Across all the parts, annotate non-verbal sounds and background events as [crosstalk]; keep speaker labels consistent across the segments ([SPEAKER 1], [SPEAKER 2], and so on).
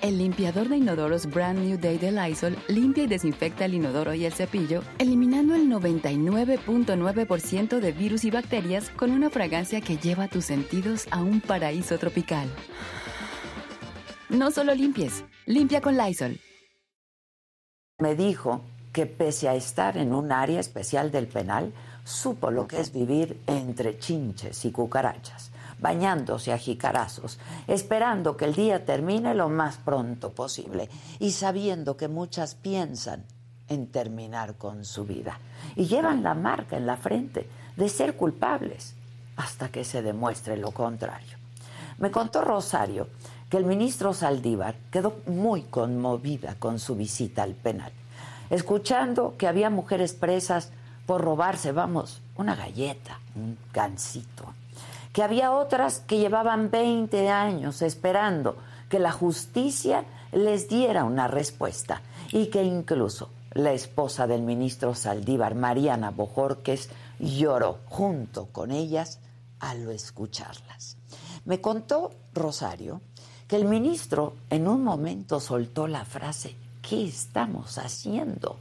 [SPEAKER 1] El limpiador de inodoros Brand New Day de Lysol limpia y desinfecta el inodoro y el cepillo, eliminando el 99.9% de virus y bacterias con una fragancia que lleva tus sentidos a un paraíso tropical. No solo limpies, limpia con Lysol.
[SPEAKER 2] Me dijo que pese a estar en un área especial del penal, supo lo que es vivir entre chinches y cucarachas bañándose a jicarazos, esperando que el día termine lo más pronto posible y sabiendo que muchas piensan en terminar con su vida y llevan la marca en la frente de ser culpables hasta que se demuestre lo contrario. Me contó Rosario que el ministro Saldívar quedó muy conmovida con su visita al penal, escuchando que había mujeres presas por robarse, vamos, una galleta, un gansito, que había otras que llevaban 20 años esperando que la justicia les diera una respuesta y que incluso la esposa del ministro Saldívar, Mariana Bojorques, lloró junto con ellas al escucharlas. Me contó Rosario que el ministro en un momento soltó la frase, ¿qué estamos haciendo?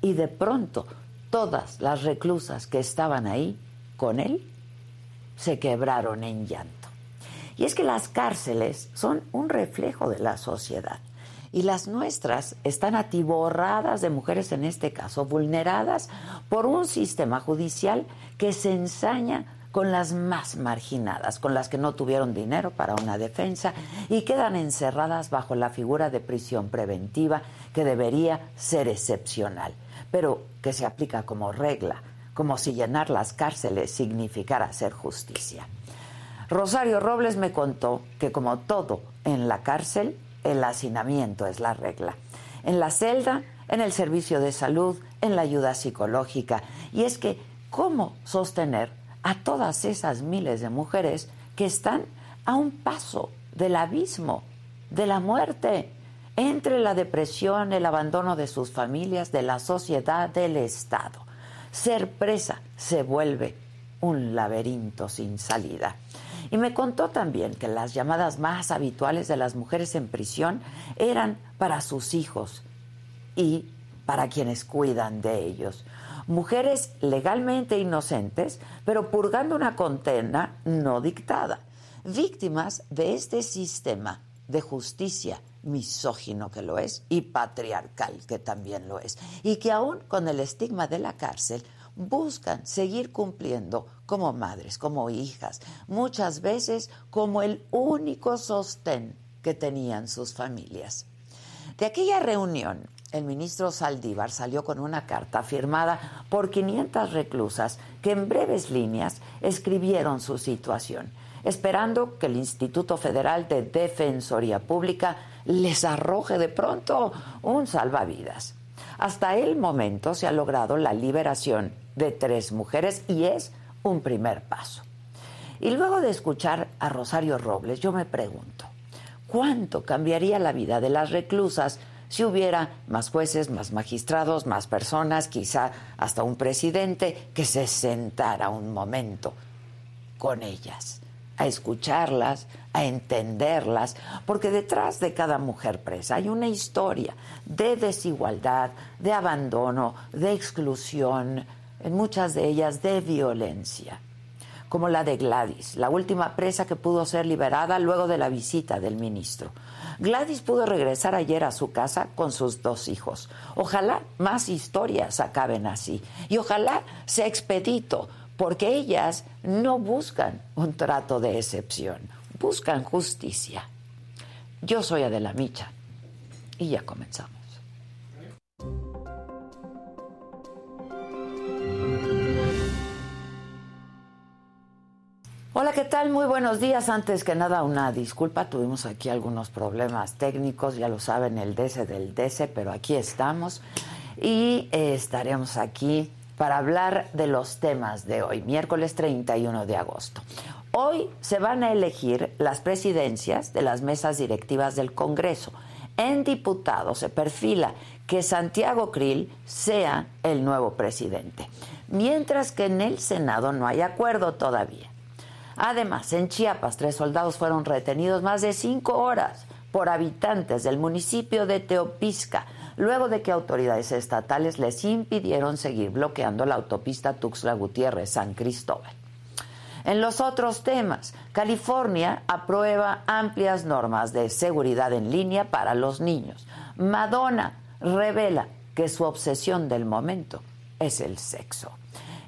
[SPEAKER 2] Y de pronto todas las reclusas que estaban ahí con él se quebraron en llanto. Y es que las cárceles son un reflejo de la sociedad. Y las nuestras están atiborradas de mujeres, en este caso, vulneradas por un sistema judicial que se ensaña con las más marginadas, con las que no tuvieron dinero para una defensa y quedan encerradas bajo la figura de prisión preventiva que debería ser excepcional, pero que se aplica como regla como si llenar las cárceles significara hacer justicia. Rosario Robles me contó que como todo en la cárcel, el hacinamiento es la regla. En la celda, en el servicio de salud, en la ayuda psicológica. Y es que, ¿cómo sostener a todas esas miles de mujeres que están a un paso del abismo, de la muerte, entre la depresión, el abandono de sus familias, de la sociedad, del Estado? Ser presa se vuelve un laberinto sin salida. Y me contó también que las llamadas más habituales de las mujeres en prisión eran para sus hijos y para quienes cuidan de ellos. Mujeres legalmente inocentes, pero purgando una condena no dictada. Víctimas de este sistema de justicia misógino que lo es y patriarcal que también lo es, y que aún con el estigma de la cárcel buscan seguir cumpliendo como madres, como hijas, muchas veces como el único sostén que tenían sus familias. De aquella reunión, el ministro Saldívar salió con una carta firmada por 500 reclusas que en breves líneas escribieron su situación, esperando que el Instituto Federal de Defensoría Pública les arroje de pronto un salvavidas. Hasta el momento se ha logrado la liberación de tres mujeres y es un primer paso. Y luego de escuchar a Rosario Robles, yo me pregunto, ¿cuánto cambiaría la vida de las reclusas si hubiera más jueces, más magistrados, más personas, quizá hasta un presidente que se sentara un momento con ellas? A escucharlas, a entenderlas, porque detrás de cada mujer presa hay una historia de desigualdad, de abandono, de exclusión, en muchas de ellas de violencia, como la de Gladys, la última presa que pudo ser liberada luego de la visita del ministro. Gladys pudo regresar ayer a su casa con sus dos hijos. Ojalá más historias acaben así y ojalá sea expedito porque ellas no buscan un trato de excepción, buscan justicia. Yo soy Adela Micha y ya comenzamos. Hola, ¿qué tal? Muy buenos días. Antes que nada, una disculpa. Tuvimos aquí algunos problemas técnicos, ya lo saben, el DC del DC, pero aquí estamos y eh, estaremos aquí para hablar de los temas de hoy, miércoles 31 de agosto. Hoy se van a elegir las presidencias de las mesas directivas del Congreso. En diputados se perfila que Santiago Krill sea el nuevo presidente, mientras que en el Senado no hay acuerdo todavía. Además, en Chiapas, tres soldados fueron retenidos más de cinco horas por habitantes del municipio de Teopisca, luego de que autoridades estatales les impidieron seguir bloqueando la autopista Tuxtla Gutiérrez-San Cristóbal. En los otros temas, California aprueba amplias normas de seguridad en línea para los niños. Madonna revela que su obsesión del momento es el sexo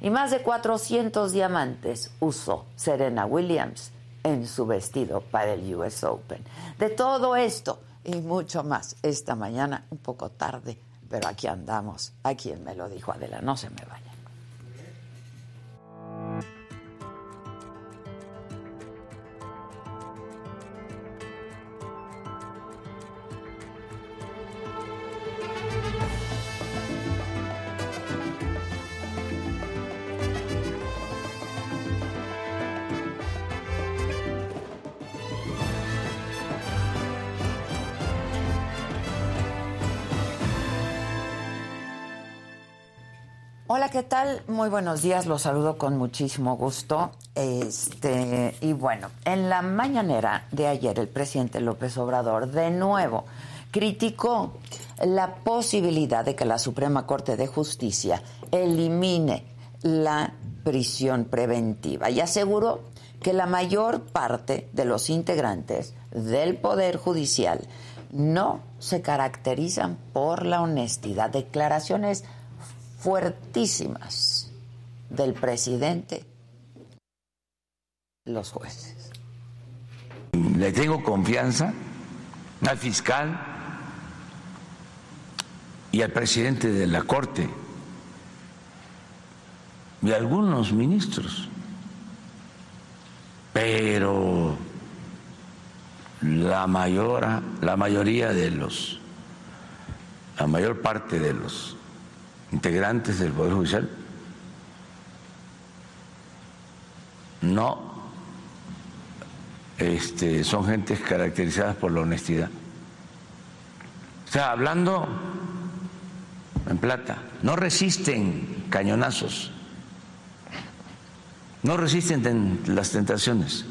[SPEAKER 2] y más de 400 diamantes usó Serena Williams en su vestido para el US Open. De todo esto y mucho más esta mañana, un poco tarde, pero aquí andamos. A quien me lo dijo Adela, no se me vaya. Hola, ¿qué tal? Muy buenos días, los saludo con muchísimo gusto. Este, y bueno, en la mañanera de ayer el presidente López Obrador de nuevo criticó la posibilidad de que la Suprema Corte de Justicia elimine la prisión preventiva y aseguró que la mayor parte de los integrantes del Poder Judicial no se caracterizan por la honestidad. Declaraciones fuertísimas del presidente los jueces.
[SPEAKER 3] Le tengo confianza al fiscal y al presidente de la Corte y a algunos ministros, pero la mayor, la mayoría de los, la mayor parte de los integrantes del Poder Judicial no este, son gentes caracterizadas por la honestidad. O sea, hablando en plata, no resisten cañonazos, no resisten las tentaciones.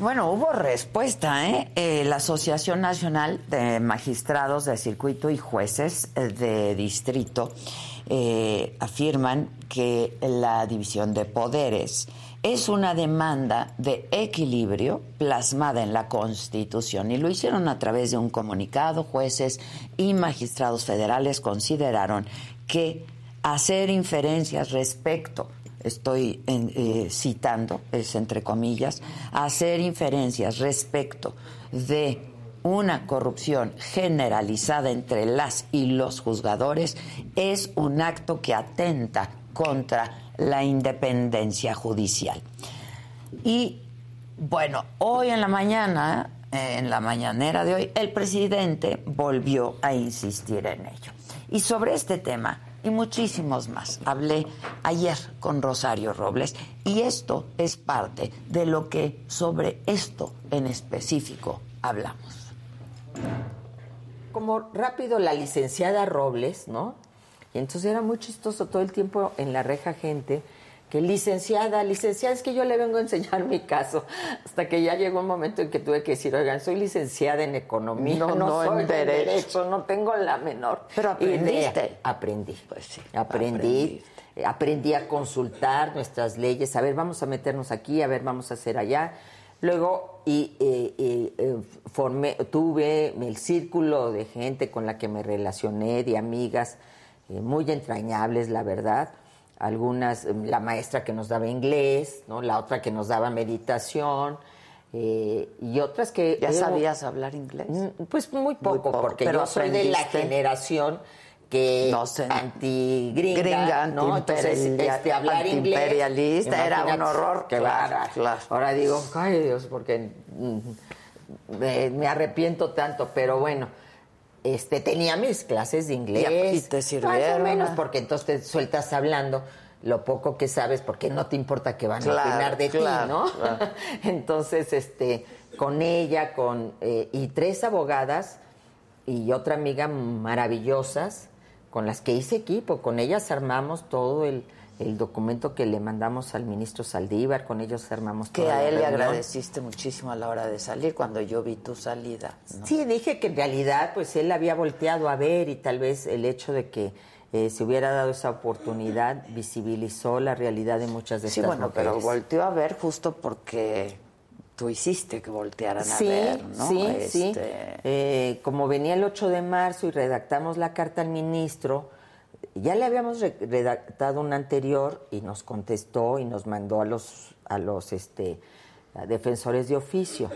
[SPEAKER 2] Bueno, hubo respuesta, ¿eh? ¿eh? La Asociación Nacional de Magistrados de Circuito y Jueces de Distrito eh, afirman que la división de poderes es una demanda de equilibrio plasmada en la Constitución y lo hicieron a través de un comunicado. Jueces y magistrados federales consideraron que hacer inferencias respecto estoy eh, citando, es entre comillas, hacer inferencias respecto de una corrupción generalizada entre las y los juzgadores es un acto que atenta contra la independencia judicial. Y bueno, hoy en la mañana, en la mañanera de hoy, el presidente volvió a insistir en ello. Y sobre este tema, y muchísimos más. Hablé ayer con Rosario Robles y esto es parte de lo que sobre esto en específico hablamos.
[SPEAKER 4] Como rápido la licenciada Robles, ¿no? Y entonces era muy chistoso todo el tiempo en la reja gente que licenciada, licenciada, es que yo le vengo a enseñar mi caso, hasta que ya llegó un momento en que tuve que decir, oigan, soy licenciada en economía, no, no, soy en derecho. no tengo la menor.
[SPEAKER 2] Pero aprendiste.
[SPEAKER 4] aprendí, pues sí, aprendí, aprendí a consultar nuestras leyes, a ver, vamos a meternos aquí, a ver, vamos a hacer allá. Luego y, eh, formé, tuve el círculo de gente con la que me relacioné, de amigas eh, muy entrañables, la verdad algunas, la maestra que nos daba inglés, ¿no? la otra que nos daba meditación, eh, y otras que...
[SPEAKER 2] ¿Ya sabías hablar inglés?
[SPEAKER 4] Mm, pues muy poco, porque yo soy de la generación que
[SPEAKER 2] no sé,
[SPEAKER 4] anti-gringa,
[SPEAKER 2] gringa,
[SPEAKER 4] ¿no? Entonces, este, hablar inglés...
[SPEAKER 2] Imperialista era un horror.
[SPEAKER 4] Claro, claro. Ahora digo, ay Dios, porque mm, me, arrepiento tanto, pero bueno, este, tenía mis clases de inglés.
[SPEAKER 2] Y te sirvieron. Más
[SPEAKER 4] o menos, porque entonces te sueltas hablando lo poco que sabes, porque no te importa que van a opinar de ti, ¿no? [laughs] Entonces, este, con ella, con eh, y tres abogadas y otra amiga maravillosas con las que hice equipo, con ellas armamos todo el, documento que le mandamos al ministro Saldívar, con ellos armamos
[SPEAKER 2] Que a él le agradeciste muchísimo a la hora de salir, cuando yo vi tu salida.
[SPEAKER 4] Sí, dije que en realidad pues él había volteado a ver y tal vez el hecho de que eh, se hubiera dado esa oportunidad, visibilizó la realidad de muchas de estas
[SPEAKER 2] Sí, bueno,
[SPEAKER 4] pero
[SPEAKER 2] volteó a ver justo porque tú hiciste que voltearan a ver, ¿no?
[SPEAKER 4] Sí, sí. Este, eh, como venía el 8 de marzo y redactamos la carta al ministro, ya le habíamos redactado una anterior y nos contestó y nos mandó a los, a los este, defensores de oficio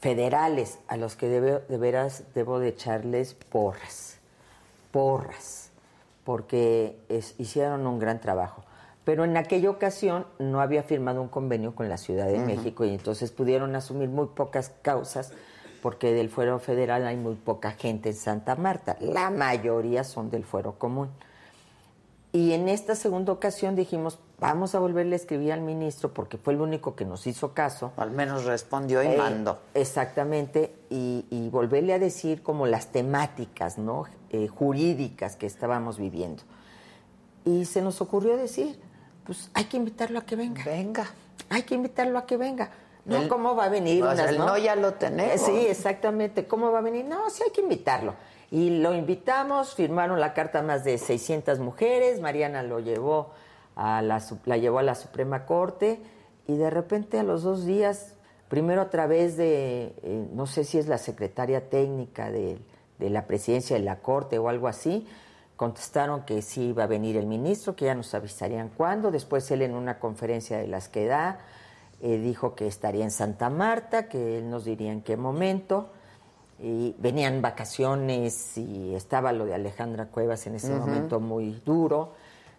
[SPEAKER 4] federales, a los que de veras debo de echarles porras, porras porque hicieron un gran trabajo. Pero en aquella ocasión no había firmado un convenio con la Ciudad de México y entonces pudieron asumir muy pocas causas porque del fuero federal hay muy poca gente en Santa Marta. La mayoría son del fuero común. Y en esta segunda ocasión dijimos, vamos a volverle a escribir al ministro porque fue el único que nos hizo caso.
[SPEAKER 2] Al menos respondió y eh, mandó.
[SPEAKER 4] Exactamente, y, y, volverle a decir como las temáticas ¿no? Eh, jurídicas que estábamos viviendo. Y se nos ocurrió decir, pues hay que invitarlo a que venga.
[SPEAKER 2] Venga.
[SPEAKER 4] Hay que invitarlo a que venga. No, ¿cómo va a venir?
[SPEAKER 2] ¿no? ya lo tenemos.
[SPEAKER 4] Sí, exactamente. ¿Cómo va a venir? No, sí hay que invitarlo. Y lo invitamos, firmaron la carta más de 600 mujeres, Mariana lo llevó a la, la llevó a la Suprema Corte y de repente a los dos días, primero a través de, eh, no sé si es la secretaria técnica de, la presidencia de la Corte o algo así, contestaron que sí iba a venir el ministro, que ya nos avisarían cuándo. Después él en una conferencia de las que da eh, dijo que estaría en Santa Marta, que él nos diría en qué momento y venían vacaciones y estaba lo de Alejandra Cuevas en ese momento muy duro.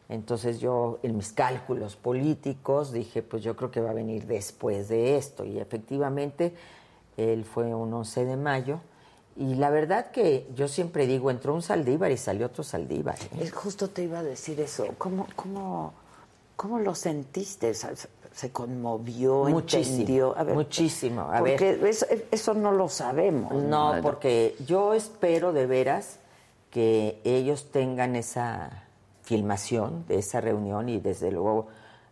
[SPEAKER 4] Entonces yo en mis cálculos políticos dije, pues yo creo que va a venir después de esto. Y efectivamente, él fue un 11 de mayo. Y la verdad que yo siempre digo, entró un Saldívar y salió otro Saldívar.
[SPEAKER 2] ¿eh? Justo te iba a decir eso. ¿Cómo, cómo, cómo lo sentiste? Se conmovió,
[SPEAKER 4] muchísimo, muchísimo. A
[SPEAKER 2] porque Eso, no lo sabemos.
[SPEAKER 4] No, porque yo espero de veras que ellos tengan esa filmación de esa reunión y desde luego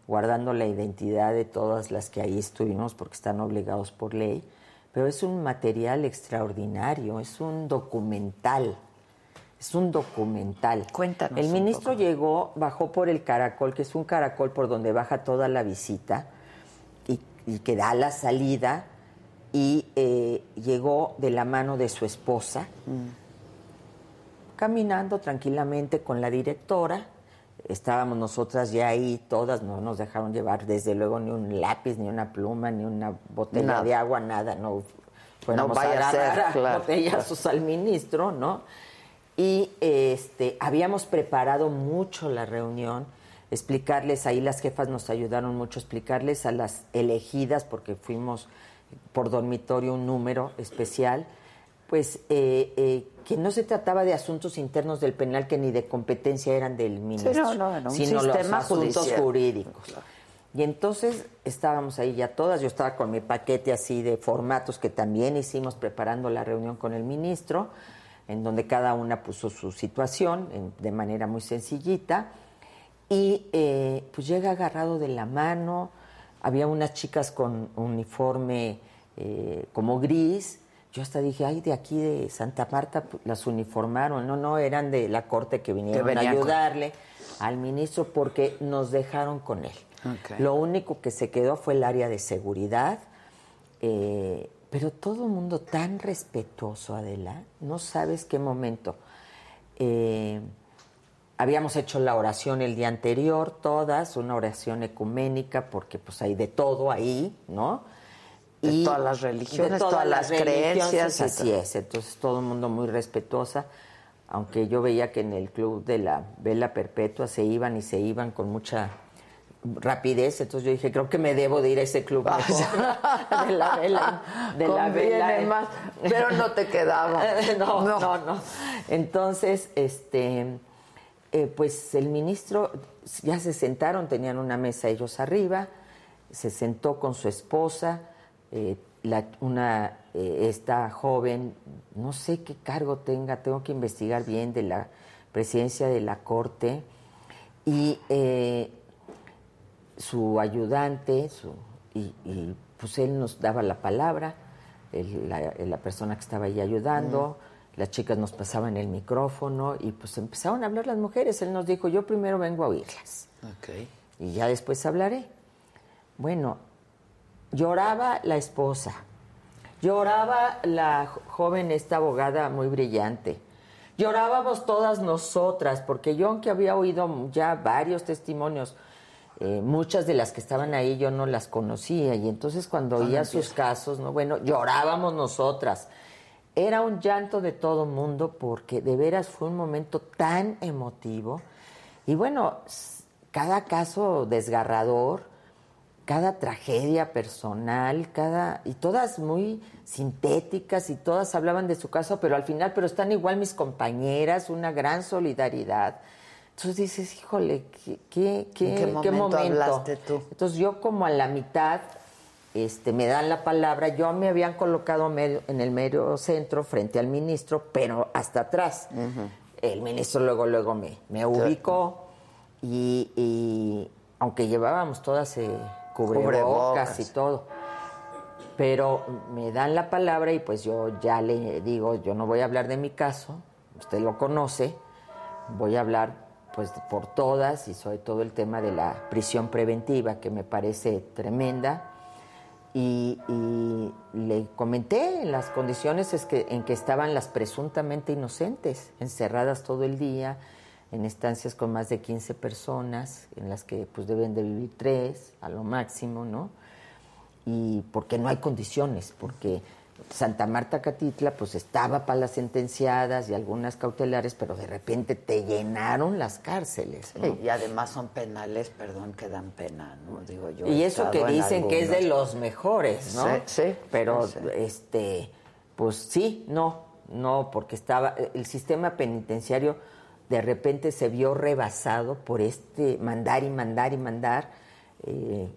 [SPEAKER 4] guardando la identidad de todas las que ahí estuvimos porque están obligados por ley, pero es un material extraordinario, es un documental. Es un documental.
[SPEAKER 2] Cuéntanos.
[SPEAKER 4] El ministro llegó, bajó por el caracol, que es un caracol por donde baja toda la visita y, que da la salida, y eh, llegó de la mano de su esposa, mm. caminando tranquilamente con la directora. Estábamos nosotras ya ahí, todas, no nos dejaron llevar desde luego ni un lápiz, ni una pluma, ni una botella de agua, nada, no
[SPEAKER 2] no vaya a, ser,
[SPEAKER 4] claro, botellazos al ministro, ¿no? Y este, habíamos preparado mucho la reunión, explicarles, ahí las jefas nos ayudaron mucho, explicarles a las elegidas, porque fuimos por dormitorio un número especial, pues eh, eh, que no se trataba de asuntos internos del penal que ni de competencia eran del ministro, sino los asuntos jurídicos. Y entonces estábamos ahí ya todas, yo estaba con mi paquete así de formatos que también hicimos preparando la reunión con el ministro en donde cada una puso su situación de manera muy sencillita. Y eh, pues llega agarrado de la mano, había unas chicas con uniforme eh, como gris. Yo hasta dije, ay, de aquí de Santa Marta pues, las uniformaron. No, no, eran de la corte que vinieron a ayudarle al ministro porque nos dejaron con él. Lo único que se quedó fue el área de seguridad. Eh, pero todo el mundo tan respetuoso, Adela, no sabes qué momento. Eh, habíamos hecho la oración el día anterior, todas, una oración ecuménica, porque pues hay de todo ahí, ¿no?
[SPEAKER 2] De todas las religiones,
[SPEAKER 4] de
[SPEAKER 2] todas, las, creencias.
[SPEAKER 4] Así es, entonces todo el mundo muy respetuosa, aunque yo veía que en el club de la vela perpetua se iban y se iban con mucha rapidez, entonces yo dije, creo que me debo de ir a ese club
[SPEAKER 2] mejor, [laughs] de la vela, de la vela. Más, pero no te quedaba. [laughs]
[SPEAKER 4] no, no, no, Entonces, este, eh, pues el ministro, ya se sentaron, tenían una mesa ellos arriba, se sentó con su esposa, eh, la, una, eh, esta joven, no sé qué cargo tenga, tengo que investigar bien de la presidencia de la Corte, y su ayudante, su, y, pues él nos daba la palabra, la, persona que estaba ahí ayudando, las chicas nos pasaban el micrófono y pues empezaron a hablar las mujeres. Él nos dijo, yo primero vengo a oírlas. Y ya después hablaré. Bueno, lloraba la esposa, lloraba la joven, esta abogada muy brillante. Llorábamos todas nosotras, porque yo aunque había oído ya varios testimonios, eh, muchas de las que estaban ahí yo no las conocía y entonces cuando oía sus casos, no, bueno, llorábamos nosotras. Era un llanto de todo mundo porque de veras fue un momento tan emotivo y bueno, cada caso desgarrador, cada tragedia personal, cada y todas muy sintéticas y todas hablaban de su caso, pero al final, pero están igual mis compañeras, una gran solidaridad. Entonces dices, híjole, ¿qué, qué,
[SPEAKER 2] momento, hablaste tú?
[SPEAKER 4] Entonces yo como a la mitad este, me dan la palabra, yo me habían colocado en el medio centro frente al ministro, pero hasta atrás. El ministro luego, luego me, me ubicó y, aunque llevábamos todas eh, cubrebocas, y todo, pero me dan la palabra y pues yo ya le digo, yo no voy a hablar de mi caso, usted lo conoce, voy a hablar pues por todas y sobre todo el tema de la prisión preventiva que me parece tremenda y, le comenté en las condiciones es que, en que estaban las presuntamente inocentes encerradas todo el día en estancias con más de 15 personas en las que pues deben de vivir tres a lo máximo, ¿no? Y porque no hay condiciones, porque Santa Marta Catitla, pues estaba para las sentenciadas y algunas cautelares, pero de repente te llenaron las cárceles.
[SPEAKER 2] y además son penales, perdón, que dan pena, ¿no? Digo yo.
[SPEAKER 4] Y eso que dicen que es de los mejores, ¿no?
[SPEAKER 2] Sí, sí
[SPEAKER 4] Pero, este, pues sí, no, no, porque estaba, el sistema penitenciario de repente se vio rebasado por este mandar y mandar y mandar. Eh,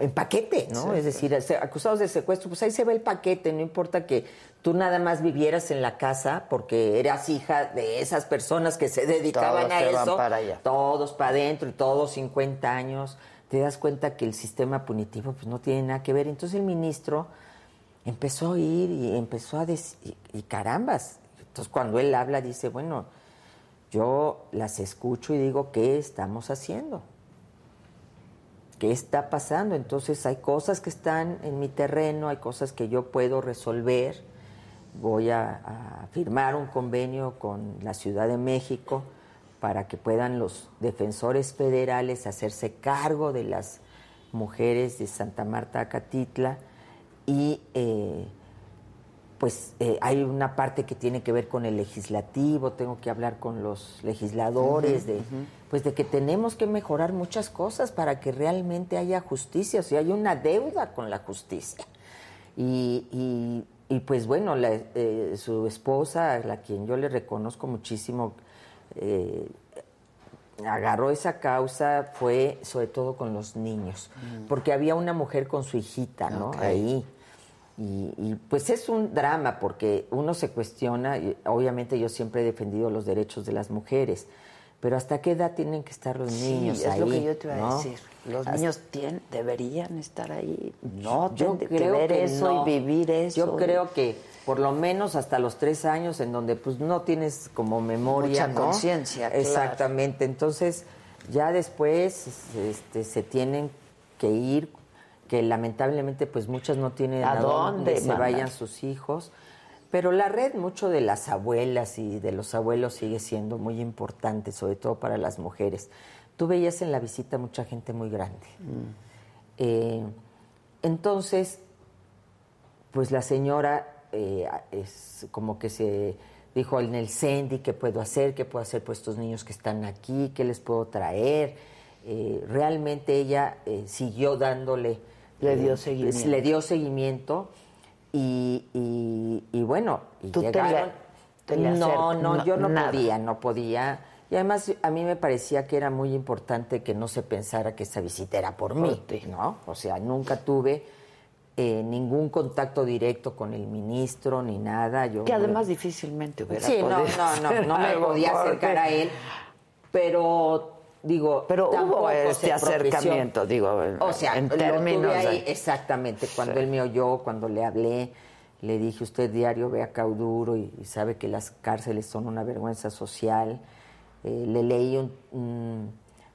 [SPEAKER 4] en paquete, ¿no? es decir, acusados de secuestro, pues ahí se ve el paquete, no importa que tú nada más vivieras en la casa porque eras hija de esas personas que se dedicaban a eso,
[SPEAKER 2] para
[SPEAKER 4] todos para adentro y todos 50 años, te das cuenta que el sistema punitivo pues no tiene nada que ver. Entonces el ministro empezó a ir y empezó a decir, y carambas, entonces cuando él habla dice, bueno, yo las escucho y digo, ¿qué estamos haciendo? Qué está pasando. Entonces hay cosas que están en mi terreno, hay cosas que yo puedo resolver. Voy a, firmar un convenio con la Ciudad de México para que puedan los defensores federales hacerse cargo de las mujeres de Santa Marta Acatitla y eh, pues eh, hay una parte que tiene que ver con el legislativo, tengo que hablar con los legisladores de pues de que tenemos que mejorar muchas cosas para que realmente haya justicia, o sea, hay una deuda con la justicia. Y, y, pues bueno, eh, su esposa, a la quien yo le reconozco muchísimo, eh, agarró esa causa fue sobre todo con los niños, mm. porque había una mujer con su hijita, ¿no? Ahí. Y, y, pues es un drama porque uno se cuestiona, y obviamente yo siempre he defendido los derechos de las mujeres, pero ¿hasta qué edad tienen que estar los niños
[SPEAKER 2] es
[SPEAKER 4] ahí?
[SPEAKER 2] lo que yo te iba a decir. Los niños tienen, deberían estar ahí. No,
[SPEAKER 4] yo creo
[SPEAKER 2] ver
[SPEAKER 4] que
[SPEAKER 2] eso y vivir eso.
[SPEAKER 4] Yo creo que por lo menos hasta los tres años en donde pues no tienes como memoria,
[SPEAKER 2] Mucha conciencia,
[SPEAKER 4] Exactamente. Entonces ya después este, se tienen que ir, que lamentablemente pues muchas no tienen
[SPEAKER 2] a, dónde
[SPEAKER 4] se vayan sus hijos. Pero la red mucho de las abuelas y de los abuelos sigue siendo muy importante, sobre todo para las mujeres. Tú veías en la visita mucha gente muy grande. Mm. Eh, entonces, pues la señora eh, es como que se dijo en el CENDI qué puedo hacer, qué puedo hacer por estos niños que están aquí, qué les puedo traer. Eh, realmente ella eh, siguió dándole...
[SPEAKER 2] Le dio
[SPEAKER 4] eh,
[SPEAKER 2] seguimiento.
[SPEAKER 4] Le dio seguimiento y, y- y bueno, y
[SPEAKER 2] ¿Tú te
[SPEAKER 4] llegaron-
[SPEAKER 2] le- te le
[SPEAKER 4] no, no,
[SPEAKER 2] no,
[SPEAKER 4] yo no
[SPEAKER 2] nada?
[SPEAKER 4] podía, no podía. Y además a mí me parecía que era muy importante que no se pensara que esa visita era por mí. ¿no? O sea, nunca tuve eh, ningún contacto directo con el ministro ni nada. Yo
[SPEAKER 2] Que además difícilmente hubiera
[SPEAKER 4] Sí, no,
[SPEAKER 2] podido
[SPEAKER 4] no, no,
[SPEAKER 2] hacer
[SPEAKER 4] no me [laughs] podía acercar a él, pero digo,
[SPEAKER 2] Pero hubo este acercamiento, digo, en-
[SPEAKER 4] o sea,
[SPEAKER 2] en
[SPEAKER 4] lo
[SPEAKER 2] términos
[SPEAKER 4] tuve ahí,
[SPEAKER 2] de-
[SPEAKER 4] exactamente, cuando
[SPEAKER 2] Sí.
[SPEAKER 4] él me oyó, cuando le hablé, le dije, usted diario ve a Cauduro y, y sabe que las cárceles son una vergüenza social. Eh, le leí un, un-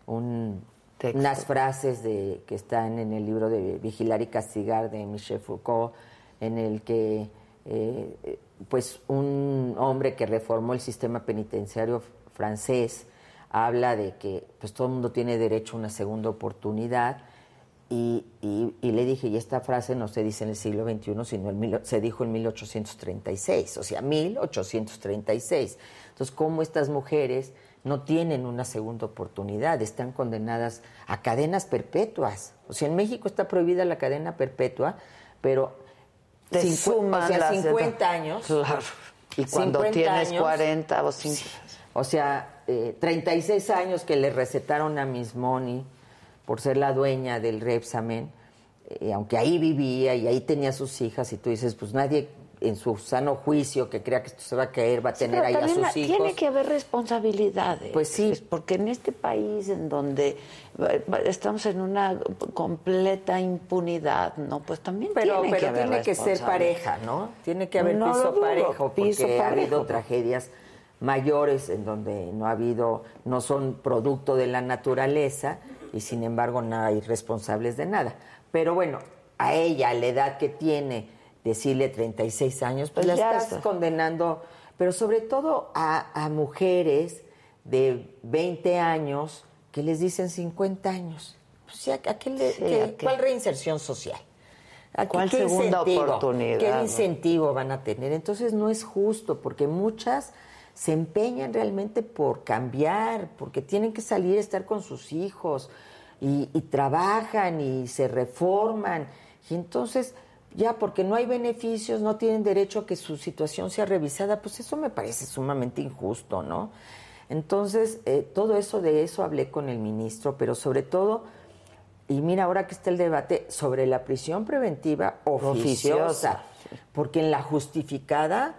[SPEAKER 4] un-
[SPEAKER 2] Texto.
[SPEAKER 4] unas frases de, que están en el libro de Vigilar y Castigar de Michel Foucault, en el que eh, eh, pues un hombre que reformó el sistema penitenciario francés habla de que pues todo el mundo tiene derecho a una segunda oportunidad y, y- y le dije, y esta frase no se dice en el siglo XXI, sino en mil- se dijo en 1836, o sea, 1836. Entonces, ¿cómo estas mujeres no tienen una segunda oportunidad? Están condenadas a cadenas perpetuas. O sea, en México está prohibida la cadena perpetua, pero
[SPEAKER 2] Te suman
[SPEAKER 4] o sea,
[SPEAKER 2] las-
[SPEAKER 4] 50 años.
[SPEAKER 2] Claro. Y cuando
[SPEAKER 4] 50
[SPEAKER 2] tienes
[SPEAKER 4] años,
[SPEAKER 2] 40 o 50.
[SPEAKER 4] O sea, eh, 36 años que le recetaron a Miss Money por ser la dueña del Repsamen, eh, aunque ahí vivía y ahí tenía sus hijas, y tú dices, pues nadie en su sano juicio que crea que esto se va a caer va a tener ahí a sus hijos.
[SPEAKER 2] Tiene que haber responsabilidades.
[SPEAKER 4] Pues sí.
[SPEAKER 2] Es Porque en este país en donde estamos en una completa impunidad, ¿no? Pues también
[SPEAKER 4] Pero,
[SPEAKER 2] tiene que
[SPEAKER 4] pero
[SPEAKER 2] haber
[SPEAKER 4] tiene que ser pareja, ¿no? Tiene que haber
[SPEAKER 2] No
[SPEAKER 4] piso parejo, porque
[SPEAKER 2] piso
[SPEAKER 4] ha habido
[SPEAKER 2] parejo.
[SPEAKER 4] tragedias mayores en donde no ha habido, no son producto de la naturaleza y sin embargo no hay responsables de nada. Pero bueno, a ella, a la edad que tiene, decirle 36 años, pues,
[SPEAKER 2] Pues
[SPEAKER 4] la estás
[SPEAKER 2] está.
[SPEAKER 4] condenando, pero sobre todo a, a mujeres de 20 años que les dicen 50 años. O sea, ¿a qué le-
[SPEAKER 2] Sí,
[SPEAKER 4] qué-
[SPEAKER 2] ¿a qué?
[SPEAKER 4] ¿Cuál reinserción social? ¿A
[SPEAKER 2] ¿Cuál
[SPEAKER 4] qué
[SPEAKER 2] segunda oportunidad,
[SPEAKER 4] ¿Qué incentivo van a tener? Entonces no es justo porque muchas se empeñan realmente por cambiar, porque tienen que salir a estar con sus hijos y, y trabajan y se reforman. Y entonces ya porque no hay beneficios, no tienen derecho a que su situación sea revisada, pues eso me parece sumamente injusto, ¿no? Entonces, eh, todo eso, de eso hablé con el ministro, pero sobre todo, y mira, ahora que está el debate sobre la prisión preventiva oficiosa,
[SPEAKER 2] Oficiosa.
[SPEAKER 4] porque en la justificada,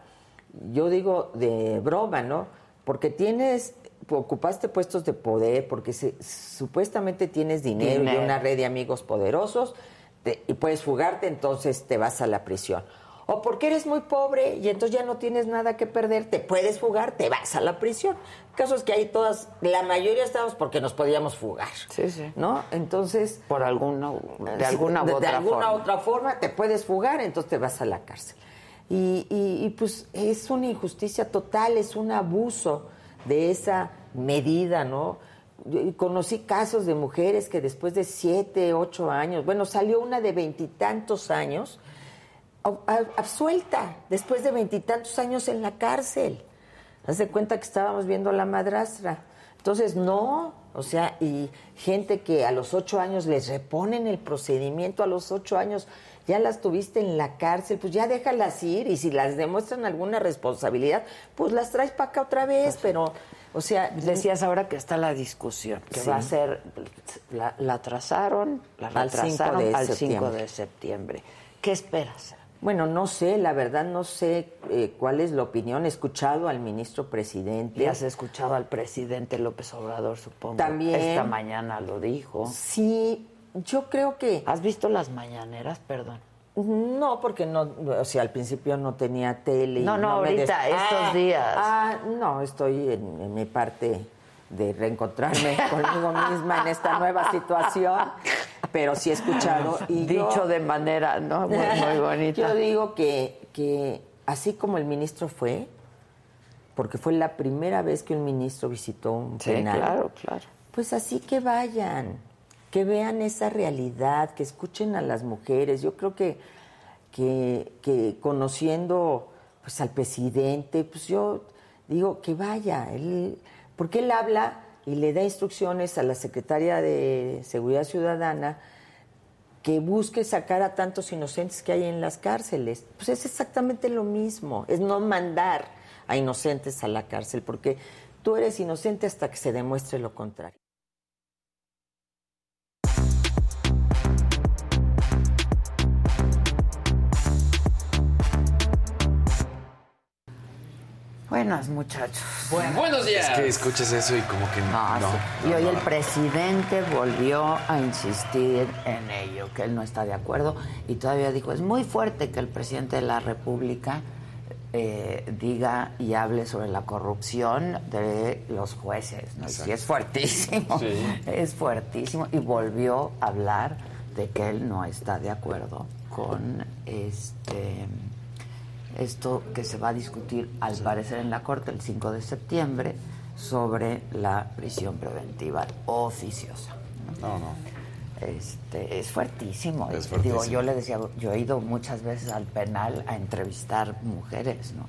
[SPEAKER 4] yo digo de broma, ¿no? Porque tienes, ocupaste puestos de poder, porque se- supuestamente tienes dinero,
[SPEAKER 2] Dinero.
[SPEAKER 4] y una red de amigos poderosos, te- y puedes fugarte, entonces te vas a la prisión. O porque eres muy pobre y entonces ya no tienes nada que perder, te puedes fugar, te vas a la prisión. El caso es que ahí todas, la mayoría estamos porque nos podíamos fugar.
[SPEAKER 2] Sí, sí.
[SPEAKER 4] ¿No? Entonces,
[SPEAKER 2] Por alguna, de alguna u
[SPEAKER 4] de, de alguna
[SPEAKER 2] forma.
[SPEAKER 4] otra forma te puedes fugar, entonces te vas a la cárcel. Y, y- y, pues es una injusticia total, es un abuso de esa medida, ¿no? Conocí casos de mujeres que después de siete, ocho años, bueno, salió una de veintitantos años, absuelta, después de veintitantos años en la cárcel. Haz de cuenta que estábamos viendo a la madrastra. Entonces, no, o sea, y gente que a los ocho años les reponen el procedimiento, a los ocho años ya las tuviste en la cárcel, pues ya déjalas ir y si las demuestran alguna responsabilidad, pues las traes para acá otra vez, pero, o sea,
[SPEAKER 2] Decías ahora que está la discusión, que
[SPEAKER 4] Sí.
[SPEAKER 2] va a ser, la, la atrasaron, la
[SPEAKER 4] Al 5
[SPEAKER 2] retrasaron
[SPEAKER 4] de
[SPEAKER 2] al 5
[SPEAKER 4] septiembre.
[SPEAKER 2] de septiembre. ¿Qué esperas?
[SPEAKER 4] Bueno, no sé, la verdad no sé eh, cuál es la opinión. He escuchado al ministro presidente.
[SPEAKER 2] Ya has escuchado al presidente López Obrador, supongo.
[SPEAKER 4] También.
[SPEAKER 2] Esta mañana lo dijo.
[SPEAKER 4] Sí, yo creo que...
[SPEAKER 2] ¿Has visto las mañaneras? Perdón.
[SPEAKER 4] No, porque no, o sea, al principio no tenía tele. y
[SPEAKER 2] No, no,
[SPEAKER 4] me
[SPEAKER 2] ahorita, estos
[SPEAKER 4] Ah,
[SPEAKER 2] días.
[SPEAKER 4] Ah, no, estoy en, en mi parte de reencontrarme [laughs] conmigo misma en esta nueva situación, pero sí he escuchado. Y yo-
[SPEAKER 2] Dicho de manera, ¿no? Muy, muy bonita.
[SPEAKER 4] Yo digo que, que así como el ministro fue, porque fue la primera vez que un ministro visitó un
[SPEAKER 2] Sí,
[SPEAKER 4] penal.
[SPEAKER 2] claro, claro.
[SPEAKER 4] Pues así que vayan, que vean esa realidad, que escuchen a las mujeres. Yo creo que, que, conociendo pues al presidente, pues yo digo que vaya, él, porque él habla y le da instrucciones a la secretaria de Seguridad Ciudadana que busque sacar a tantos inocentes que hay en las cárceles. Pues es exactamente lo mismo, es no mandar a inocentes a la cárcel, porque tú eres inocente hasta que se demuestre lo contrario.
[SPEAKER 2] Buenas, muchachos.
[SPEAKER 5] Buenos días.
[SPEAKER 6] Es que escuchas eso y como que
[SPEAKER 2] No,
[SPEAKER 6] no.
[SPEAKER 2] sí. y hoy el presidente volvió a insistir en ello, que él no está de acuerdo y todavía dijo, es muy fuerte que el presidente de la República eh, diga y hable sobre la corrupción de los jueces. ¿no? Y sí, es fuertísimo, es fuertísimo. Y volvió a hablar de que él no está de acuerdo con este esto que se va a discutir al parecer en la Corte el 5 de septiembre sobre la prisión preventiva oficiosa.
[SPEAKER 6] No, no.
[SPEAKER 2] Este, es fuertísimo.
[SPEAKER 6] Es
[SPEAKER 2] Digo,
[SPEAKER 6] fuertísimo.
[SPEAKER 2] yo le decía, yo he ido muchas veces al penal a entrevistar mujeres, ¿no?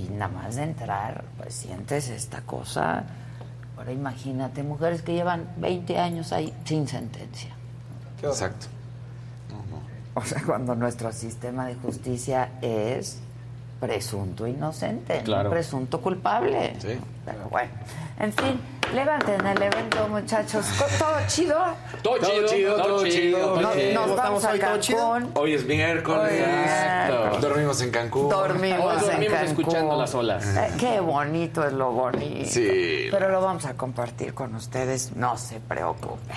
[SPEAKER 2] Y nada más de entrar, pues sientes esta cosa. Ahora imagínate, mujeres que llevan 20 años ahí sin sentencia.
[SPEAKER 6] Exacto.
[SPEAKER 2] O sea, cuando nuestro sistema de justicia es presunto inocente, no presunto culpable.
[SPEAKER 6] Sí.
[SPEAKER 2] Pero bueno, en fin, levanten el evento, muchachos. ¿Todo chido?
[SPEAKER 5] Todo chido,
[SPEAKER 6] chido, todo chido, todo
[SPEAKER 2] Nos,
[SPEAKER 6] chido.
[SPEAKER 2] nos
[SPEAKER 7] ¿Cómo
[SPEAKER 2] vamos a. Cancún.
[SPEAKER 6] Hoy es miércoles.
[SPEAKER 2] Hoy es miércoles.
[SPEAKER 6] Dormimos en Cancún.
[SPEAKER 2] Dormimos,
[SPEAKER 5] Hoy dormimos
[SPEAKER 2] en Cancún.
[SPEAKER 5] escuchando las olas.
[SPEAKER 2] Eh, qué bonito es lo bonito.
[SPEAKER 6] Sí.
[SPEAKER 2] Pero lo vamos a compartir con ustedes, no se preocupen.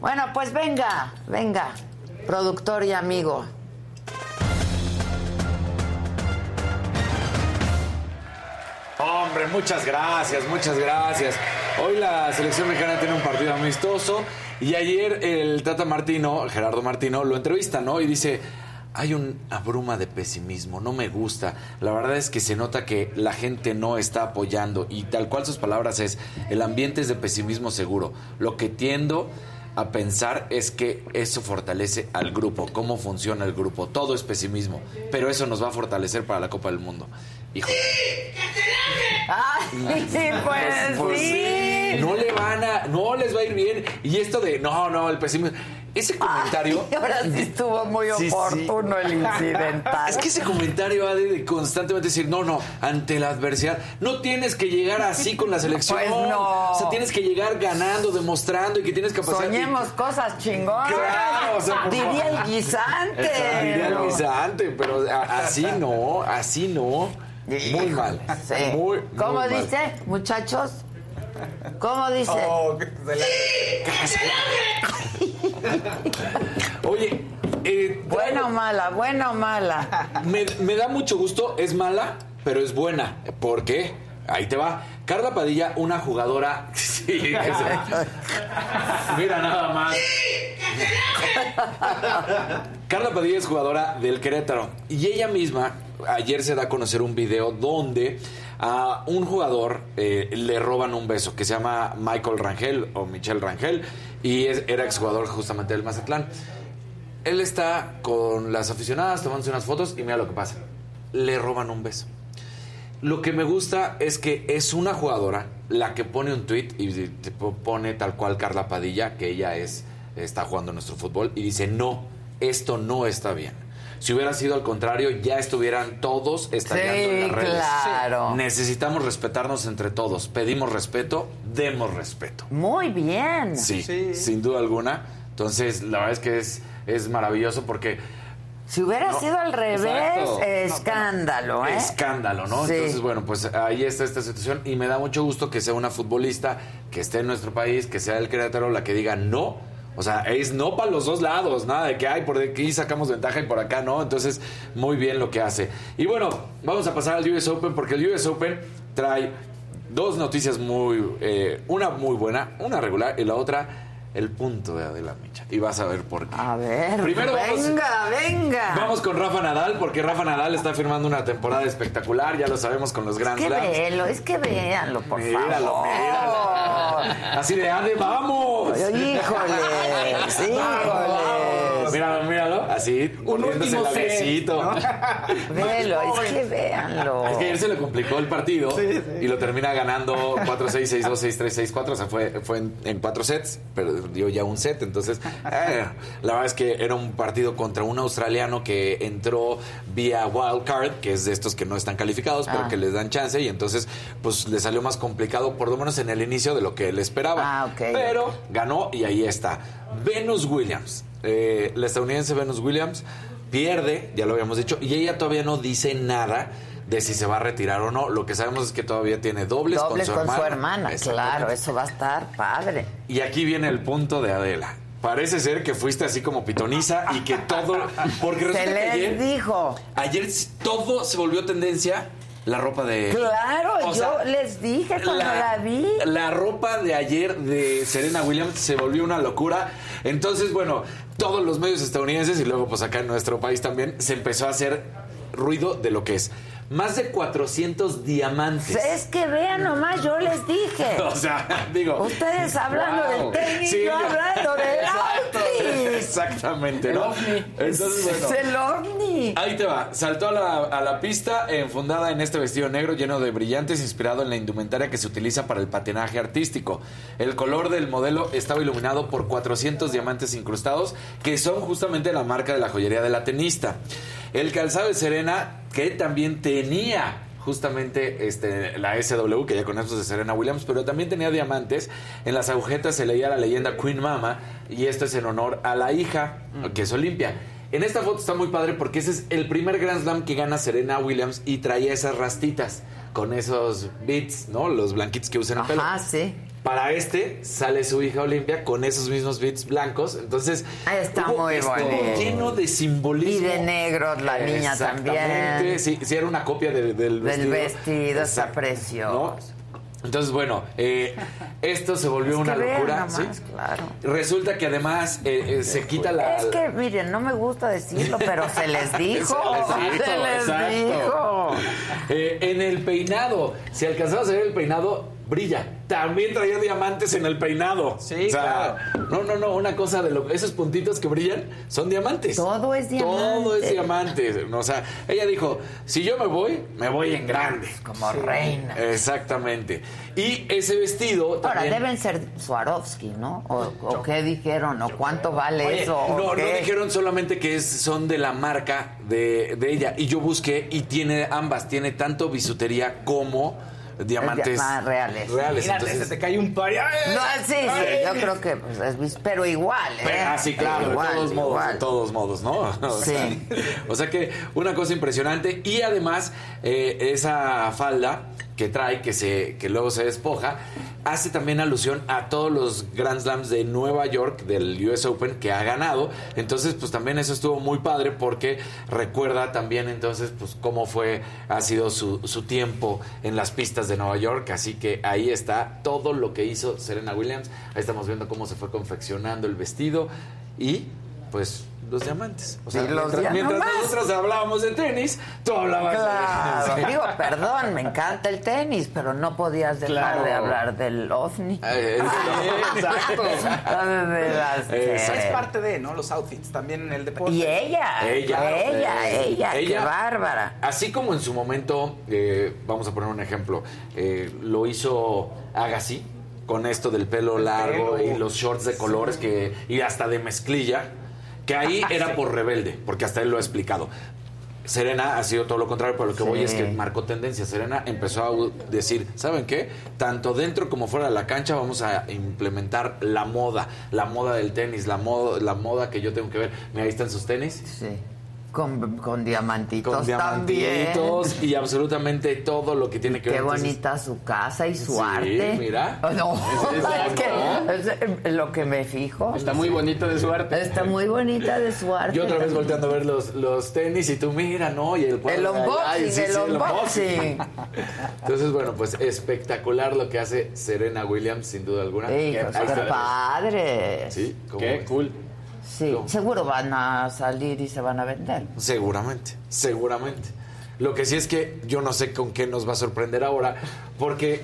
[SPEAKER 2] Bueno, pues venga, venga, productor y amigo.
[SPEAKER 6] Hombre, muchas gracias, muchas gracias. Hoy la selección mexicana tiene un partido amistoso y ayer el Tata Martino, Gerardo Martino, lo entrevista, ¿no? Y dice, hay una bruma de pesimismo, no me gusta. La verdad es que se nota que la gente no está apoyando y tal cual sus palabras es, el ambiente es de pesimismo seguro. Lo que tiendo a pensar es que eso fortalece al grupo, cómo funciona el grupo. Todo es pesimismo, pero eso nos va a fortalecer para la Copa del Mundo. Hijo.
[SPEAKER 2] Sí, pues,
[SPEAKER 6] Pues
[SPEAKER 2] sí.
[SPEAKER 6] No le van a, no les va a ir bien. Y esto de, no, no, el pesimismo. Ese comentario.
[SPEAKER 2] Ay, [laughs] ahora sí estuvo muy
[SPEAKER 6] Sí, sí.
[SPEAKER 2] oportuno el incidental.
[SPEAKER 6] Es que ese comentario ha de, constantemente decir, no, no, ante la adversidad, no tienes que llegar así con la selección.
[SPEAKER 2] Pues no.
[SPEAKER 6] O sea, tienes que llegar ganando, demostrando y que tienes capacidad.
[SPEAKER 2] Soñemos cosas chingonas.
[SPEAKER 6] Claro, o sea,
[SPEAKER 2] Diría el guisante.
[SPEAKER 6] Exacto, Diría el guisante, pero así no, así no. Muy mal.
[SPEAKER 2] Sí.
[SPEAKER 6] Muy,
[SPEAKER 2] ¿Cómo
[SPEAKER 6] muy mal.
[SPEAKER 2] dice, muchachos? ¿Cómo dice?
[SPEAKER 7] Oh, la-
[SPEAKER 6] Oye, eh,
[SPEAKER 2] Buena o mala, buena o mala.
[SPEAKER 6] Me, me da mucho gusto, es mala, pero es buena. ¿Por qué? Ahí te va. Carla Padilla, una jugadora. [laughs] Sí, que se- Mira nada más. Carla Padilla es jugadora del Querétaro. Y ella misma, ayer se da a conocer un video donde a un jugador eh, le roban un beso que se llama Michael Rangel o Michelle Rangel. Y es- era exjugador justamente del Mazatlán. Él está con las aficionadas tomándose unas fotos y mira lo que pasa. Le roban un beso. Lo que me gusta es que es una jugadora la que pone un tweet y pone tal cual Carla Padilla, que ella es está jugando nuestro fútbol y dice, "No, esto no está bien." Si hubiera sido al contrario, ya estuvieran todos estallando
[SPEAKER 2] Sí,
[SPEAKER 6] en las redes.
[SPEAKER 2] claro.
[SPEAKER 6] Necesitamos respetarnos entre todos. Pedimos respeto, demos respeto.
[SPEAKER 2] Muy bien.
[SPEAKER 6] Sí,
[SPEAKER 7] Sí.
[SPEAKER 6] sin duda alguna. Entonces, la verdad es que es, es maravilloso porque
[SPEAKER 2] Si hubiera
[SPEAKER 6] No,
[SPEAKER 2] sido al revés,
[SPEAKER 6] exacto.
[SPEAKER 2] escándalo, ¿eh?
[SPEAKER 6] escándalo, ¿no?
[SPEAKER 2] Sí.
[SPEAKER 6] Entonces, bueno, pues ahí está esta situación y me da mucho gusto que sea una futbolista que esté en nuestro país, que sea el Querétaro la que diga no. O sea, es no para los dos lados, nada de que, ay, por aquí sacamos ventaja y por acá no. Entonces, muy bien lo que hace. Y bueno, vamos a pasar al US Open porque el US Open trae dos noticias muy, eh, una muy buena, una regular y la otra el punto de Adela Micha. Y vas a ver por qué.
[SPEAKER 2] A ver,
[SPEAKER 6] Primero vamos-
[SPEAKER 2] venga, venga.
[SPEAKER 6] Vamos con Rafa Nadal, porque Rafa Nadal está firmando una temporada espectacular, ya lo sabemos con los
[SPEAKER 2] Es
[SPEAKER 6] Grand
[SPEAKER 2] que
[SPEAKER 6] Slams.
[SPEAKER 2] véelo, es que véanlo, por
[SPEAKER 6] Míralo,
[SPEAKER 2] favor.
[SPEAKER 6] míralo. Así de, ande, vamos.
[SPEAKER 2] Híjoles, híjoles. [laughs]
[SPEAKER 6] Míralo, míralo, míralo. Así,
[SPEAKER 5] Un último
[SPEAKER 6] el.
[SPEAKER 5] ¿no? [laughs]
[SPEAKER 2] Velo, es que véanlo.
[SPEAKER 6] Es que ayer se le complicó el partido y lo termina ganando 4-6, 6-2, 6-3, 6-4. O sea, fue, fue en, en cuatro sets, pero dio ya un set. Entonces, eh, la verdad es que era un partido contra un australiano que entró vía wild card, que es de estos que no están calificados, pero
[SPEAKER 2] Ah.
[SPEAKER 6] que les dan chance. Y entonces, pues le salió más complicado, por lo menos en el inicio, de lo que él esperaba.
[SPEAKER 2] Ah, ok,
[SPEAKER 6] Pero ganó y ahí está. Venus Williams, eh, la estadounidense Venus Williams, pierde, ya lo habíamos dicho, y ella todavía no dice nada de si se va a retirar o no. Lo que sabemos es que todavía tiene dobles,
[SPEAKER 2] Dobles
[SPEAKER 6] con su hermana.
[SPEAKER 2] hermana,
[SPEAKER 6] Exactamente.
[SPEAKER 2] claro, eso va a estar padre.
[SPEAKER 6] Y aquí viene el punto de Adela. Parece ser que fuiste así como pitoniza y que todo... Porque
[SPEAKER 2] Se
[SPEAKER 6] que
[SPEAKER 2] les
[SPEAKER 6] ayer,
[SPEAKER 2] dijo.
[SPEAKER 6] ayer todo se volvió tendencia, la ropa de...
[SPEAKER 2] Claro,
[SPEAKER 6] O
[SPEAKER 2] yo
[SPEAKER 6] sea,
[SPEAKER 2] les dije cuando la, vi.
[SPEAKER 6] la ropa de ayer de Serena Williams se volvió una locura. Entonces, bueno, todos los medios estadounidenses y luego pues acá en nuestro país también se empezó a hacer ruido de lo que es. Más de 400 diamantes.
[SPEAKER 2] Es que vean nomás, yo les dije. [laughs]
[SPEAKER 6] O sea, digo.
[SPEAKER 2] Ustedes hablando
[SPEAKER 6] wow.
[SPEAKER 2] del tenis,
[SPEAKER 6] Sí,
[SPEAKER 2] yo hablando del
[SPEAKER 6] Exacto,
[SPEAKER 2] outfit.
[SPEAKER 6] Exactamente,
[SPEAKER 5] El
[SPEAKER 6] ¿no?
[SPEAKER 5] ovni.
[SPEAKER 6] Entonces, bueno.
[SPEAKER 2] Es el ovni.
[SPEAKER 6] Ahí te va. Saltó a la, a la pista enfundada en este vestido negro lleno de brillantes, inspirado en la indumentaria que se utiliza para el patinaje artístico. El color del modelo estaba iluminado por 400 diamantes incrustados, que son justamente la marca de la joyería de la tenista. El calzado de Serena, que también tenía justamente este, la SW, que ya con estos de Serena Williams, pero también tenía diamantes. En las agujetas se leía la leyenda Queen Mama, y esto es en honor a la hija, que es Olimpia. En esta foto está muy padre porque ese es el primer Grand Slam que gana Serena Williams y traía esas rastitas con esos beats, ¿no? Los blanquitos que usan en el pelo.
[SPEAKER 2] Ajá, sí.
[SPEAKER 6] Para este sale su hija Olimpia con esos mismos beats blancos. Entonces,
[SPEAKER 2] Ah, está
[SPEAKER 6] hubo-
[SPEAKER 2] muy bonito.
[SPEAKER 6] lleno de simbolismo.
[SPEAKER 2] Y de negros la niña
[SPEAKER 6] Exactamente.
[SPEAKER 2] también.
[SPEAKER 6] Sí, sí, era una copia de- del vestido.
[SPEAKER 2] Del vestido, está
[SPEAKER 6] Exacto.
[SPEAKER 2] precioso.
[SPEAKER 6] ¿No? Entonces, bueno, eh, esto se volvió
[SPEAKER 2] Es que
[SPEAKER 6] una locura.
[SPEAKER 2] nomás,
[SPEAKER 6] ¿sí?
[SPEAKER 2] claro.
[SPEAKER 6] Resulta que además eh, eh, se quita la.
[SPEAKER 2] Es que, miren, no me gusta decirlo, pero se les [laughs] dijo.
[SPEAKER 6] Se les dijo,
[SPEAKER 2] se les
[SPEAKER 6] exacto.
[SPEAKER 2] dijo.
[SPEAKER 6] Eh, en el peinado, si alcanzabas a ver el peinado, brilla. También traía diamantes en el peinado.
[SPEAKER 5] Sí,
[SPEAKER 6] o sea, No, no, no, una cosa de lo esos puntitos que brillan son diamantes.
[SPEAKER 2] Todo es
[SPEAKER 6] Todo es
[SPEAKER 2] diamante.
[SPEAKER 6] diamante. O sea, ella dijo, si yo me voy, me voy en grande.
[SPEAKER 2] Como reina.
[SPEAKER 6] Exactamente. Y ese vestido
[SPEAKER 2] Ahora,
[SPEAKER 6] también...
[SPEAKER 2] deben ser Swarovski, ¿no? O, o qué dijeron? ¿O cuánto vale
[SPEAKER 6] Oye,
[SPEAKER 2] eso? ¿O
[SPEAKER 6] no, no dijeron solamente que es, son de la marca de, de ella. Y yo busqué y tiene ambas. Tiene tanto bisutería como diamantes
[SPEAKER 2] Ah, reales.
[SPEAKER 6] reales.
[SPEAKER 5] Imagínate,
[SPEAKER 6] Entonces,
[SPEAKER 5] se te cae un par.
[SPEAKER 2] No, sí, sí, yo creo que pues, es vis- pero igual, ¿eh?
[SPEAKER 6] Pero, ah, sí, claro,
[SPEAKER 2] Igual,
[SPEAKER 6] de todos modos,
[SPEAKER 2] igual.
[SPEAKER 6] de todos modos, ¿no? [laughs] O
[SPEAKER 2] Sí.
[SPEAKER 6] sea, o sea que una cosa impresionante y además eh, esa falda que trae, que se que luego se despoja, hace también alusión a todos los Grand Slams de Nueva York del US Open que ha ganado. Entonces, pues también eso estuvo muy padre porque recuerda también entonces pues cómo fue ha sido su, su tiempo en las pistas de Nueva York, así que ahí está todo lo que hizo Serena Williams. Ahí estamos viendo cómo se fue confeccionando el vestido y pues los diamantes. O sea,
[SPEAKER 2] Sí, los
[SPEAKER 6] mientras, mientras nosotros hablábamos de tenis, tú hablabas
[SPEAKER 2] Claro,
[SPEAKER 6] de...
[SPEAKER 2] digo, [laughs] perdón, me encanta el tenis, pero no podías dejar
[SPEAKER 5] Claro.
[SPEAKER 2] de hablar del ovni.
[SPEAKER 6] Eh,
[SPEAKER 2] veras [laughs] que-
[SPEAKER 6] Exacto.
[SPEAKER 5] Es parte de, ¿no? Los outfits, también el deporte.
[SPEAKER 2] Y ella,
[SPEAKER 6] Ella,
[SPEAKER 2] ella,
[SPEAKER 6] eh,
[SPEAKER 2] ella, qué bárbara.
[SPEAKER 6] Así como en su momento, eh, vamos a poner un ejemplo, eh, lo hizo Agassi con esto del pelo
[SPEAKER 5] El
[SPEAKER 6] largo
[SPEAKER 5] pelo.
[SPEAKER 6] y los shorts de colores que y hasta de mezclilla, que ahí era por rebelde, porque hasta él lo ha explicado. Serena ha sido todo lo contrario, pero lo que voy es que marcó tendencia. Serena empezó a decir, ¿saben qué? Tanto dentro como fuera de la cancha vamos a implementar la moda, la moda del tenis, la moda, la moda que yo tengo que ver. Mira, ahí están sus tenis.
[SPEAKER 2] Sí. Con, con diamantitos,
[SPEAKER 6] Con diamantitos y absolutamente todo lo que tiene que
[SPEAKER 2] Qué
[SPEAKER 6] ver. Entonces,
[SPEAKER 2] bonita su casa y su
[SPEAKER 6] Sí,
[SPEAKER 2] arte.
[SPEAKER 6] mira. [laughs]
[SPEAKER 2] No, es [laughs] que es lo que me fijo.
[SPEAKER 5] Está muy bonito de su arte.
[SPEAKER 2] Está muy bonita de su arte.
[SPEAKER 6] Yo otra vez volteando a ver los, los tenis y tú mira, ¿no? Y el
[SPEAKER 2] El unboxing,
[SPEAKER 6] sí,
[SPEAKER 2] el
[SPEAKER 6] sí,
[SPEAKER 2] unboxing.
[SPEAKER 6] Entonces, bueno, pues espectacular lo que hace Serena Williams, sin duda alguna.
[SPEAKER 2] Hijos,
[SPEAKER 6] Ahí
[SPEAKER 2] qué padre.
[SPEAKER 6] Sí, ¿cómo
[SPEAKER 5] Qué
[SPEAKER 6] ves?
[SPEAKER 5] cool.
[SPEAKER 2] Sí, seguro van a salir y se van a vender.
[SPEAKER 6] Seguramente, seguramente. Lo que sí es que yo no sé con qué nos va a sorprender ahora, porque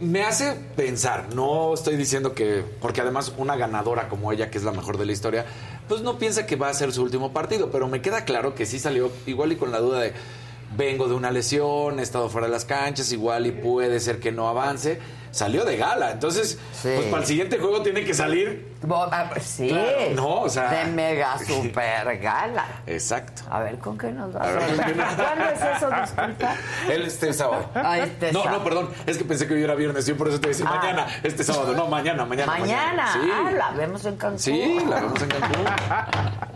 [SPEAKER 6] me hace pensar, no estoy diciendo que, porque además una ganadora como ella, que es la mejor de la historia, pues no piensa que va a ser su último partido, pero me queda claro que sí salió igual y con la duda de, vengo de una lesión, he estado fuera de las canchas, igual y puede ser que no avance, salió de gala, entonces, pues para el siguiente juego tiene que salir,
[SPEAKER 2] Ah, Sí.
[SPEAKER 6] Claro, no, o sea-
[SPEAKER 2] De mega super gala.
[SPEAKER 6] exacto.
[SPEAKER 2] A ver, ¿con qué nos vas
[SPEAKER 6] A
[SPEAKER 2] ¿Cuándo es eso? Disculpa.
[SPEAKER 6] Él este sábado.
[SPEAKER 2] Ah, este
[SPEAKER 6] no,
[SPEAKER 2] sábado.
[SPEAKER 6] no, perdón. Es que pensé que hoy era viernes. Yo por eso te decía
[SPEAKER 2] Ah.
[SPEAKER 6] mañana. Este sábado. No, mañana, mañana.
[SPEAKER 2] Mañana.
[SPEAKER 6] Sí.
[SPEAKER 2] Ah, la vemos en Cancún.
[SPEAKER 6] Sí, la vemos en Cancún.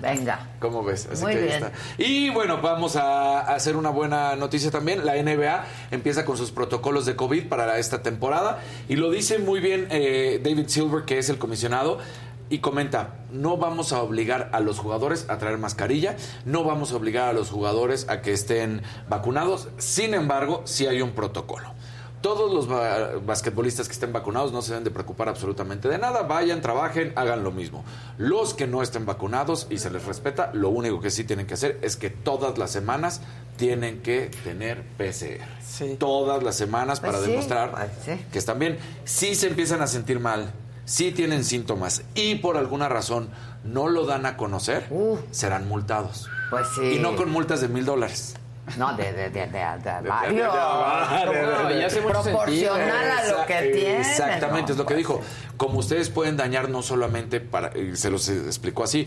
[SPEAKER 2] Venga.
[SPEAKER 6] ¿Cómo ves? Así
[SPEAKER 2] Muy
[SPEAKER 6] que
[SPEAKER 2] bien.
[SPEAKER 6] está. Y bueno, vamos a hacer una buena noticia también. La NBA empieza con sus protocolos de COVID para esta temporada. Y lo dice muy bien eh, David Silver, que es el comisionado. Y comenta, no vamos a obligar a los jugadores a traer mascarilla, no vamos a obligar a los jugadores a que estén vacunados, sin embargo, sí hay un protocolo. Todos los ba- basquetbolistas que estén vacunados no se deben de preocupar absolutamente de nada. Vayan, trabajen, hagan lo mismo. Los que no estén vacunados y se les respeta, lo único que sí tienen que hacer es que todas las semanas tienen que tener PCR.
[SPEAKER 5] Sí.
[SPEAKER 6] Todas las semanas
[SPEAKER 2] Pues
[SPEAKER 6] para
[SPEAKER 2] sí,
[SPEAKER 6] demostrar
[SPEAKER 2] pues sí.
[SPEAKER 6] que están bien. Si se empiezan a sentir mal, si tienen síntomas y por alguna razón no lo dan a conocer,
[SPEAKER 2] Uh.
[SPEAKER 6] serán multados.
[SPEAKER 2] Pues sí.
[SPEAKER 6] Y no con multas de mil dólares.
[SPEAKER 2] No, de, de, de, de, varios. Proporcional a lo que tienen.
[SPEAKER 6] Exactamente,
[SPEAKER 2] no,
[SPEAKER 6] es lo que
[SPEAKER 2] pues,
[SPEAKER 6] dijo. Como ustedes pueden dañar no solamente para, y se los explicó así,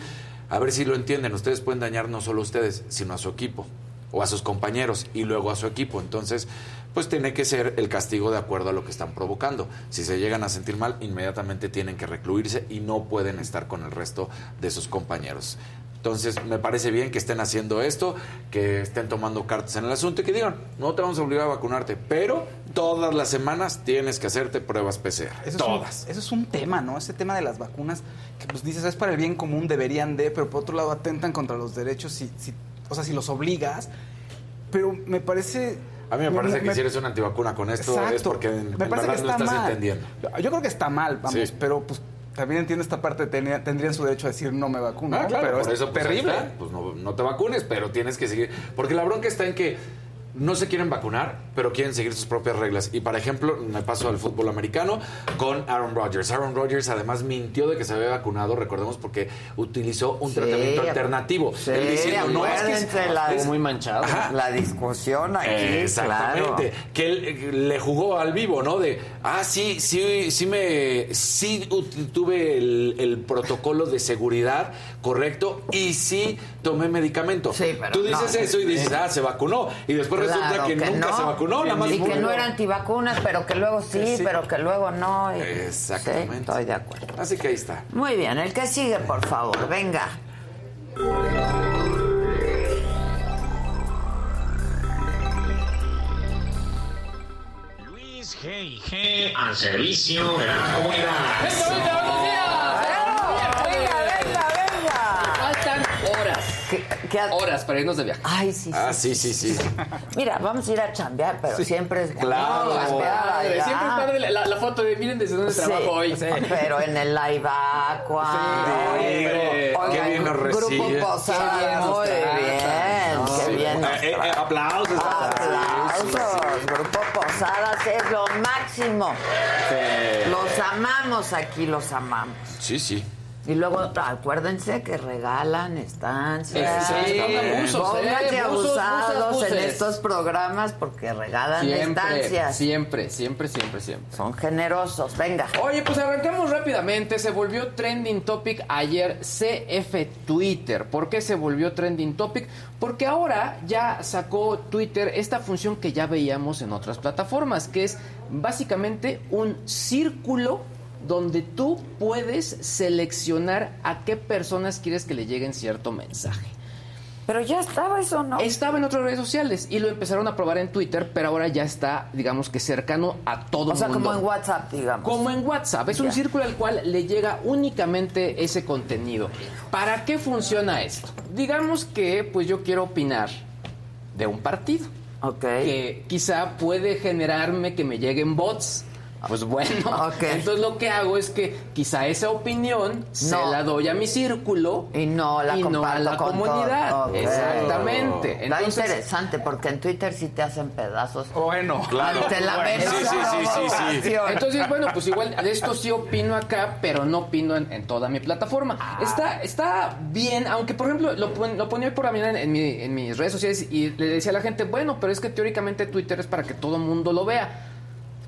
[SPEAKER 6] a ver si lo entienden, ustedes pueden dañar no solo a ustedes, sino a su equipo o a sus compañeros y luego a su equipo. Entonces, pues tiene que ser el castigo de acuerdo a lo que están provocando. Si se llegan a sentir mal, inmediatamente tienen que recluirse y no pueden estar con el resto de sus compañeros. Entonces, me parece bien que estén haciendo esto, que estén tomando cartas en el asunto y que digan, no te vamos a obligar a vacunarte, pero todas las semanas tienes que hacerte pruebas PCR.
[SPEAKER 5] Eso
[SPEAKER 6] todas.
[SPEAKER 5] Es un, eso es un tema, ¿no? Ese tema de las vacunas, que pues dices, es para el bien común, deberían de, pero por otro lado atentan contra los derechos, si, si, o sea, si los obligas. Pero me parece...
[SPEAKER 6] A mí me parece que si eres una antivacuna con esto es
[SPEAKER 5] Exacto.
[SPEAKER 6] porque en,
[SPEAKER 5] me parece
[SPEAKER 6] verdad
[SPEAKER 5] que
[SPEAKER 6] no estás
[SPEAKER 5] mal.
[SPEAKER 6] entendiendo.
[SPEAKER 5] Yo creo que está mal, vamos,
[SPEAKER 6] Sí.
[SPEAKER 5] pero pues también entiendo esta parte, tenía- tendrían su derecho a decir no me vacuno,
[SPEAKER 6] Ah, claro,
[SPEAKER 5] pero
[SPEAKER 6] por
[SPEAKER 5] es
[SPEAKER 6] eso pues,
[SPEAKER 5] terrible.
[SPEAKER 6] está. Pues no, no te vacunes, pero tienes que seguir. Porque la bronca está en que no se quieren vacunar, pero quieren seguir sus propias reglas. Y, por ejemplo, me paso al fútbol americano con Aaron Rodgers. Aaron Rodgers además mintió de que se había vacunado, recordemos, porque utilizó un
[SPEAKER 2] Sí,
[SPEAKER 6] tratamiento alternativo.
[SPEAKER 2] Sí,
[SPEAKER 6] Él diciendo, no, es que...
[SPEAKER 2] acuérdense la,
[SPEAKER 6] es-
[SPEAKER 7] muy manchado.
[SPEAKER 6] Ajá.
[SPEAKER 2] la discusión aquí,
[SPEAKER 6] Exactamente.
[SPEAKER 2] claro.
[SPEAKER 6] Que él eh, le jugó al vivo, ¿no? De, ah, sí, sí, sí me, sí tuve el, el protocolo de seguridad correcto y sí tomé medicamento.
[SPEAKER 2] Sí, pero
[SPEAKER 6] Tú dices
[SPEAKER 2] no.
[SPEAKER 6] eso y dices, ah, se vacunó. Y después resulta que, nunca
[SPEAKER 2] no.
[SPEAKER 6] se vacunó, nada más
[SPEAKER 2] Y que no era antivacunas, pero que luego sí,
[SPEAKER 6] Sí.
[SPEAKER 2] pero que luego no. y-
[SPEAKER 6] Exactamente.
[SPEAKER 2] Sí, estoy de acuerdo.
[SPEAKER 6] Así que ahí está.
[SPEAKER 2] Muy bien, el que sigue, por favor, venga.
[SPEAKER 8] Luis G&G al servicio de la comunidad.
[SPEAKER 2] ¡Venga, venga, venga!
[SPEAKER 7] Faltan horas.
[SPEAKER 2] ¿Qué- qué ha-
[SPEAKER 7] Horas para irnos de viaje.
[SPEAKER 2] Ay, sí, sí.
[SPEAKER 6] Ah, sí, sí, sí.
[SPEAKER 2] Mira, vamos a ir a chambear, pero siempre es
[SPEAKER 6] Claro.
[SPEAKER 2] bueno chambear
[SPEAKER 7] Padre,
[SPEAKER 2] allá.
[SPEAKER 7] Siempre es padre la, la- la foto de miren desde dónde
[SPEAKER 2] Sí,
[SPEAKER 7] trabajo hoy. [laughs]
[SPEAKER 2] pero en el live aqua.
[SPEAKER 7] Sí,
[SPEAKER 6] hombre, qué bien nos
[SPEAKER 2] Grupo
[SPEAKER 6] recibe.
[SPEAKER 2] Posada,
[SPEAKER 7] Qué bien nos
[SPEAKER 2] muy
[SPEAKER 7] tratan.
[SPEAKER 2] bien,
[SPEAKER 7] No,
[SPEAKER 2] qué
[SPEAKER 7] sí.
[SPEAKER 2] bien nos
[SPEAKER 6] Eh, eh, aplausos.
[SPEAKER 2] Aplausos, Grupo Posadas es lo máximo. Los amamos aquí, los amamos.
[SPEAKER 6] Sí, sí.
[SPEAKER 2] Y luego, acuérdense que regalan estancias.
[SPEAKER 7] Sí, sí, abusos,
[SPEAKER 2] Pónganse
[SPEAKER 7] eh,
[SPEAKER 2] abusados en estos programas porque regalan
[SPEAKER 7] Siempre,
[SPEAKER 2] estancias.
[SPEAKER 7] siempre, siempre, siempre, siempre.
[SPEAKER 2] Son generosos. Venga.
[SPEAKER 7] Oye, pues arrancamos rápidamente. Se volvió trending topic ayer CF Twitter. ¿Por qué se volvió trending topic? Porque ahora ya sacó Twitter esta función que ya veíamos en otras plataformas, que es básicamente un círculo donde tú puedes seleccionar a qué personas quieres que le lleguen cierto mensaje.
[SPEAKER 2] Pero ya estaba eso, ¿no?
[SPEAKER 7] Estaba en otras redes sociales y lo empezaron a probar en Twitter, pero ahora ya está, digamos que cercano a todo
[SPEAKER 2] o
[SPEAKER 7] el
[SPEAKER 2] sea,
[SPEAKER 7] mundo.
[SPEAKER 2] como en WhatsApp, digamos.
[SPEAKER 7] Como en WhatsApp, es un círculo al cual le llega únicamente ese contenido. ¿Para qué funciona esto? Digamos que pues yo quiero opinar de un partido
[SPEAKER 2] Ok.
[SPEAKER 7] que quizá puede generarme que me lleguen bots Pues bueno, [laughs] entonces lo que hago es que quizá esa opinión se la doy a mi círculo
[SPEAKER 2] Y no la
[SPEAKER 7] y no a la
[SPEAKER 2] con
[SPEAKER 7] comunidad. Exactamente.
[SPEAKER 2] Está
[SPEAKER 7] Entonces,
[SPEAKER 2] interesante porque en Twitter sí te hacen pedazos.
[SPEAKER 5] Bueno,
[SPEAKER 6] Claro.
[SPEAKER 2] Ante la
[SPEAKER 6] Bueno, sí, sí, sí, sí, sí.
[SPEAKER 2] provocación.
[SPEAKER 7] Entonces, bueno, pues igual de esto sí opino acá, pero no opino en, en toda mi plataforma.
[SPEAKER 2] Ah.
[SPEAKER 7] Está, está bien, aunque por ejemplo lo, lo ponía hoy por la mañana en, mi- en mis redes sociales y le decía a la gente, bueno, pero es que teóricamente Twitter es para que todo el mundo lo vea.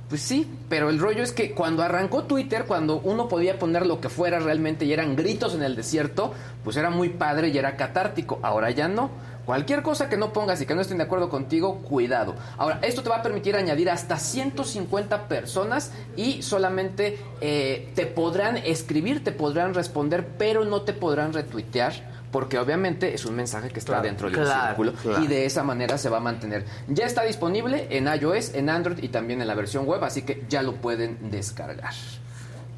[SPEAKER 7] Pues sí, pero el rollo es que cuando arrancó Twitter, cuando uno podía poner lo que fuera realmente y eran gritos en el desierto, pues era muy padre y era catártico. Ahora ya no. Cualquier cosa que no pongas y que no estén de acuerdo contigo, cuidado. Ahora, esto te va a permitir añadir hasta 150 personas y solamente eh, te podrán escribir, te podrán responder, pero no te podrán retuitear. Porque obviamente es un mensaje que está dentro del
[SPEAKER 2] claro,
[SPEAKER 7] círculo
[SPEAKER 2] claro.
[SPEAKER 7] y de esa manera se va a mantener. Ya está disponible en iOS, en Android y también en la versión web, así que ya lo pueden descargar.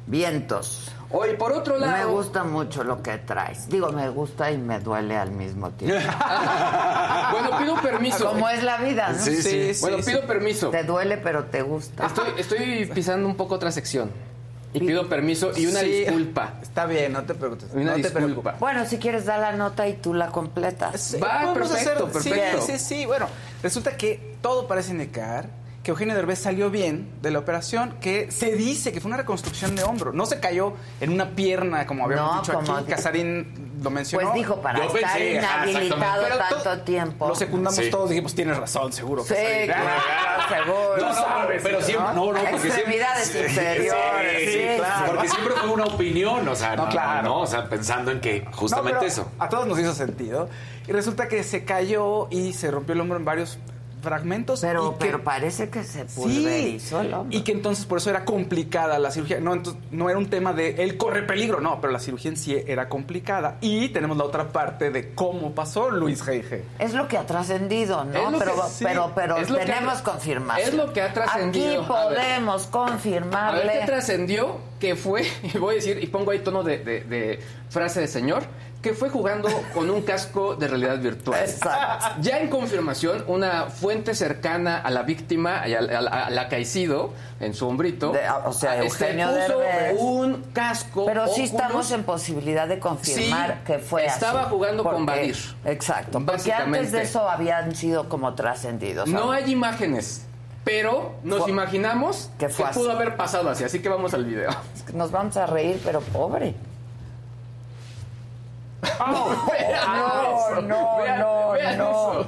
[SPEAKER 2] Vientos.
[SPEAKER 7] Hoy, por otro lado.
[SPEAKER 2] Me gusta mucho lo que traes. Digo, me gusta y me duele al mismo tiempo. [laughs]
[SPEAKER 7] bueno, pido permiso.
[SPEAKER 2] Como es la vida, ¿no?
[SPEAKER 6] Sí, sí.
[SPEAKER 7] bueno, pido permiso.
[SPEAKER 2] Te duele, pero te gusta.
[SPEAKER 7] Estoy, estoy pisando un poco otra sección. Y pido permiso y una
[SPEAKER 5] Sí.
[SPEAKER 7] disculpa.
[SPEAKER 5] Está bien, no te preocupes.
[SPEAKER 7] Una
[SPEAKER 5] no te
[SPEAKER 7] disculpa.
[SPEAKER 5] preocupes.
[SPEAKER 2] Bueno, si quieres dar la nota y tú la completas.
[SPEAKER 5] Sí,
[SPEAKER 7] Va, perfecto,
[SPEAKER 5] sí,
[SPEAKER 7] perfecto.
[SPEAKER 5] Sí, sí, Bueno, resulta que todo parece indicar que Eugenio Derbez salió bien de la operación, que se dice que fue una reconstrucción de hombro. No se cayó en una pierna, como habíamos
[SPEAKER 2] No,
[SPEAKER 5] dicho
[SPEAKER 2] como-
[SPEAKER 5] aquí. Casarín lo mencionó.
[SPEAKER 2] Pues dijo, para
[SPEAKER 6] Yo
[SPEAKER 2] estar
[SPEAKER 6] pensé,
[SPEAKER 2] inhabilitado tanto tiempo.
[SPEAKER 5] Lo secundamos
[SPEAKER 6] Sí.
[SPEAKER 5] todos, dijimos, tienes razón, seguro.
[SPEAKER 2] Sí,
[SPEAKER 5] Casarín.
[SPEAKER 2] claro, [laughs] seguro.
[SPEAKER 6] No, no, pero siempre, no, no, porque siempre,
[SPEAKER 2] inferiores, sí, claro.
[SPEAKER 6] Porque siempre fue una opinión, o sea,
[SPEAKER 5] No,
[SPEAKER 6] no,
[SPEAKER 5] claro.
[SPEAKER 6] no, o sea, pensando en que justamente eso.
[SPEAKER 5] A todos nos hizo sentido. Y resulta que se cayó y se rompió el hombro en varios fragmentos.
[SPEAKER 2] Pero,
[SPEAKER 5] y que-
[SPEAKER 2] pero parece que se
[SPEAKER 5] Sí,
[SPEAKER 2] pulverizó el hombro.
[SPEAKER 5] y que entonces por eso era complicada la cirugía. No, entonces, no era un tema de él corre peligro, no, pero la cirugía en sí era complicada. Y tenemos la otra parte de cómo pasó Luis G.G.
[SPEAKER 2] Es lo que ha trascendido, ¿no? Pero,
[SPEAKER 7] que- sí,
[SPEAKER 2] pero, pero
[SPEAKER 7] es lo que
[SPEAKER 2] tenemos confirmación.
[SPEAKER 7] es lo que ha trascendido.
[SPEAKER 2] Aquí
[SPEAKER 7] A
[SPEAKER 2] podemos
[SPEAKER 7] A
[SPEAKER 2] confirmarle.
[SPEAKER 7] ver qué trascendió, que fue, [laughs] y voy a decir, y pongo ahí tono de, de- de frase de señor, que fue jugando con un casco de realidad virtual.
[SPEAKER 2] Exacto.
[SPEAKER 7] Ya en confirmación, una fuente cercana a la víctima, y al, al- al acaecido, en su hombrito,
[SPEAKER 2] De- o sea,
[SPEAKER 7] este,
[SPEAKER 2] Eugenio
[SPEAKER 7] puso
[SPEAKER 2] Derbez.
[SPEAKER 7] un casco.
[SPEAKER 2] Pero sí estamos en posibilidad de confirmar
[SPEAKER 7] Sí,
[SPEAKER 2] que fue
[SPEAKER 7] estaba
[SPEAKER 2] así.
[SPEAKER 7] jugando con Badir.
[SPEAKER 2] Exacto. Porque antes de eso habían sido como trascendidos.
[SPEAKER 7] No hay imágenes, pero nos
[SPEAKER 2] Fue-
[SPEAKER 7] imaginamos
[SPEAKER 2] que
[SPEAKER 7] que,
[SPEAKER 2] fue así.
[SPEAKER 7] pudo haber pasado así, así que vamos al video.
[SPEAKER 2] Nos vamos a reír, pero pobre. No, no, no, no.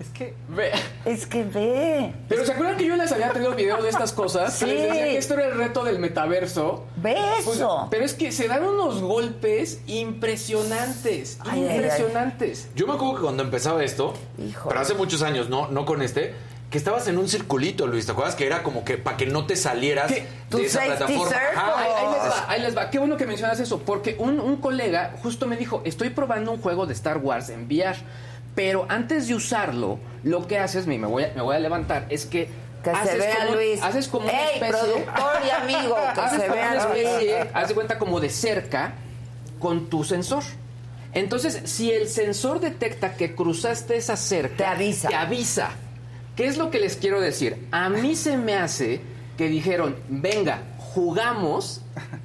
[SPEAKER 5] Es que
[SPEAKER 7] Ve-
[SPEAKER 2] Es que ve.
[SPEAKER 7] Pero ¿se acuerdan que yo les había traído video de estas cosas?
[SPEAKER 2] Sí.
[SPEAKER 7] Les decía que esto era el reto del metaverso.
[SPEAKER 2] Ve
[SPEAKER 7] Pues,
[SPEAKER 2] eso.
[SPEAKER 7] pero es que se dan unos golpes impresionantes, impresionantes.
[SPEAKER 6] Yo me acuerdo que cuando empezaba esto, pero hace muchos años, no, no con este, que estabas en un circulito, Luis, ¿te acuerdas? Que era como que para que no te salieras de esa plataforma.
[SPEAKER 7] Ahí, ahí les va, ahí les va. Qué bueno que mencionas eso, porque un, un colega justo me dijo, estoy probando un juego de Star Wars en VR, pero antes de usarlo, lo que haces, me me voy a, me voy a levantar, es que...
[SPEAKER 2] Que se
[SPEAKER 7] haces
[SPEAKER 2] vea
[SPEAKER 7] como-
[SPEAKER 2] Luis.
[SPEAKER 7] Haces como una
[SPEAKER 2] Ey,
[SPEAKER 7] especie...
[SPEAKER 2] productor y amigo, [laughs] que
[SPEAKER 7] haces
[SPEAKER 2] se
[SPEAKER 7] como
[SPEAKER 2] vea
[SPEAKER 7] una
[SPEAKER 2] Luis.
[SPEAKER 7] especie, haz de cuenta como de cerca con tu sensor. Entonces, si el sensor detecta que cruzaste esa cerca,
[SPEAKER 2] Te avisa.
[SPEAKER 7] Te avisa. ¿Qué es lo que les quiero decir? A mí se me hace que dijeron, venga, jugamos,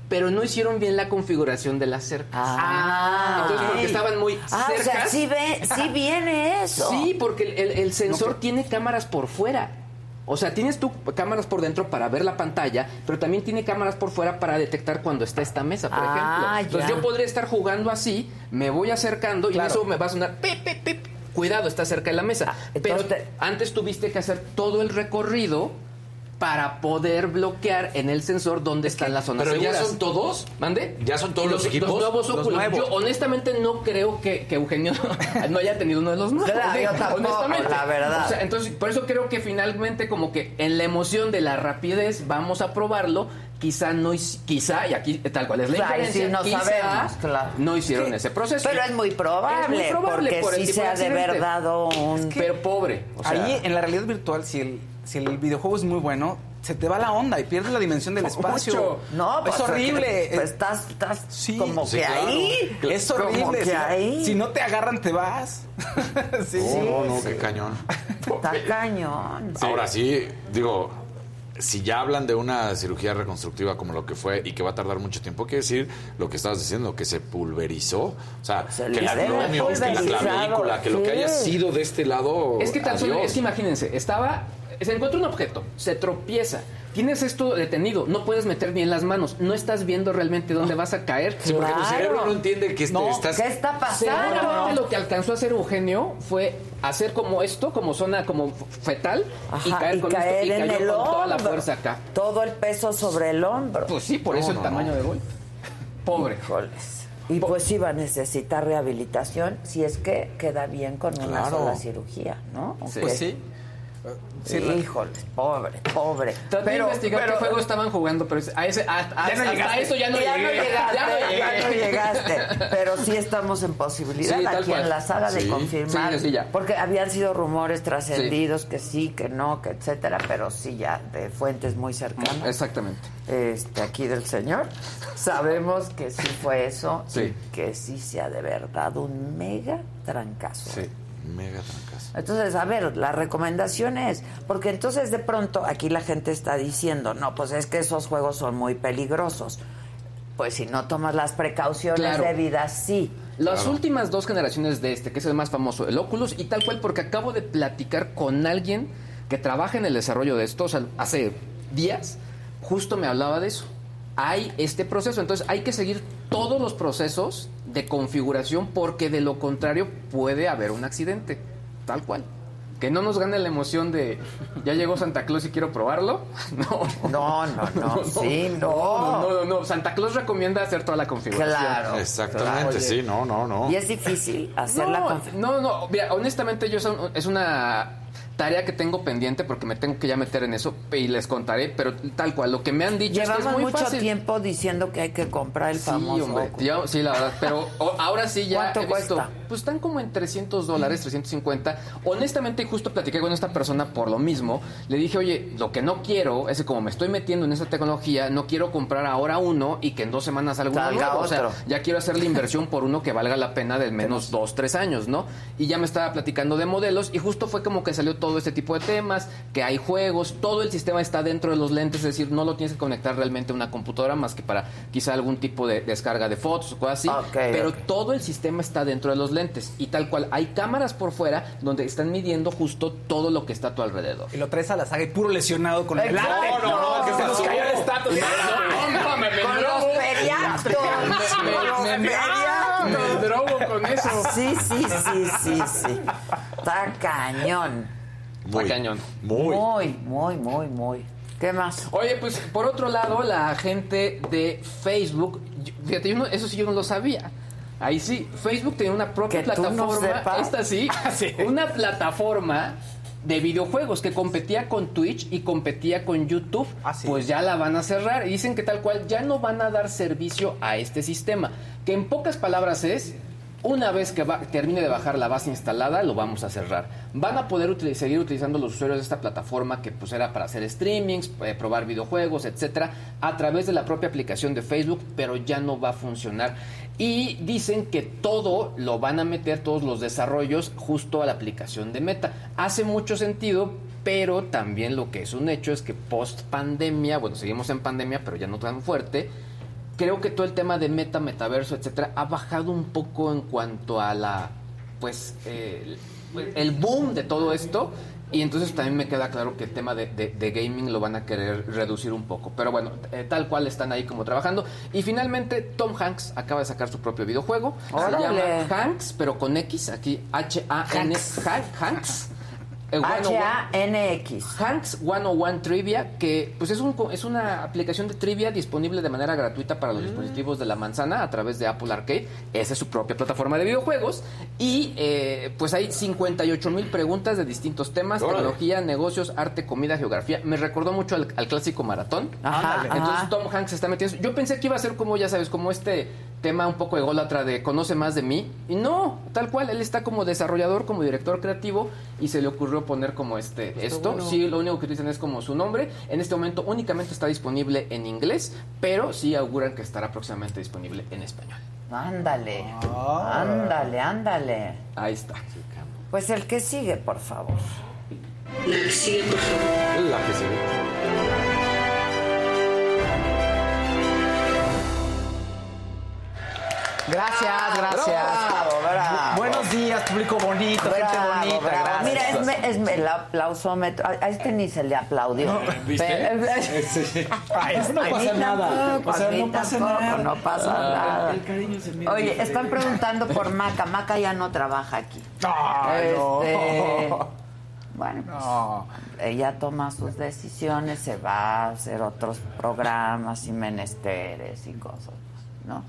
[SPEAKER 7] pero no hicieron bien la configuración de las cercas.
[SPEAKER 2] Ah,
[SPEAKER 7] Entonces,
[SPEAKER 2] ok.
[SPEAKER 7] porque estaban muy
[SPEAKER 2] Ah, o sea, sí, ve, sí viene eso.
[SPEAKER 7] Sí, porque el, sensor tiene cámaras por fuera. O sea, tienes tú cámaras por dentro para ver la pantalla, pero también tiene cámaras por fuera para detectar cuando está esta mesa, por
[SPEAKER 2] Ah,
[SPEAKER 7] ejemplo. Entonces
[SPEAKER 2] ya.
[SPEAKER 7] yo podría estar jugando así, me voy acercando y eso me va a sonar pip, pip, pip. Cuidado, está cerca de la mesa.
[SPEAKER 2] Ah,
[SPEAKER 7] pero
[SPEAKER 2] entonces
[SPEAKER 7] antes tuviste que hacer todo el recorrido para poder bloquear en el sensor dónde están las zonas
[SPEAKER 6] Pero ya son todos.
[SPEAKER 7] ¿Mande?
[SPEAKER 6] ¿Ya son todos los equipos?
[SPEAKER 7] nuevos
[SPEAKER 5] Los
[SPEAKER 7] Oculus.
[SPEAKER 5] nuevos.
[SPEAKER 7] Yo honestamente no creo que, que Eugenio [laughs] no haya tenido uno de los nuevos.
[SPEAKER 2] Claro, yo tampoco, la verdad.
[SPEAKER 7] O sea, entonces, por eso creo que finalmente como que en la emoción de la rapidez vamos a probarlo. Quizá no quizá y aquí tal cual es la inferencia,
[SPEAKER 2] sí, no
[SPEAKER 7] quizá
[SPEAKER 2] sabemos, claro.
[SPEAKER 7] no hicieron
[SPEAKER 2] Sí.
[SPEAKER 7] ese proceso
[SPEAKER 2] Pero es muy probable,
[SPEAKER 7] Es muy probable
[SPEAKER 2] porque
[SPEAKER 7] por
[SPEAKER 2] sí se ha de
[SPEAKER 7] accidente.
[SPEAKER 2] haber dado un...
[SPEAKER 7] pero pobre o sea,
[SPEAKER 5] Ahí, en la realidad virtual, si el, si el videojuego es muy bueno, se te va la onda y pierdes la dimensión del espacio.
[SPEAKER 7] Mucho.
[SPEAKER 2] No, pues
[SPEAKER 5] es horrible.
[SPEAKER 2] Pues estás, estás
[SPEAKER 5] Sí,
[SPEAKER 2] como
[SPEAKER 6] sí,
[SPEAKER 2] que
[SPEAKER 6] claro.
[SPEAKER 2] ahí.
[SPEAKER 5] es horrible.
[SPEAKER 2] que
[SPEAKER 5] Si no,
[SPEAKER 2] ahí.
[SPEAKER 5] si no te agarran, te vas. sí, [laughs] sí.
[SPEAKER 6] No, no, no, qué cañón.
[SPEAKER 2] Está cañón.
[SPEAKER 6] Ahora sí, digo, si ya hablan de una cirugía reconstructiva como lo que fue y que va a tardar mucho tiempo, quiere decir lo que estabas diciendo, que se pulverizó. O sea,
[SPEAKER 2] Se
[SPEAKER 6] que la biomio, que la clavícula, que lo que haya sido de este lado.
[SPEAKER 7] Es que tan solo, es que imagínense, estaba, se encuentra un objeto, se tropieza, tienes esto detenido, no puedes meter bien las manos, no estás viendo realmente dónde vas a caer.
[SPEAKER 6] Sí, porque tu cerebro no entiende que este-
[SPEAKER 5] No,
[SPEAKER 6] estás.
[SPEAKER 2] ¿Qué está
[SPEAKER 7] Seguramente
[SPEAKER 2] pasando?
[SPEAKER 7] lo que alcanzó a hacer Eugenio fue hacer como esto, como zona como fetal, y caer con esto, y
[SPEAKER 2] en
[SPEAKER 7] cayó
[SPEAKER 2] el
[SPEAKER 7] con
[SPEAKER 2] hombro.
[SPEAKER 7] toda la fuerza acá.
[SPEAKER 2] Todo el peso sobre el hombro.
[SPEAKER 7] Pues sí, por
[SPEAKER 6] No,
[SPEAKER 7] eso el tamaño
[SPEAKER 6] no.
[SPEAKER 7] de gol. Pobre.
[SPEAKER 2] Híjoles. Y pues sí va a necesitar rehabilitación si es que queda bien con una
[SPEAKER 6] Claro.
[SPEAKER 2] sola cirugía, ¿no?
[SPEAKER 7] Sí.
[SPEAKER 5] Pues sí. Sí,
[SPEAKER 2] Híjoles, pobre, pobre.
[SPEAKER 7] Traté de investigar qué juego estaban jugando, pero a ese, a- a-
[SPEAKER 5] no
[SPEAKER 7] hasta eso ya no
[SPEAKER 2] ya
[SPEAKER 7] llegué.
[SPEAKER 2] no llegaste,
[SPEAKER 7] Ya no
[SPEAKER 2] llegaste. Pero sí estamos en posibilidad
[SPEAKER 7] Sí,
[SPEAKER 2] aquí en la sala de confirmar.
[SPEAKER 7] Sí, sí, ya.
[SPEAKER 2] Porque habían sido rumores trascendidos que sí, que no, que etcétera, pero sí ya de fuentes muy cercanas.
[SPEAKER 7] Exactamente.
[SPEAKER 2] Este, aquí del señor. Sabemos que sí fue eso.
[SPEAKER 7] Sí.
[SPEAKER 2] y que sí se ha de verdad un mega trancazo.
[SPEAKER 7] Sí.
[SPEAKER 6] Mega trancas.
[SPEAKER 2] Entonces, a ver, la recomendación es, porque entonces de pronto aquí la gente está diciendo, no, pues es que esos juegos son muy peligrosos. Pues si no tomas las precauciones
[SPEAKER 7] Claro.
[SPEAKER 2] debidas, sí.
[SPEAKER 7] Las últimas dos generaciones de este, que es el más famoso, el Oculus, y tal cual, porque acabo de platicar con alguien que trabaja en el desarrollo de esto, o sea, hace días, justo me hablaba de eso. Hay este proceso, entonces hay que seguir todos los procesos de configuración porque de lo contrario puede haber un accidente, tal cual. Que no nos gane la emoción de ya llegó Santa Claus y quiero probarlo. [laughs] No.
[SPEAKER 2] No, no, no, [laughs] sí, no.
[SPEAKER 7] No, no, no. Santa Claus recomienda hacer toda la configuración.
[SPEAKER 2] Claro.
[SPEAKER 6] Exactamente, sí, no, no, no.
[SPEAKER 2] Y es difícil hacer la
[SPEAKER 7] no,
[SPEAKER 2] confi-
[SPEAKER 7] no, no, mira, honestamente yo son- es una tarea que tengo pendiente porque me tengo que ya meter en eso y les contaré, pero tal cual, lo que me han dicho es que es
[SPEAKER 2] Llevamos
[SPEAKER 7] muy
[SPEAKER 2] mucho
[SPEAKER 7] fácil.
[SPEAKER 2] tiempo diciendo que hay que comprar el
[SPEAKER 7] Sí,
[SPEAKER 2] famoso
[SPEAKER 7] hombre, sí, la verdad, pero o- ahora sí ya
[SPEAKER 2] ¿Cuánto
[SPEAKER 7] he visto,
[SPEAKER 2] cuesta?
[SPEAKER 7] Pues están como en 300 dólares, 350. Honestamente, justo platiqué con esta persona por lo mismo. Le dije, oye, lo que no quiero es que como me estoy metiendo en esa tecnología, no quiero comprar ahora uno y que en dos semanas salga uno
[SPEAKER 2] Salga
[SPEAKER 7] nuevo. O sea,
[SPEAKER 2] otro.
[SPEAKER 7] ya quiero hacer la [laughs] inversión por uno que valga la pena del menos dos, tres años, ¿no? Y ya me estaba platicando de modelos y justo fue como que salió todo este tipo de temas, que hay juegos, todo el sistema está dentro de los lentes, es decir, no lo tienes que conectar realmente a una computadora más que para quizá algún tipo de descarga de fotos o cosas así, pero todo el sistema está dentro de los lentes y tal cual hay cámaras por fuera donde están midiendo justo todo lo que está a tu alrededor.
[SPEAKER 5] Y lo traes a la saga y puro lesionado con el
[SPEAKER 2] Exacto.
[SPEAKER 5] late.
[SPEAKER 2] No, no,
[SPEAKER 5] que se nos cayó el estatus.
[SPEAKER 7] No, [laughs] no,
[SPEAKER 2] Con los periaptos.
[SPEAKER 7] Me-. Me drogo con eso.
[SPEAKER 2] Sí, sí, sí, sí, sí. Está cañón.
[SPEAKER 6] Muy
[SPEAKER 7] cañón.
[SPEAKER 6] Muy.
[SPEAKER 2] Muy, muy, muy, muy. ¿Qué más?
[SPEAKER 7] Oye, pues por otro lado, la gente de Facebook, fíjate, yo no- eso sí yo no lo sabía. Ahí sí, Facebook tenía una propia
[SPEAKER 2] Que tú no
[SPEAKER 7] plataforma,
[SPEAKER 2] sepas.
[SPEAKER 7] esta sí, [laughs]
[SPEAKER 5] Sí.
[SPEAKER 7] una plataforma de videojuegos que competía con Twitch y competía con YouTube.
[SPEAKER 5] Ah, sí.
[SPEAKER 7] Pues ya la van a cerrar y dicen que tal cual ya no van a dar servicio a este sistema. Que en pocas palabras es, una vez que va- termine de bajar la base instalada, lo vamos a cerrar. Van a poder util- seguir utilizando los usuarios de esta plataforma que pues era para hacer streamings, eh, probar videojuegos, etcétera, a través de la propia aplicación de Facebook, pero ya no va a funcionar. Y dicen que todo lo van a meter, todos los desarrollos, justo a la aplicación de Meta. Hace mucho sentido, pero también lo que es un hecho es que post pandemia, bueno, seguimos en pandemia, pero ya no tan fuerte, creo que todo el tema de meta, metaverso, etcétera, ha bajado un poco en cuanto a la, pues, eh, el, el boom de todo esto. Y entonces también me queda claro que el tema de, de- de gaming lo van a querer reducir un poco. Pero bueno, eh, tal cual están ahí como trabajando. Y finalmente, Tom Hanks acaba de sacar su propio videojuego. Se llama Hanks, pero con X, aquí H-A-N.
[SPEAKER 2] Hanks. H-A-N-X.
[SPEAKER 7] Hanks 101 Trivia, que pues es, un, co- es una aplicación de trivia disponible de manera gratuita para los dispositivos de la manzana a través de Apple Arcade. Esa es su propia plataforma de videojuegos. Y eh, pues hay 58 mil preguntas de distintos temas,
[SPEAKER 6] Órale.
[SPEAKER 7] tecnología, negocios, arte, comida, geografía. Me recordó mucho al, al clásico maratón.
[SPEAKER 2] Ajá,
[SPEAKER 7] Entonces
[SPEAKER 2] ajá.
[SPEAKER 7] Tom Hanks se está metiendo. Yo pensé que iba a ser como, ya sabes, como este tema un poco ególatra de conoce más de mí. Y no, tal cual, él está como desarrollador, como director creativo y se le ocurrió poner como este esto. Sí, lo único que utilizan es como su nombre. En este momento únicamente está disponible en inglés, pero sí auguran que estará próximamente disponible en español.
[SPEAKER 2] Ándale. Ándale, ándale.
[SPEAKER 7] Ahí está.
[SPEAKER 2] Pues el que sigue, por favor.
[SPEAKER 6] La que se ve.
[SPEAKER 2] Gracias, gracias. Bravo, bravo.
[SPEAKER 5] Buenos días, público bonito, gente bonita.
[SPEAKER 2] bravo.
[SPEAKER 5] gracias.
[SPEAKER 2] Es, me- es me- el aplausómetro. A a este ni se le aplaudió.
[SPEAKER 6] ¿Viste?
[SPEAKER 2] Pero- [laughs]
[SPEAKER 5] Ay, eso no
[SPEAKER 2] A mí
[SPEAKER 5] pasa nada.
[SPEAKER 2] tampoco,
[SPEAKER 5] O sea,
[SPEAKER 2] a mí
[SPEAKER 5] no pasa
[SPEAKER 2] tampoco,
[SPEAKER 5] nada.
[SPEAKER 2] No pasa nada. Oye, están preguntando por Maca. Maca ya no trabaja aquí.
[SPEAKER 5] No.
[SPEAKER 2] Este, Bueno, pues,
[SPEAKER 5] No.
[SPEAKER 2] ella toma sus decisiones, se va a hacer otros programas y menesteres y cosas, ¿no?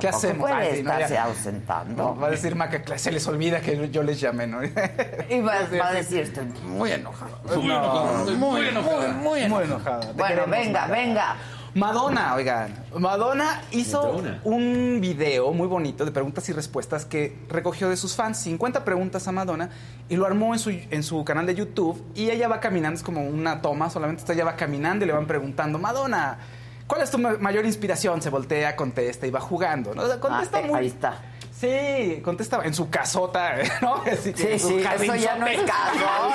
[SPEAKER 5] ¿Qué hacemos?
[SPEAKER 2] puede
[SPEAKER 5] Ay, no,
[SPEAKER 2] estarse
[SPEAKER 5] ya.
[SPEAKER 2] ausentando.
[SPEAKER 5] No, va a decir Maca que se les olvida que yo les llamé, ¿no? [laughs]
[SPEAKER 2] Y va, [laughs] va a decir, estoy muy enojado.
[SPEAKER 5] Muy enojada. Muy, enojada. Muy, enojada. Te
[SPEAKER 2] Bueno,
[SPEAKER 5] queremos,
[SPEAKER 2] venga,
[SPEAKER 5] Maca.
[SPEAKER 2] venga.
[SPEAKER 5] Madonna, oigan, Madonna hizo
[SPEAKER 6] Madonna.
[SPEAKER 5] un video muy bonito de preguntas y respuestas que recogió de sus fans, 50 preguntas a Madonna, y lo armó en su, en su canal de YouTube. Y ella va caminando, es como una toma, solamente está- ella va caminando y le van preguntando, Madonna, ¿cuál es tu ma- mayor inspiración? Se voltea, contesta y va jugando, ¿no? O sea, contesta
[SPEAKER 2] Ah, eh,
[SPEAKER 5] muy...
[SPEAKER 2] ahí está.
[SPEAKER 5] Sí, contesta en su casota, [laughs] ¿no?
[SPEAKER 2] Sí,
[SPEAKER 5] en su
[SPEAKER 2] sí, eso ya no es casota.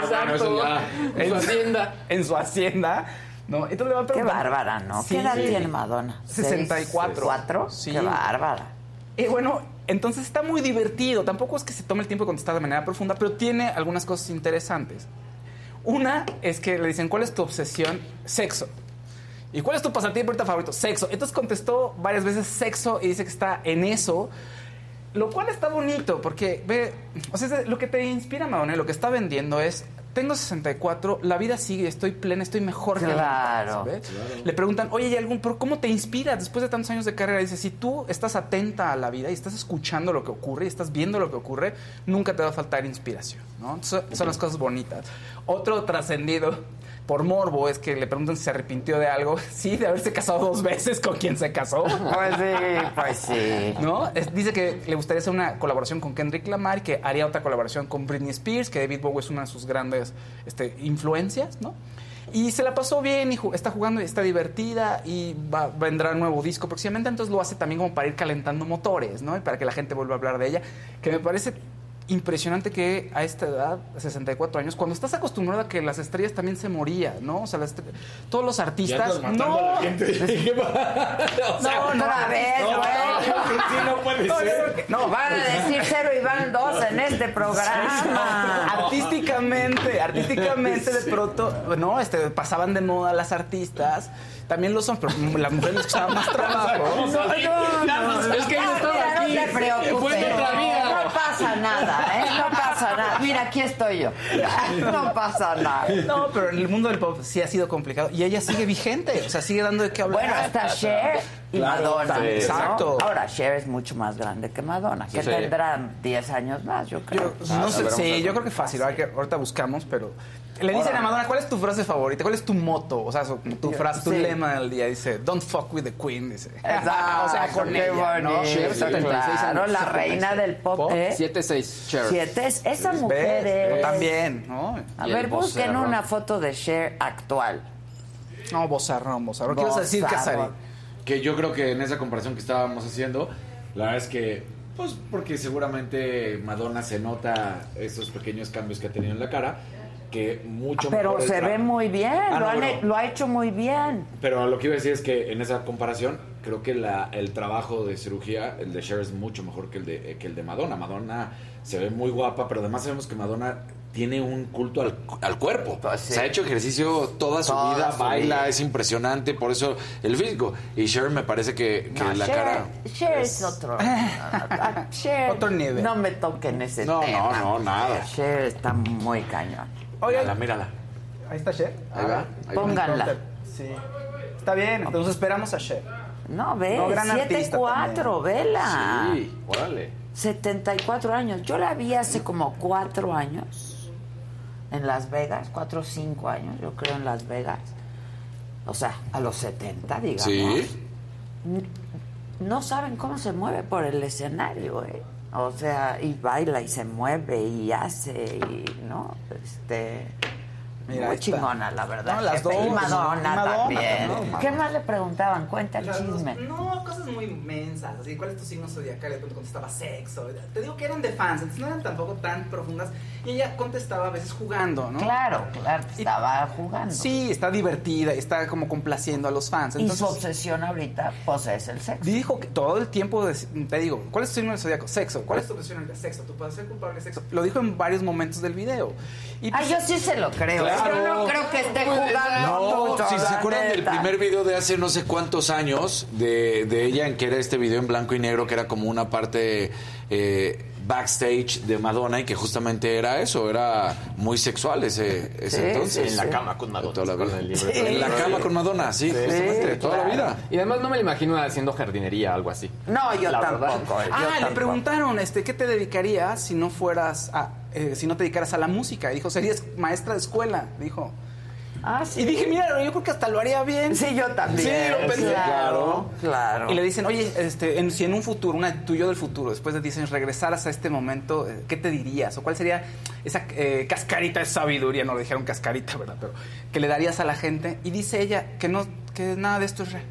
[SPEAKER 2] [laughs]
[SPEAKER 6] Ya.
[SPEAKER 7] En su hacienda.
[SPEAKER 5] En su hacienda, ¿no? Entonces le van
[SPEAKER 2] Qué bárbara, ¿no?
[SPEAKER 5] Sí.
[SPEAKER 2] ¿Qué edad tiene Madonna?
[SPEAKER 5] 64.
[SPEAKER 2] ¿Cuatro?
[SPEAKER 5] Sí.
[SPEAKER 2] Qué bárbara.
[SPEAKER 5] Y bueno, entonces está muy divertido. Tampoco es que se tome el tiempo de contestar de manera profunda, pero tiene algunas cosas interesantes. Una es que le dicen, ¿cuál es tu obsesión? Sexo. ¿Y cuál es tu pasatiempo ahorita favorito? Sexo. Entonces contestó varias veces sexo y dice que está en eso. Lo cual está bonito porque, ve, o sea, lo que te inspira, Madonna, y lo que está vendiendo es, tengo 64, la vida sigue, estoy plena, estoy mejor que nunca",
[SPEAKER 2] Claro.
[SPEAKER 5] Le preguntan, oye, ¿hay algún, pero cómo te inspiras después de tantos años de carrera? Dice, si tú estás atenta a la vida y estás escuchando lo que ocurre y estás viendo lo que ocurre, nunca te va a faltar inspiración, ¿no? Son, son las cosas bonitas. Otro trascendido por morbo es que le preguntan si se arrepintió de algo. [laughs] Sí, de haberse casado dos veces con quien se casó.
[SPEAKER 2] Pues sí, pues sí.
[SPEAKER 5] ¿No? Es- dice que le gustaría hacer una colaboración con Kendrick Lamar y que haría otra colaboración con Britney Spears, que David Bowie es una de sus grandes este, influencias, ¿no? Y se la pasó bien y ju- está jugando y está divertida y va, vendrá un nuevo disco próximamente, entonces lo hace también como para ir calentando motores, ¿no? Y para que la gente vuelva a hablar de ella, que me parece impresionante que a esta edad, 64 años, cuando estás acostumbrado a que las estrellas también se morían, ¿no? O sea, las todos los artistas... [laughs] [laughs] no,
[SPEAKER 2] No, otra vez, güey.
[SPEAKER 6] no puede
[SPEAKER 5] No, yo creo que- no,
[SPEAKER 2] Van a decir cero y van dos en este programa.
[SPEAKER 5] artísticamente, artísticamente de pronto, no, este, pasaban de moda las artistas, también lo son, pero las mujeres les más trabajo. [laughs]
[SPEAKER 7] Es que yo estaba aquí.
[SPEAKER 2] no te preocupes. Pasa nada, ¿eh? No pasa nada. Mira, aquí estoy yo. [laughs] No pasa nada.
[SPEAKER 5] No, pero en el mundo del pop sí ha sido complicado y ella sigue vigente, o sea, sigue dando de qué hablar.
[SPEAKER 2] Bueno, está Cher y
[SPEAKER 5] Claro,
[SPEAKER 2] Madonna.
[SPEAKER 5] sí,
[SPEAKER 2] ¿no?
[SPEAKER 5] exacto.
[SPEAKER 2] Ahora, Cher es mucho más grande que Madonna, que
[SPEAKER 6] sí.
[SPEAKER 2] tendrán 10 años más, yo creo.
[SPEAKER 5] Yo, no sé, sí, yo creo que fácil, que ahorita buscamos, pero le dicen a Madonna, ¿cuál es tu frase favorita? ¿Cuál es tu moto? O sea, su- tu frase, tu
[SPEAKER 2] Sí.
[SPEAKER 5] lema del día dice, "Don't fuck with the queen", dice.
[SPEAKER 2] Exacto, [laughs]
[SPEAKER 5] o sea, con
[SPEAKER 2] qué
[SPEAKER 5] ella, ¿no?
[SPEAKER 7] Cher, 76
[SPEAKER 2] claro,
[SPEAKER 7] años.
[SPEAKER 2] la reina del pop,
[SPEAKER 5] Pop,
[SPEAKER 2] ¿eh?
[SPEAKER 7] 7-6, Cher.
[SPEAKER 2] Siete, es- esa
[SPEAKER 5] ¿Ves?
[SPEAKER 2] mujer
[SPEAKER 5] Yo también, ¿no?
[SPEAKER 2] A ver, busquen
[SPEAKER 7] vocerrón.
[SPEAKER 2] una foto de Cher actual.
[SPEAKER 5] No, bozarrón, bozarrón. ¿Qué vas a decir. Casari?
[SPEAKER 6] Que yo creo que en esa comparación que estábamos haciendo, la verdad es que, pues porque seguramente Madonna se nota esos pequeños cambios que ha tenido en la cara, que mucho
[SPEAKER 2] Pero
[SPEAKER 6] mejor el
[SPEAKER 2] se ve muy bien,
[SPEAKER 6] Ah,
[SPEAKER 2] lo,
[SPEAKER 6] no,
[SPEAKER 2] han-
[SPEAKER 6] bueno.
[SPEAKER 2] lo ha hecho muy bien.
[SPEAKER 6] Pero lo que iba a decir es que en esa comparación, creo que la, el trabajo de cirugía, el de Cher es mucho mejor que el de, que el de Madonna. Madonna se ve muy guapa, pero además sabemos que Madonna tiene un culto al, al cuerpo.
[SPEAKER 2] Pues sí.
[SPEAKER 6] Se ha hecho ejercicio toda su
[SPEAKER 2] Toda
[SPEAKER 6] vida,
[SPEAKER 2] su
[SPEAKER 6] baila,
[SPEAKER 2] vida.
[SPEAKER 6] es impresionante, por eso el físico. Y Cher me parece que, que
[SPEAKER 2] No,
[SPEAKER 6] la
[SPEAKER 2] Cher-
[SPEAKER 6] cara...
[SPEAKER 2] Cher es otro. [laughs] ah, Cher,
[SPEAKER 5] Otro nivel.
[SPEAKER 2] No me toquen ese
[SPEAKER 6] No, no,
[SPEAKER 2] tema.
[SPEAKER 6] no, nada.
[SPEAKER 2] Cher está muy cañón.
[SPEAKER 6] Mírala, mírala.
[SPEAKER 5] Ahí está Cher.
[SPEAKER 6] Ahí va. ahí va.
[SPEAKER 2] Pónganla.
[SPEAKER 5] Sí. Está bien, entonces esperamos a Cher.
[SPEAKER 2] No, ve,
[SPEAKER 5] No, gran artista
[SPEAKER 2] 7-4, vela.
[SPEAKER 7] Sí, órale.
[SPEAKER 2] 74 años. Yo la vi hace como 4 años en Las Vegas, 4 o 5 años, yo creo, en Las Vegas. O sea, a los 70, digamos.
[SPEAKER 6] Sí.
[SPEAKER 2] No saben cómo se mueve por el escenario, ¿eh? O sea, y baila y se mueve y hace y, ¿no? Este...
[SPEAKER 5] Mira,
[SPEAKER 2] muy chingona, la verdad.
[SPEAKER 5] No, las dos,
[SPEAKER 2] Y Madonna,
[SPEAKER 5] y Madonna
[SPEAKER 2] también.
[SPEAKER 5] también.
[SPEAKER 2] ¿Qué más le preguntaban? Cuenta el
[SPEAKER 5] dos-
[SPEAKER 2] chisme.
[SPEAKER 5] No, cosas muy mensas. Así, ¿cuál es tu signo zodiacal? Y contestaba sexo. Te digo que eran de fans, entonces no eran tampoco tan profundas. Y ella contestaba a veces jugando, ¿no?
[SPEAKER 2] Claro, claro,
[SPEAKER 5] Y-
[SPEAKER 2] estaba jugando.
[SPEAKER 5] Sí, está divertida, está como complaciendo a los fans.
[SPEAKER 2] y su
[SPEAKER 5] Entonces,
[SPEAKER 2] obsesión ahorita, pues es el sexo.
[SPEAKER 5] dijo que todo el tiempo, de- te digo, ¿cuál es tu signo del zodiaco? Sexo. ¿Cuál es tu obsesión ante sexo? Tú puedes ser culpable de sexo. Lo dijo en varios momentos del video. Y
[SPEAKER 2] Ah, yo sí se lo creo.
[SPEAKER 6] Claro.
[SPEAKER 2] Yo no creo que esté jugando.
[SPEAKER 6] No,
[SPEAKER 2] mucho,
[SPEAKER 6] si se acuerdan del primer video de hace no sé cuántos años de, de ella, en que era este video en blanco y negro, que era como una parte eh, backstage de Madonna y que justamente era eso, era muy sexual ese, ese
[SPEAKER 2] Sí,
[SPEAKER 6] entonces.
[SPEAKER 2] sí,
[SPEAKER 7] En la
[SPEAKER 2] sí.
[SPEAKER 7] cama con Madonna.
[SPEAKER 6] Toda la
[SPEAKER 7] con
[SPEAKER 6] vida.
[SPEAKER 7] el libreto.
[SPEAKER 6] En la cama con Madonna, sí, justamente, toda la vida.
[SPEAKER 7] Y además no me lo imagino haciendo jardinería, algo así.
[SPEAKER 2] No, yo
[SPEAKER 7] La verdad.
[SPEAKER 2] tampoco. yo
[SPEAKER 5] Ah, le
[SPEAKER 2] tampoco.
[SPEAKER 5] preguntaron, este, ¿qué te dedicarías si no fueras a, eh, si no te dedicaras a la música? Y dijo, serías maestra de escuela, dijo.
[SPEAKER 2] Ah, sí.
[SPEAKER 5] Y dije, mira, yo creo que hasta lo haría bien.
[SPEAKER 2] Sí, yo también.
[SPEAKER 5] Sí, lo pensé.
[SPEAKER 2] Claro, claro.
[SPEAKER 5] Y le dicen, oye, este, en- si en un futuro, una tuyo del futuro, después de 10 años regresaras a este momento, eh, ¿qué te dirías? ¿O cuál sería esa eh, cascarita de sabiduría? No le dijeron cascarita, ¿verdad? Pero que le darías a la gente. Y dice ella que no, que nada de esto es real.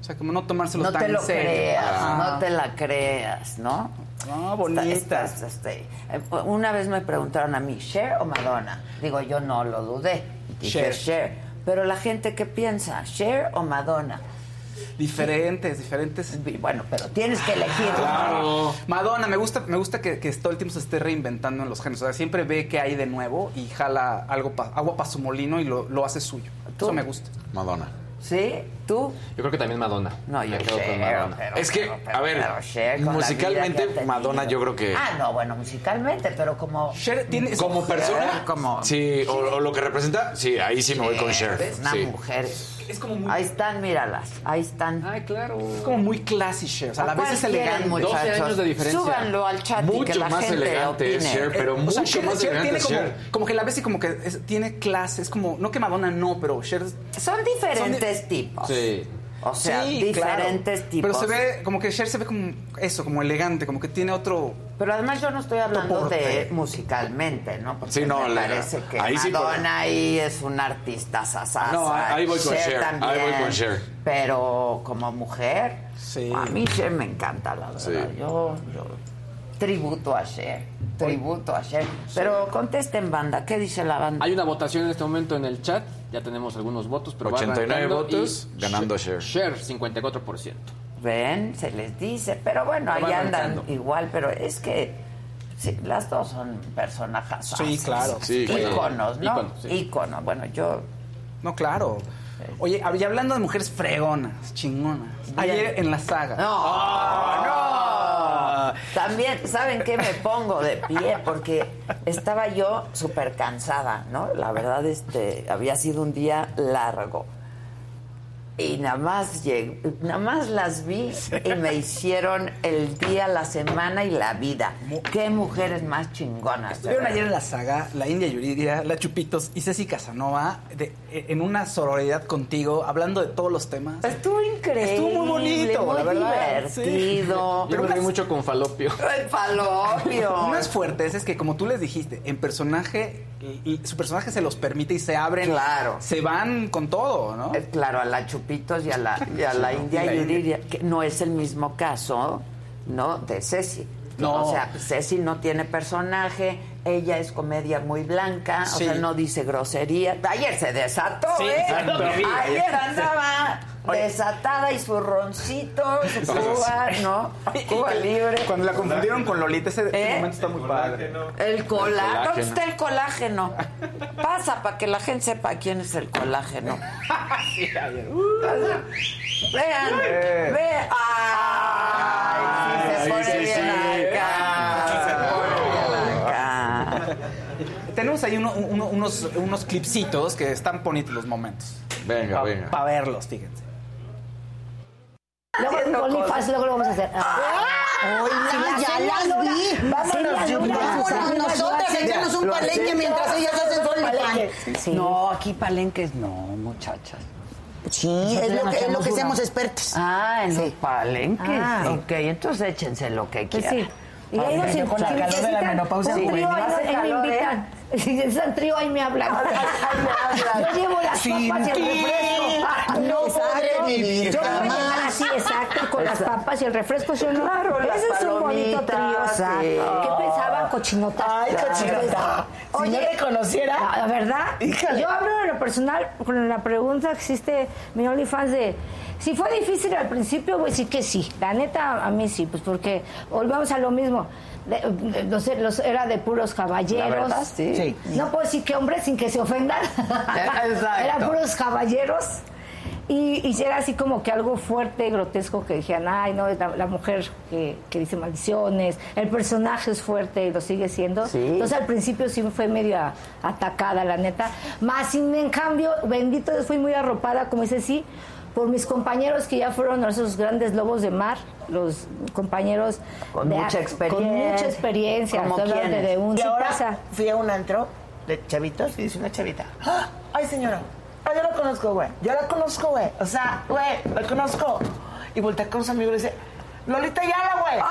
[SPEAKER 5] O sea, como no tomárselo
[SPEAKER 2] no
[SPEAKER 5] tan
[SPEAKER 2] te lo
[SPEAKER 5] en serio.
[SPEAKER 2] creas,
[SPEAKER 5] Ajá.
[SPEAKER 2] no te la creas, ¿no?
[SPEAKER 5] No, bonita.
[SPEAKER 2] Está- está- está- eh, una vez me preguntaron a mí, ¿Cher o Madonna? Digo, yo no lo dudé. Dije
[SPEAKER 5] Cher.
[SPEAKER 2] Cher. Pero la gente, ¿qué piensa? ¿Cher o Madonna?
[SPEAKER 5] Diferentes, diferentes.
[SPEAKER 2] Bueno, pero tienes que elegir.
[SPEAKER 5] Claro. Madonna, me gusta, me gusta que, que todo el tiempo se esté reinventando en los géneros. O sea, siempre ve que hay de nuevo y jala algo pa- agua para su molino y lo, lo hace suyo.
[SPEAKER 2] ¿Tú?
[SPEAKER 5] Eso me gusta.
[SPEAKER 6] Madonna.
[SPEAKER 2] ¿Sí? ¿Tú?
[SPEAKER 7] Yo creo que también Madonna.
[SPEAKER 2] No, yo
[SPEAKER 7] Me quedo con
[SPEAKER 2] Cher,
[SPEAKER 7] Madonna.
[SPEAKER 2] pero-
[SPEAKER 6] Es que,
[SPEAKER 2] pero- pero-
[SPEAKER 6] a ver,
[SPEAKER 2] pero Cher con
[SPEAKER 6] musicalmente. Madonna yo creo que-
[SPEAKER 2] Ah, no, bueno, musicalmente, pero como...
[SPEAKER 5] Cher tiene
[SPEAKER 6] Como
[SPEAKER 5] mujer.
[SPEAKER 6] persona,
[SPEAKER 2] como-
[SPEAKER 6] sí, o, o lo que representa, sí, ahí sí me voy con Cher.
[SPEAKER 2] Es una
[SPEAKER 6] sí.
[SPEAKER 2] mujer.
[SPEAKER 5] Es como muy,
[SPEAKER 2] Ahí están, míralas. Ahí están.
[SPEAKER 7] Ay, claro.
[SPEAKER 5] es como muy classy Cher. O sea, a la
[SPEAKER 2] ¿Cuál
[SPEAKER 5] vez es elegante.
[SPEAKER 2] muchachos?
[SPEAKER 7] 12 años de diferencia.
[SPEAKER 2] Súbanlo al chat y que
[SPEAKER 6] Mucho
[SPEAKER 2] la
[SPEAKER 6] más
[SPEAKER 2] gente
[SPEAKER 6] elegante es
[SPEAKER 2] opine.
[SPEAKER 6] Cher, pero
[SPEAKER 5] Eh, o sea,
[SPEAKER 6] mucho más
[SPEAKER 5] Cher
[SPEAKER 6] elegante
[SPEAKER 5] tiene
[SPEAKER 6] es
[SPEAKER 5] como,
[SPEAKER 6] Cher.
[SPEAKER 5] como que la ves y como que es- tiene clase. Es como, no que Madonna no, pero Cher.
[SPEAKER 2] Son diferentes
[SPEAKER 5] Son
[SPEAKER 2] tipos.
[SPEAKER 7] Sí.
[SPEAKER 2] O sea,
[SPEAKER 5] Sí, claro.
[SPEAKER 2] diferentes tipos.
[SPEAKER 5] Pero se ve, como que Cher se ve como eso, como elegante, como que tiene otro.
[SPEAKER 2] Pero además yo no estoy hablando
[SPEAKER 5] Toporte.
[SPEAKER 2] de musicalmente, ¿no? Porque
[SPEAKER 6] Sí, no,
[SPEAKER 2] me
[SPEAKER 6] la-
[SPEAKER 2] parece que
[SPEAKER 6] ahí sí,
[SPEAKER 2] Madonna
[SPEAKER 6] pero-
[SPEAKER 2] ahí es una artista sasasa.
[SPEAKER 6] No, ahí voy con Cher, ahí
[SPEAKER 2] también.
[SPEAKER 6] voy con Cher.
[SPEAKER 2] Pero como mujer,
[SPEAKER 5] Sí.
[SPEAKER 2] a mí Cher me encanta, la verdad.
[SPEAKER 6] Sí.
[SPEAKER 2] Yo, yo tributo a Cher, tributo a Cher. Pero contesten, banda, ¿qué dice la banda?
[SPEAKER 7] Hay una votación en este momento en el chat. Ya tenemos algunos votos, pero va
[SPEAKER 6] 89
[SPEAKER 7] arrancando
[SPEAKER 6] votos,
[SPEAKER 7] y
[SPEAKER 6] ganando Cher.
[SPEAKER 7] Cher, 54%.
[SPEAKER 2] Ven, se les dice, pero bueno, ahí
[SPEAKER 7] va
[SPEAKER 2] andan igual, pero es que sí, las dos son personajes.
[SPEAKER 5] Sí, claro.
[SPEAKER 6] Sí, claro.
[SPEAKER 2] Íconos, ¿no?
[SPEAKER 7] Íconos, sí.
[SPEAKER 2] Íconos. Bueno, yo
[SPEAKER 5] No, claro. Oye, y hablando de mujeres fregonas, chingonas. Ayer en la saga.
[SPEAKER 2] No, no. También, ¿saben qué? Me pongo de pie porque estaba yo súper cansada, ¿no? La verdad, este, había sido un día largo. Y nada más llegué, nada más las vi y me hicieron el día, la semana y la vida. Qué mujeres más chingonas.
[SPEAKER 5] Estuvieron ayer en la saga, la India Yuridia, la Chupitos y Ceci Casanova, de- en una sororidad contigo, hablando de todos los temas.
[SPEAKER 2] Estuvo increíble.
[SPEAKER 5] Estuvo muy bonito,
[SPEAKER 2] muy
[SPEAKER 5] la verdad, sí.
[SPEAKER 2] divertido.
[SPEAKER 7] Yo me reí mucho con Falopio.
[SPEAKER 2] El falopio.
[SPEAKER 5] Unas fuertes es que, como tú les dijiste, en personaje, su personaje se los permite y se abren.
[SPEAKER 2] Claro.
[SPEAKER 5] Se van con todo, ¿no?
[SPEAKER 2] Eh, Claro, a la Chupitos y a la, y a la India
[SPEAKER 5] Y la
[SPEAKER 2] Yuridia, que no es el mismo caso, ¿no? De Ceci.
[SPEAKER 5] No.
[SPEAKER 2] O sea, Ceci no tiene personaje, ella es comedia muy blanca,
[SPEAKER 5] Sí.
[SPEAKER 2] o sea, no dice grosería. Ayer se desató,
[SPEAKER 5] Sí,
[SPEAKER 2] ¿eh?
[SPEAKER 5] vi.
[SPEAKER 2] Ayer andaba desatada y su roncito, su Cuba, ¿no? Cuba [laughs] libre.
[SPEAKER 5] Cuando la confundieron con Lolita, ese,
[SPEAKER 2] ¿Eh?
[SPEAKER 5] momento está muy padre.
[SPEAKER 2] El colágeno. ¿Dónde está el colágeno? Pasa para que la gente sepa quién es el colágeno. [laughs] Vean, vean. Ay, sí, se pone
[SPEAKER 6] sí,
[SPEAKER 2] bien
[SPEAKER 6] sí.
[SPEAKER 2] acá. Se pone bien acá.
[SPEAKER 5] Tenemos ahí uno- uno- unos, unos clipsitos que están bonitos los momentos.
[SPEAKER 6] Venga, venga.
[SPEAKER 5] Para verlos, fíjense.
[SPEAKER 9] Luego con OnlyFans, luego lo vamos a hacer.
[SPEAKER 10] Oigan, ya las vi.
[SPEAKER 9] Vámonos,
[SPEAKER 10] Vámonos nosotras a echarnos un palenque mientras ellas hacen OnlyFans.
[SPEAKER 2] No, aquí palenques no, muchachas.
[SPEAKER 10] Sí, es lo que, es lo que seamos expertos.
[SPEAKER 2] Ah, en los palenques.
[SPEAKER 9] Ah.
[SPEAKER 2] ok, entonces échense lo que
[SPEAKER 9] Pues
[SPEAKER 2] quieran.
[SPEAKER 9] Sí. Y ahí nos
[SPEAKER 10] con la
[SPEAKER 9] si
[SPEAKER 10] calor de la menopausia,
[SPEAKER 9] un
[SPEAKER 2] me
[SPEAKER 9] ahí, me
[SPEAKER 2] calor,
[SPEAKER 9] invitan. Si necesitan trío, ahí me hablan. Yo llevo las
[SPEAKER 10] Sin
[SPEAKER 9] papas y el refresco.
[SPEAKER 10] no podré vivir
[SPEAKER 9] Yo voy a
[SPEAKER 10] jamás.
[SPEAKER 9] llegar así, exacto, con las papas y el refresco. ¿sí no?
[SPEAKER 2] Claro,
[SPEAKER 9] Ese es un bonito trío.
[SPEAKER 2] sí.
[SPEAKER 9] ¿Qué pensaban? Cochinotas.
[SPEAKER 10] Ay, cochinota. Si
[SPEAKER 9] Oye,
[SPEAKER 10] no le conociera.
[SPEAKER 9] la, verdad,
[SPEAKER 10] Híjole.
[SPEAKER 9] yo hablo de lo personal con la pregunta que existe mi OnlyFans de si fue difícil al principio, voy a decir que sí. La neta, a mí sí, pues porque volvemos a lo mismo. De- de- los- los- era de puros caballeros.
[SPEAKER 2] La verdad, sí.
[SPEAKER 10] Sí.
[SPEAKER 9] No puedo decir que hombres sin que se ofendan. [laughs]
[SPEAKER 2] Exacto.
[SPEAKER 9] Eran puros caballeros. Y, y era así como que algo fuerte, grotesco, que decían, ay, no, la, la mujer que, que dice maldiciones, el personaje es fuerte y lo sigue siendo.
[SPEAKER 2] Sí.
[SPEAKER 9] Entonces al principio sí fue medio a- atacada, la neta. Más sin en cambio, bendito Dios, fui muy arropada, como dice sí, por mis compañeros que ya fueron esos grandes lobos de mar, los compañeros
[SPEAKER 2] Con
[SPEAKER 9] de-
[SPEAKER 2] mucha experiencia.
[SPEAKER 9] Con mucha experiencia.
[SPEAKER 2] ¿Como quiénes?
[SPEAKER 9] de un
[SPEAKER 10] Y
[SPEAKER 9] sí
[SPEAKER 10] ahora
[SPEAKER 9] pasa.
[SPEAKER 10] fui a un antro de chavitos y dice una chavita. "Ah, Ay, señora. Ah, yo la conozco, güey. Yo la conozco, güey. O sea, güey, la conozco. Y voltea con su amigo y le dice, Lolita Yala, güey. [laughs]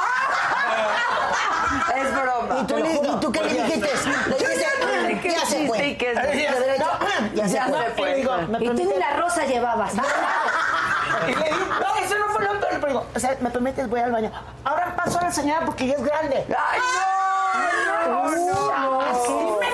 [SPEAKER 2] Es broma.
[SPEAKER 10] ¿Y tú, le- y tú qué le dijiste? Le dijiste, ya se
[SPEAKER 2] sí,
[SPEAKER 10] fue.
[SPEAKER 2] que es-
[SPEAKER 10] De derecho, ya se
[SPEAKER 2] Ya
[SPEAKER 10] fue.
[SPEAKER 2] se fue.
[SPEAKER 10] Y digo, ¿me
[SPEAKER 9] Y tú ni
[SPEAKER 10] permites?
[SPEAKER 9] la rosa llevabas.
[SPEAKER 10] Y le digo, no, eso no fue lo peor. Pero digo, o sea, ¿me permites? Voy al baño. Ahora paso a la señora porque ella es grande.
[SPEAKER 2] ¡Ay, no! No,
[SPEAKER 10] dejó la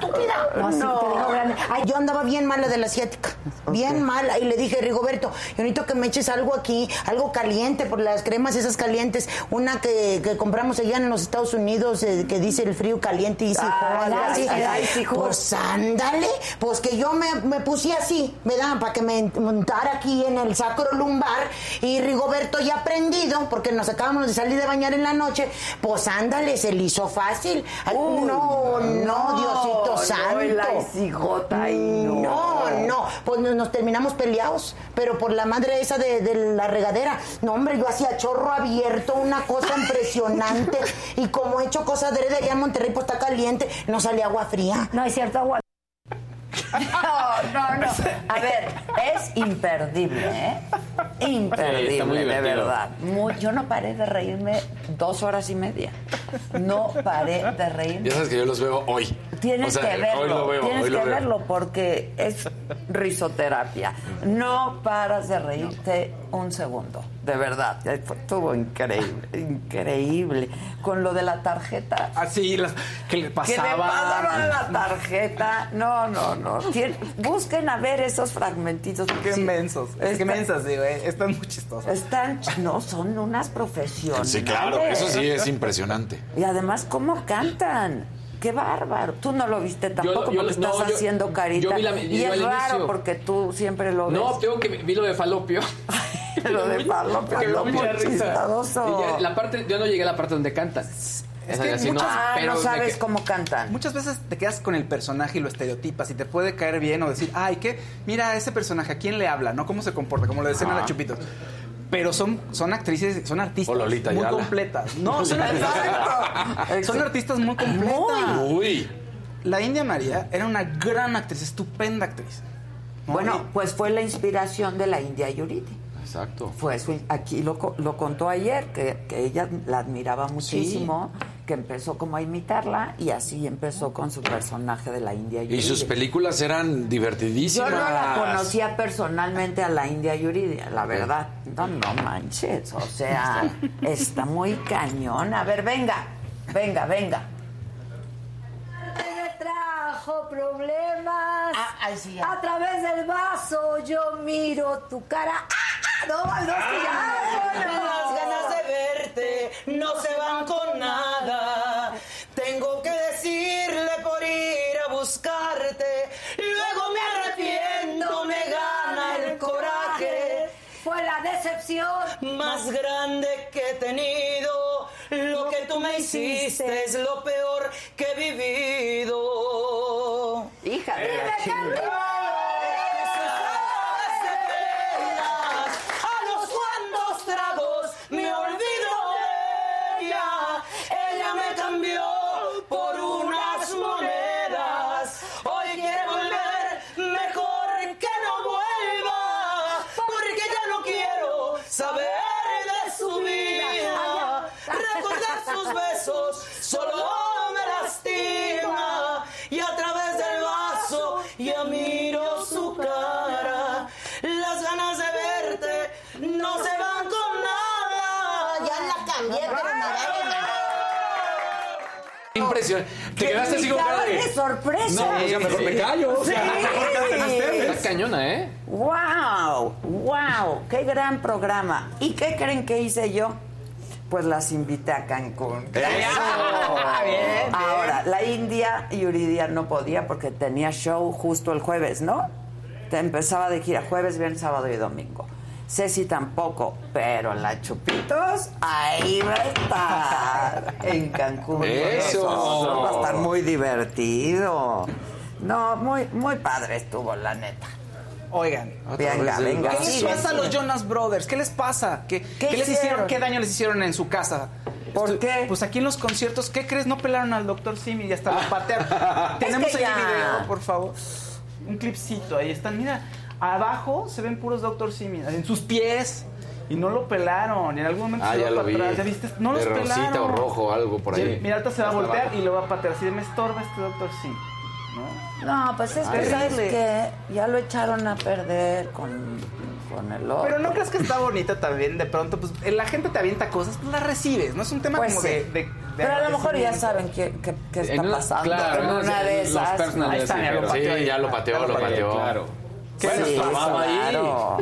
[SPEAKER 10] estúpida.
[SPEAKER 9] No, sí, te digo grande.
[SPEAKER 10] Ay, yo andaba bien mala de la asiática. Bien mala. Y le dije, Rigoberto, yo necesito que me eches algo aquí, algo caliente, por las cremas esas calientes. Una que, que compramos allá en los Estados Unidos, eh, que dice el frío caliente y
[SPEAKER 2] Ah, ice hot.
[SPEAKER 10] Pues ándale, pues que yo me, me puse así, ¿verdad? Para que me montara aquí en el sacro lumbar. Y Rigoberto ya prendido, porque nos acabamos de salir de bañar en la noche, pues ándale, se le hizo fácil. Ay,
[SPEAKER 2] Uy,
[SPEAKER 10] no, no, Diosito
[SPEAKER 2] no,
[SPEAKER 10] santo.
[SPEAKER 2] icigota, ay, no.
[SPEAKER 10] No, no, pues nos, nos terminamos peleados, pero por la madre esa de, de la regadera. No, hombre, yo hacía chorro abierto, una cosa impresionante. [laughs] y como he hecho cosas de allá en Monterrey, pues está caliente, no sale agua fría.
[SPEAKER 9] No es cierto, agua.
[SPEAKER 2] No, no, no. A ver, es imperdible, ¿eh? Imperdible,
[SPEAKER 6] Sí,
[SPEAKER 2] de verdad. Muy- yo no paré de reírme dos horas y media. No paré de reírme.
[SPEAKER 6] Ya sabes que yo los veo hoy.
[SPEAKER 2] Tienes
[SPEAKER 6] O sea,
[SPEAKER 2] que verlo,
[SPEAKER 6] Hoy lo veo,
[SPEAKER 2] tienes
[SPEAKER 6] hoy
[SPEAKER 2] que
[SPEAKER 6] lo veo.
[SPEAKER 2] verlo porque es risoterapia. No paras de reírte un segundo, de verdad. Estuvo increíble, increíble. Con lo de la tarjeta.
[SPEAKER 5] Así, las, que le
[SPEAKER 2] Que le
[SPEAKER 5] pasaba.
[SPEAKER 2] pasaban la tarjeta. No, no, no. Tien- busquen a ver esos fragmentitos.
[SPEAKER 5] Qué
[SPEAKER 2] Sí.
[SPEAKER 5] mensos.
[SPEAKER 2] Está-
[SPEAKER 5] digo, eh, están muy chistosas.
[SPEAKER 2] Están, no, son unas profesionales.
[SPEAKER 6] Sí, claro, eso sí es impresionante.
[SPEAKER 2] Y además, ¿cómo cantan? ¡Qué bárbaro! Tú no lo viste tampoco
[SPEAKER 7] yo-
[SPEAKER 2] porque
[SPEAKER 7] no,
[SPEAKER 2] estás
[SPEAKER 7] yo-
[SPEAKER 2] haciendo carita.
[SPEAKER 7] yo vi la-
[SPEAKER 2] y es raro
[SPEAKER 7] inicio.
[SPEAKER 2] porque tú siempre lo ves.
[SPEAKER 7] No, tengo que vi lo de falopio. [laughs]
[SPEAKER 2] Lo de falopio,
[SPEAKER 7] Que
[SPEAKER 2] no,
[SPEAKER 7] mucha risa. ya, la parte, yo no llegué a la parte donde cantan.
[SPEAKER 5] Es que
[SPEAKER 7] así,
[SPEAKER 5] muchas-
[SPEAKER 2] ah,
[SPEAKER 7] pero
[SPEAKER 2] no sabes
[SPEAKER 7] que-
[SPEAKER 2] cómo cantan.
[SPEAKER 5] Muchas veces te quedas con el personaje y lo estereotipas y te puede caer bien o decir, ay, ¿qué? Mira, ese personaje, ¿a quién le habla? ¿No? ¿Cómo se comporta? Como le decían a la Chupitos. Pero son, son actrices, son artistas
[SPEAKER 6] Lolita
[SPEAKER 5] muy completas. No, son [laughs] artistas. son artistas muy completas.
[SPEAKER 6] Uy.
[SPEAKER 5] La India María era una gran actriz, estupenda actriz. ¿no?
[SPEAKER 2] Bueno, pues fue la inspiración de la India Yuridi.
[SPEAKER 6] Exacto.
[SPEAKER 2] Fue su- aquí lo, co- lo contó ayer, que, que ella la admiraba muchísimo, que empezó como a imitarla y así empezó con su personaje de la India Yuridi.
[SPEAKER 6] Y sus películas eran
[SPEAKER 2] Yo
[SPEAKER 6] divertidísimas.
[SPEAKER 2] no la conocía personalmente a la India Yuridia, la verdad. No, no manches, o sea, está muy cañón. A ver, venga, venga, venga.
[SPEAKER 9] Bajo problemas.
[SPEAKER 10] Ah, ay, sí, ya.
[SPEAKER 9] A través del vaso yo miro tu cara. ¡Ah! ah, No, no, que ya, no, no.
[SPEAKER 10] Las ganas de verte no se van con nada. Tengo que decirle por ir a buscarte. Luego me arrepiento,
[SPEAKER 9] Fue la decepción.
[SPEAKER 10] Más grande que he tenido. Lo que tú me hiciste es lo peor que he vivido.
[SPEAKER 2] Hija de la
[SPEAKER 10] solo me lastima. Y a través del vaso ya miro su cara. Las ganas de verte no se van con nada. Ya la cambié, pero
[SPEAKER 6] Impresionante. Te quedaste así con cara de.
[SPEAKER 9] ¡Qué sorpresa!
[SPEAKER 6] No, ya mejor me callo. O sea, mejor que hacen ustedes.
[SPEAKER 7] Está cañona, ¿eh?
[SPEAKER 2] ¡Wow! ¡Wow! ¡Qué gran programa! ¿Y qué creen que hice yo? Pues las invité a Cancún.
[SPEAKER 6] ¡Eso! [laughs]
[SPEAKER 2] Bien, Ahora, la India Yuridia no podía porque tenía show justo el jueves, ¿no? Te empezaba de gira jueves, viernes, sábado y domingo. Ceci tampoco, pero la Chupitos ahí va a estar en Cancún.
[SPEAKER 6] Eso.
[SPEAKER 2] Va a estar muy divertido. No, muy, muy padre estuvo, la neta.
[SPEAKER 5] Oigan,
[SPEAKER 2] Venga, venga.
[SPEAKER 5] ¿qué les pasa a los. Jonas Brothers? ¿Qué les pasa? ¿Qué,
[SPEAKER 2] ¿Qué
[SPEAKER 5] qué les hicieron? ¿Qué daño les hicieron en su casa?
[SPEAKER 2] ¿Por qué?
[SPEAKER 5] Pues aquí en los conciertos, ¿qué crees? No pelaron al doctor Simi y hasta lo [laughs] patearon. Tenemos
[SPEAKER 2] que
[SPEAKER 5] ahí
[SPEAKER 2] ya.
[SPEAKER 5] video, por favor. Un clipcito, ahí están. Mira, abajo se ven puros doctor Simi, en sus pies. Y no lo pelaron. Y en algún momento
[SPEAKER 6] Ah,
[SPEAKER 5] se
[SPEAKER 6] ya
[SPEAKER 5] va
[SPEAKER 6] lo
[SPEAKER 5] para
[SPEAKER 6] vi.
[SPEAKER 5] atrás. ¿Ya viste? No los
[SPEAKER 6] de
[SPEAKER 5] pelaron.
[SPEAKER 6] rosita o rojo, algo por ahí.
[SPEAKER 5] Sí, Mira, ahorita se va a voltear
[SPEAKER 6] abajo.
[SPEAKER 5] y lo va a patear. Así de, me estorba este doctor Simi. ¿No?
[SPEAKER 2] No, pues es que,
[SPEAKER 5] Ay,
[SPEAKER 2] ¿sabes
[SPEAKER 5] dile.
[SPEAKER 2] qué? Ya lo echaron a perder con, con el otro.
[SPEAKER 5] Pero no crees que está bonita también, de pronto, pues la gente te avienta cosas, pues las recibes, no es un tema
[SPEAKER 2] Pues
[SPEAKER 5] como
[SPEAKER 2] sí.
[SPEAKER 5] de, de- de
[SPEAKER 2] Pero a lo mejor ya saben qué, qué- qué está
[SPEAKER 7] En
[SPEAKER 2] pasando.
[SPEAKER 7] claro,
[SPEAKER 2] en una de
[SPEAKER 7] los
[SPEAKER 2] esas.
[SPEAKER 5] Ahí está,
[SPEAKER 7] sí,
[SPEAKER 5] ya lo pateó.
[SPEAKER 6] Sí, ya lo pateó, lo pateó.
[SPEAKER 7] Claro.
[SPEAKER 5] ¿Qué
[SPEAKER 6] Bueno,
[SPEAKER 2] Sí,
[SPEAKER 6] estaba ahí.
[SPEAKER 2] claro.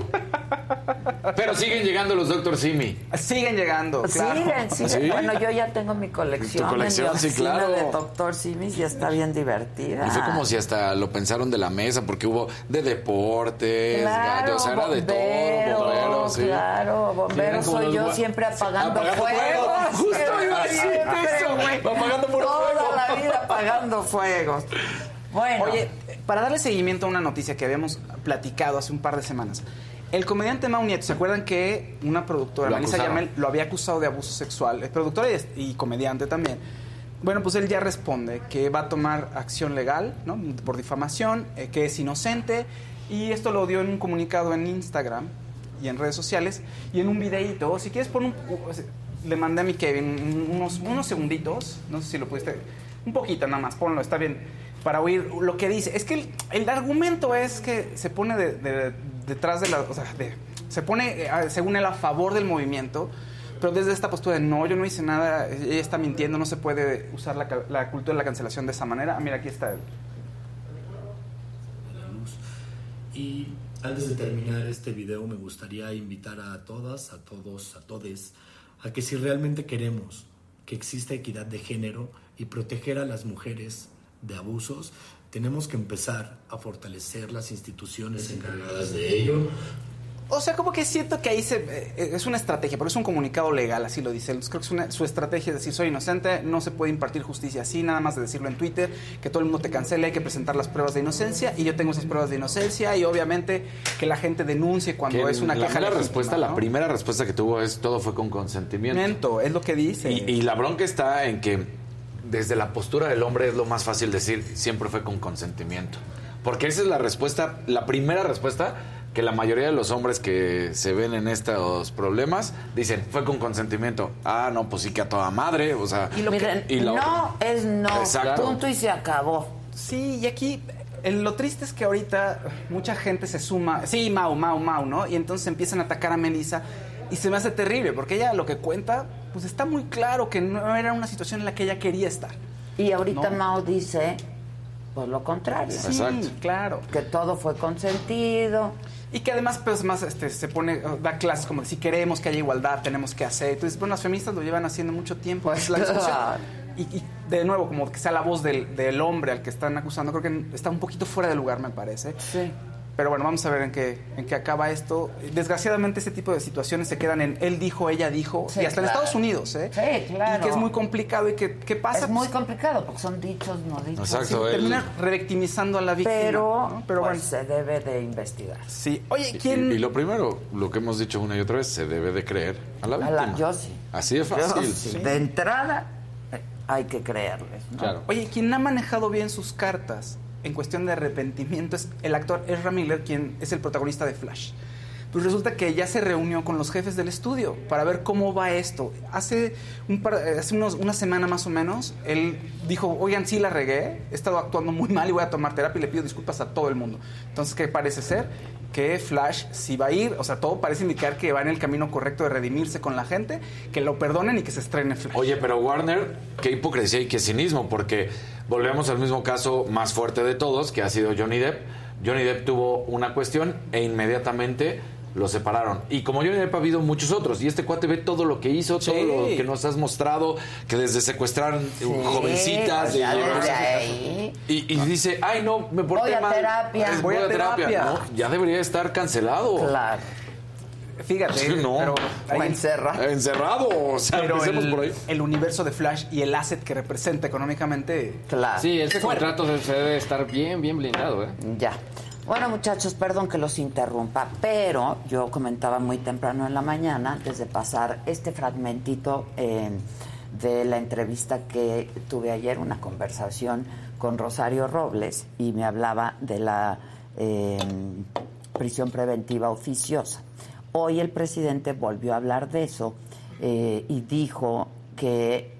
[SPEAKER 6] Pero siguen llegando los Dr. Simi.
[SPEAKER 5] Siguen llegando, claro.
[SPEAKER 2] Siguen, siguen.
[SPEAKER 6] ¿Sí?
[SPEAKER 2] Bueno, yo ya tengo mi colección.
[SPEAKER 6] Tu colección,
[SPEAKER 2] mi
[SPEAKER 6] sí, claro.
[SPEAKER 2] de Doctor Simis y está bien divertida.
[SPEAKER 6] Y fue como si hasta lo pensaron de la mesa, porque hubo de deportes,
[SPEAKER 2] Claro,
[SPEAKER 6] gallo, o sea, era de todo,
[SPEAKER 2] bombero,
[SPEAKER 6] bomberos, sí.
[SPEAKER 2] Claro, bombero soy
[SPEAKER 6] los
[SPEAKER 2] yo siempre apagando,
[SPEAKER 6] Apagando
[SPEAKER 2] fuegos.
[SPEAKER 6] fuego. Justo iba a decirte eso, güey. Apagando puro
[SPEAKER 2] Toda
[SPEAKER 6] fuego.
[SPEAKER 2] la vida apagando fuegos. Bueno,
[SPEAKER 5] Oye, para darle seguimiento a una noticia que habíamos platicado hace un par de semanas. El comediante Mau Nieto, ¿se acuerdan que una productora,
[SPEAKER 6] acusaron.
[SPEAKER 5] Yamel, lo había acusado de abuso sexual? Es productora y, y comediante también. Bueno, pues él ya responde que va a tomar acción legal, ¿no? Por difamación, eh, que es inocente. Y esto lo dio en un comunicado en Instagram y en redes sociales y en un videíto. Si quieres pon un... Le mandé a mi Kevin unos, unos segunditos, no sé si lo pudiste... Un poquito nada más, ponlo, está bien, para oír lo que dice. Es que el, argumento es que se pone de- de- detrás de la... O sea, se pone, eh, según él, a favor del movimiento, pero desde esta postura de no, yo no hice nada, ella está mintiendo, no se puede usar la, la cultura de la cancelación de esa manera. Ah, mira, aquí está.
[SPEAKER 11] Y antes de terminar este video me gustaría invitar a todas, a todos, a todes, a que si realmente queremos que exista equidad de género y proteger a las mujeres de abusos, tenemos que empezar a fortalecer las instituciones encargadas de ello,
[SPEAKER 5] O sea, como que siento que ahí se, eh, es una estrategia, porque es un comunicado legal, así lo dice. Creo que es una- su estrategia es decir, soy inocente, no se puede impartir justicia así, nada más de decirlo en Twitter, que todo el mundo te cancele, hay que presentar las pruebas de inocencia, y yo tengo esas pruebas de inocencia, y obviamente que la gente denuncie cuando
[SPEAKER 6] Que
[SPEAKER 5] es una
[SPEAKER 6] la
[SPEAKER 5] queja legítima,
[SPEAKER 6] respuesta,
[SPEAKER 5] ¿no?
[SPEAKER 6] la primera respuesta que tuvo es todo fue con consentimiento.
[SPEAKER 5] Miento, es lo que dice.
[SPEAKER 6] Y, y la bronca está en que desde la postura del hombre es lo más fácil decir siempre fue con consentimiento. Porque esa es la respuesta, la primera respuesta que la mayoría de los hombres que se ven en estos problemas dicen fue con consentimiento. Ah, no, pues sí que a toda madre, o sea.
[SPEAKER 2] y lo Miren,
[SPEAKER 6] y la
[SPEAKER 2] no
[SPEAKER 6] otra-
[SPEAKER 2] es no.
[SPEAKER 6] Exacto.
[SPEAKER 2] Punto y se acabó.
[SPEAKER 5] Sí, y aquí eh, lo triste es que ahorita mucha gente se suma, sí, Mau, Mau, Mau, ¿no? Y entonces empiezan a atacar a Melissa y se me hace terrible porque ella lo que cuenta, pues está muy claro que no era una situación en la que ella quería estar.
[SPEAKER 2] Y ahorita
[SPEAKER 5] No.
[SPEAKER 2] Mao dice pues lo contrario.
[SPEAKER 5] Sí, claro.
[SPEAKER 2] Que todo fue consentido.
[SPEAKER 5] Y que además, pues más, este, se pone, da clases como de si queremos que haya igualdad, tenemos que hacer. Entonces, bueno, las feministas lo llevan haciendo mucho tiempo.
[SPEAKER 2] Pues
[SPEAKER 5] es la discusión.
[SPEAKER 2] claro.
[SPEAKER 5] Y, y, de nuevo, como que sea la voz del, del hombre al que están acusando, creo que está un poquito fuera de lugar, me parece.
[SPEAKER 2] Sí.
[SPEAKER 5] Pero bueno, vamos a ver en qué, en qué acaba esto. Desgraciadamente, este tipo de situaciones se quedan en él dijo, ella dijo,
[SPEAKER 2] Sí,
[SPEAKER 5] y hasta en
[SPEAKER 2] claro.
[SPEAKER 5] Estados Unidos, ¿eh?
[SPEAKER 2] Sí, claro.
[SPEAKER 5] Y que es muy complicado y que, ¿qué pasa?
[SPEAKER 2] Es muy
[SPEAKER 5] Pues,
[SPEAKER 2] complicado porque son dichos, no dichos.
[SPEAKER 5] sí, termina revictimizando a la víctima.
[SPEAKER 2] Pero,
[SPEAKER 5] ¿no? Pero
[SPEAKER 2] pues,
[SPEAKER 5] bueno.
[SPEAKER 2] se debe de investigar.
[SPEAKER 5] Sí. Oye,
[SPEAKER 6] Y-
[SPEAKER 5] ¿quién...?
[SPEAKER 6] Y, y lo primero, lo que hemos dicho una y otra vez, se debe de creer a la
[SPEAKER 2] A
[SPEAKER 6] víctima.
[SPEAKER 2] la- yo sí.
[SPEAKER 6] Así de
[SPEAKER 2] Yo
[SPEAKER 6] fácil.
[SPEAKER 2] sí. De entrada, hay que creerles. ¿no?
[SPEAKER 6] Claro.
[SPEAKER 5] Oye, quien ha manejado bien sus cartas en cuestión de arrepentimiento es el actor Ezra Miller, quien es el protagonista de Flash. Pues resulta que ya se reunió con los jefes del estudio para ver cómo va esto. Hace, eh, hace unos- una semana más o menos, él dijo, oigan, sí la regué, he estado actuando muy mal y voy a tomar terapia y le pido disculpas a todo el mundo. Entonces, ¿qué parece ser? Que Flash sí va a ir, o sea, todo parece indicar que va en el camino correcto de redimirse con la gente, que lo perdonen y que se estrene Flash.
[SPEAKER 6] Oye, pero Warner, qué hipocresía y qué cinismo, porque volvemos al mismo caso más fuerte de todos, que ha sido Johnny Depp. Johnny Depp tuvo una cuestión e inmediatamente lo separaron. Y como Depp ha habido muchos otros, y este cuate ve todo lo que hizo, todo lo que nos has mostrado, que desde secuestrar jovencitas,
[SPEAKER 2] pues
[SPEAKER 6] de
[SPEAKER 2] ya
[SPEAKER 6] llevarlas
[SPEAKER 2] desde
[SPEAKER 6] a casa.
[SPEAKER 2] ahí.
[SPEAKER 6] Y, y dice, ay no, me porté
[SPEAKER 2] Voy a
[SPEAKER 6] mal.
[SPEAKER 2] terapia. Voy
[SPEAKER 6] Voy
[SPEAKER 2] a
[SPEAKER 6] terapia.
[SPEAKER 2] terapia.
[SPEAKER 6] No, ya debería estar cancelado.
[SPEAKER 2] Claro.
[SPEAKER 5] Fíjate,
[SPEAKER 6] Sí, [laughs] no.
[SPEAKER 5] pero
[SPEAKER 2] O encerrado.
[SPEAKER 6] Encerrado, o sea,
[SPEAKER 5] Pero
[SPEAKER 6] empecemos
[SPEAKER 5] el,
[SPEAKER 6] por ahí.
[SPEAKER 5] el universo de Flash y el asset que representa económicamente.
[SPEAKER 2] Claro.
[SPEAKER 7] Sí, este contrato se debe estar bien, bien blindado, ¿eh?
[SPEAKER 2] Ya. Bueno, muchachos, perdón que los interrumpa, pero yo comentaba muy temprano en la mañana, antes de pasar este fragmentito eh, de la entrevista que tuve ayer, una conversación con Rosario Robles, y me hablaba de la eh, prisión preventiva oficiosa. Hoy el presidente volvió a hablar de eso eh, y dijo que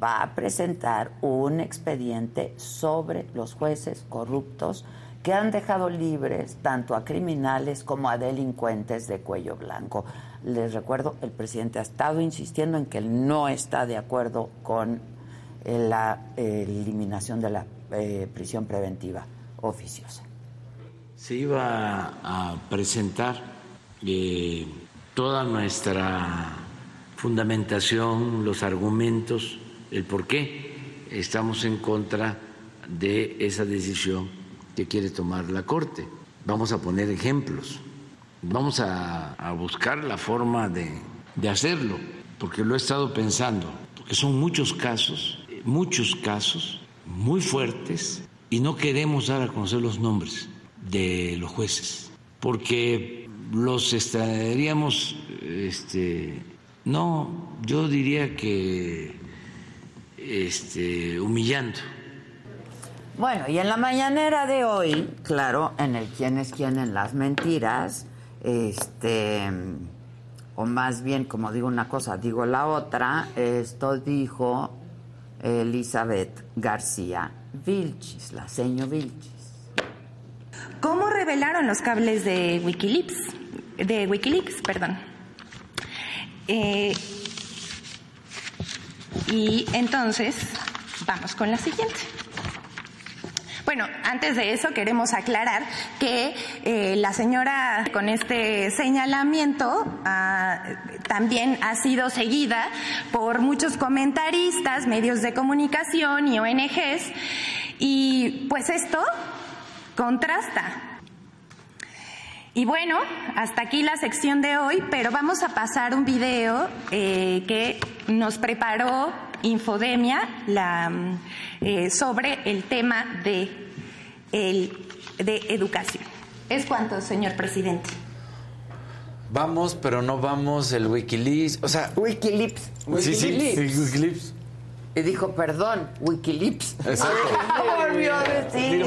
[SPEAKER 2] va a presentar un expediente sobre los jueces corruptos que han dejado libres tanto a criminales como a delincuentes de cuello blanco. Les recuerdo, el presidente ha estado insistiendo en que no está de acuerdo con eh, la eh, eliminación de la eh, prisión preventiva oficiosa.
[SPEAKER 3] se iba a presentar toda nuestra fundamentación, los argumentos, el por qué estamos en contra de esa decisión quiere tomar la Corte. Vamos a poner ejemplos, vamos a, buscar la forma de, de hacerlo, porque lo he estado pensando, porque son muchos casos, muchos casos muy fuertes y no queremos dar a conocer los nombres de los jueces, porque los estaríamos, este, no, yo diría que este, humillando.
[SPEAKER 2] Bueno, y en la mañanera de hoy, claro, en el quién es quién en las mentiras, este, o más bien, como digo una cosa, digo la otra, esto dijo Elizabeth García Vilchis, la seño Vilchis.
[SPEAKER 12] ¿Cómo revelaron los cables de Wikileaks? De Wikileaks, perdón. Eh, y entonces, vamos con la siguiente. Bueno, antes de eso queremos aclarar que eh, la señora con este señalamiento ah, también ha sido seguida por muchos comentaristas, medios de comunicación y ONGs y pues esto contrasta. Y bueno, hasta aquí la sección de hoy, pero vamos a pasar un video eh, que nos preparó Infodemia la, mm, eh, sobre el tema de, el, de educación. ¿Es cuánto, señor presidente?
[SPEAKER 6] Vamos, pero no vamos el Wikileaks. O sea,
[SPEAKER 2] Wikileaks.
[SPEAKER 6] Sí, sí,
[SPEAKER 2] Wikileaks.
[SPEAKER 6] sí, Wikileaks.
[SPEAKER 2] Y dijo, perdón, Wikileaks.
[SPEAKER 6] Exacto. [laughs]
[SPEAKER 2] Volvió a decir.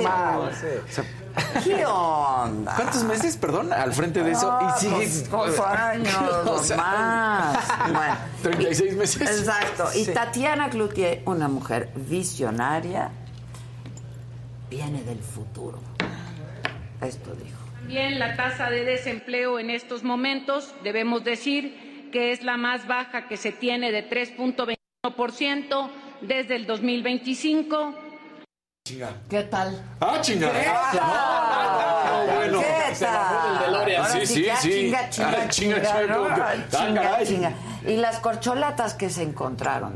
[SPEAKER 2] ¿Qué onda?
[SPEAKER 6] ¿Cuántos meses, perdón, al frente de eso? Y sigues.
[SPEAKER 2] pues, dos [laughs] años,
[SPEAKER 6] O sea,
[SPEAKER 2] más. Bueno.
[SPEAKER 6] 36 meses.
[SPEAKER 2] Exacto. Y
[SPEAKER 6] Sí.
[SPEAKER 2] Tatiana Cloutier, una mujer visionaria, viene del futuro. Esto dijo.
[SPEAKER 13] También la tasa de desempleo en estos momentos, debemos decir que es la más baja que se tiene de 3.21% desde el 2025
[SPEAKER 6] Chinga.
[SPEAKER 7] ¿Qué tal?
[SPEAKER 6] Ah, chinga.
[SPEAKER 7] ¿Qué
[SPEAKER 6] Ah,
[SPEAKER 7] tal?
[SPEAKER 6] no, bueno.
[SPEAKER 2] ¿Qué
[SPEAKER 7] Se bajó del DeLorean.
[SPEAKER 2] Ahora
[SPEAKER 6] Sí, sí.
[SPEAKER 2] Chinga, chinga,
[SPEAKER 6] Ah, chinga,
[SPEAKER 2] chinga,
[SPEAKER 6] chinga,
[SPEAKER 2] Ah,
[SPEAKER 6] ah.
[SPEAKER 2] Y las corcholatas que se encontraron.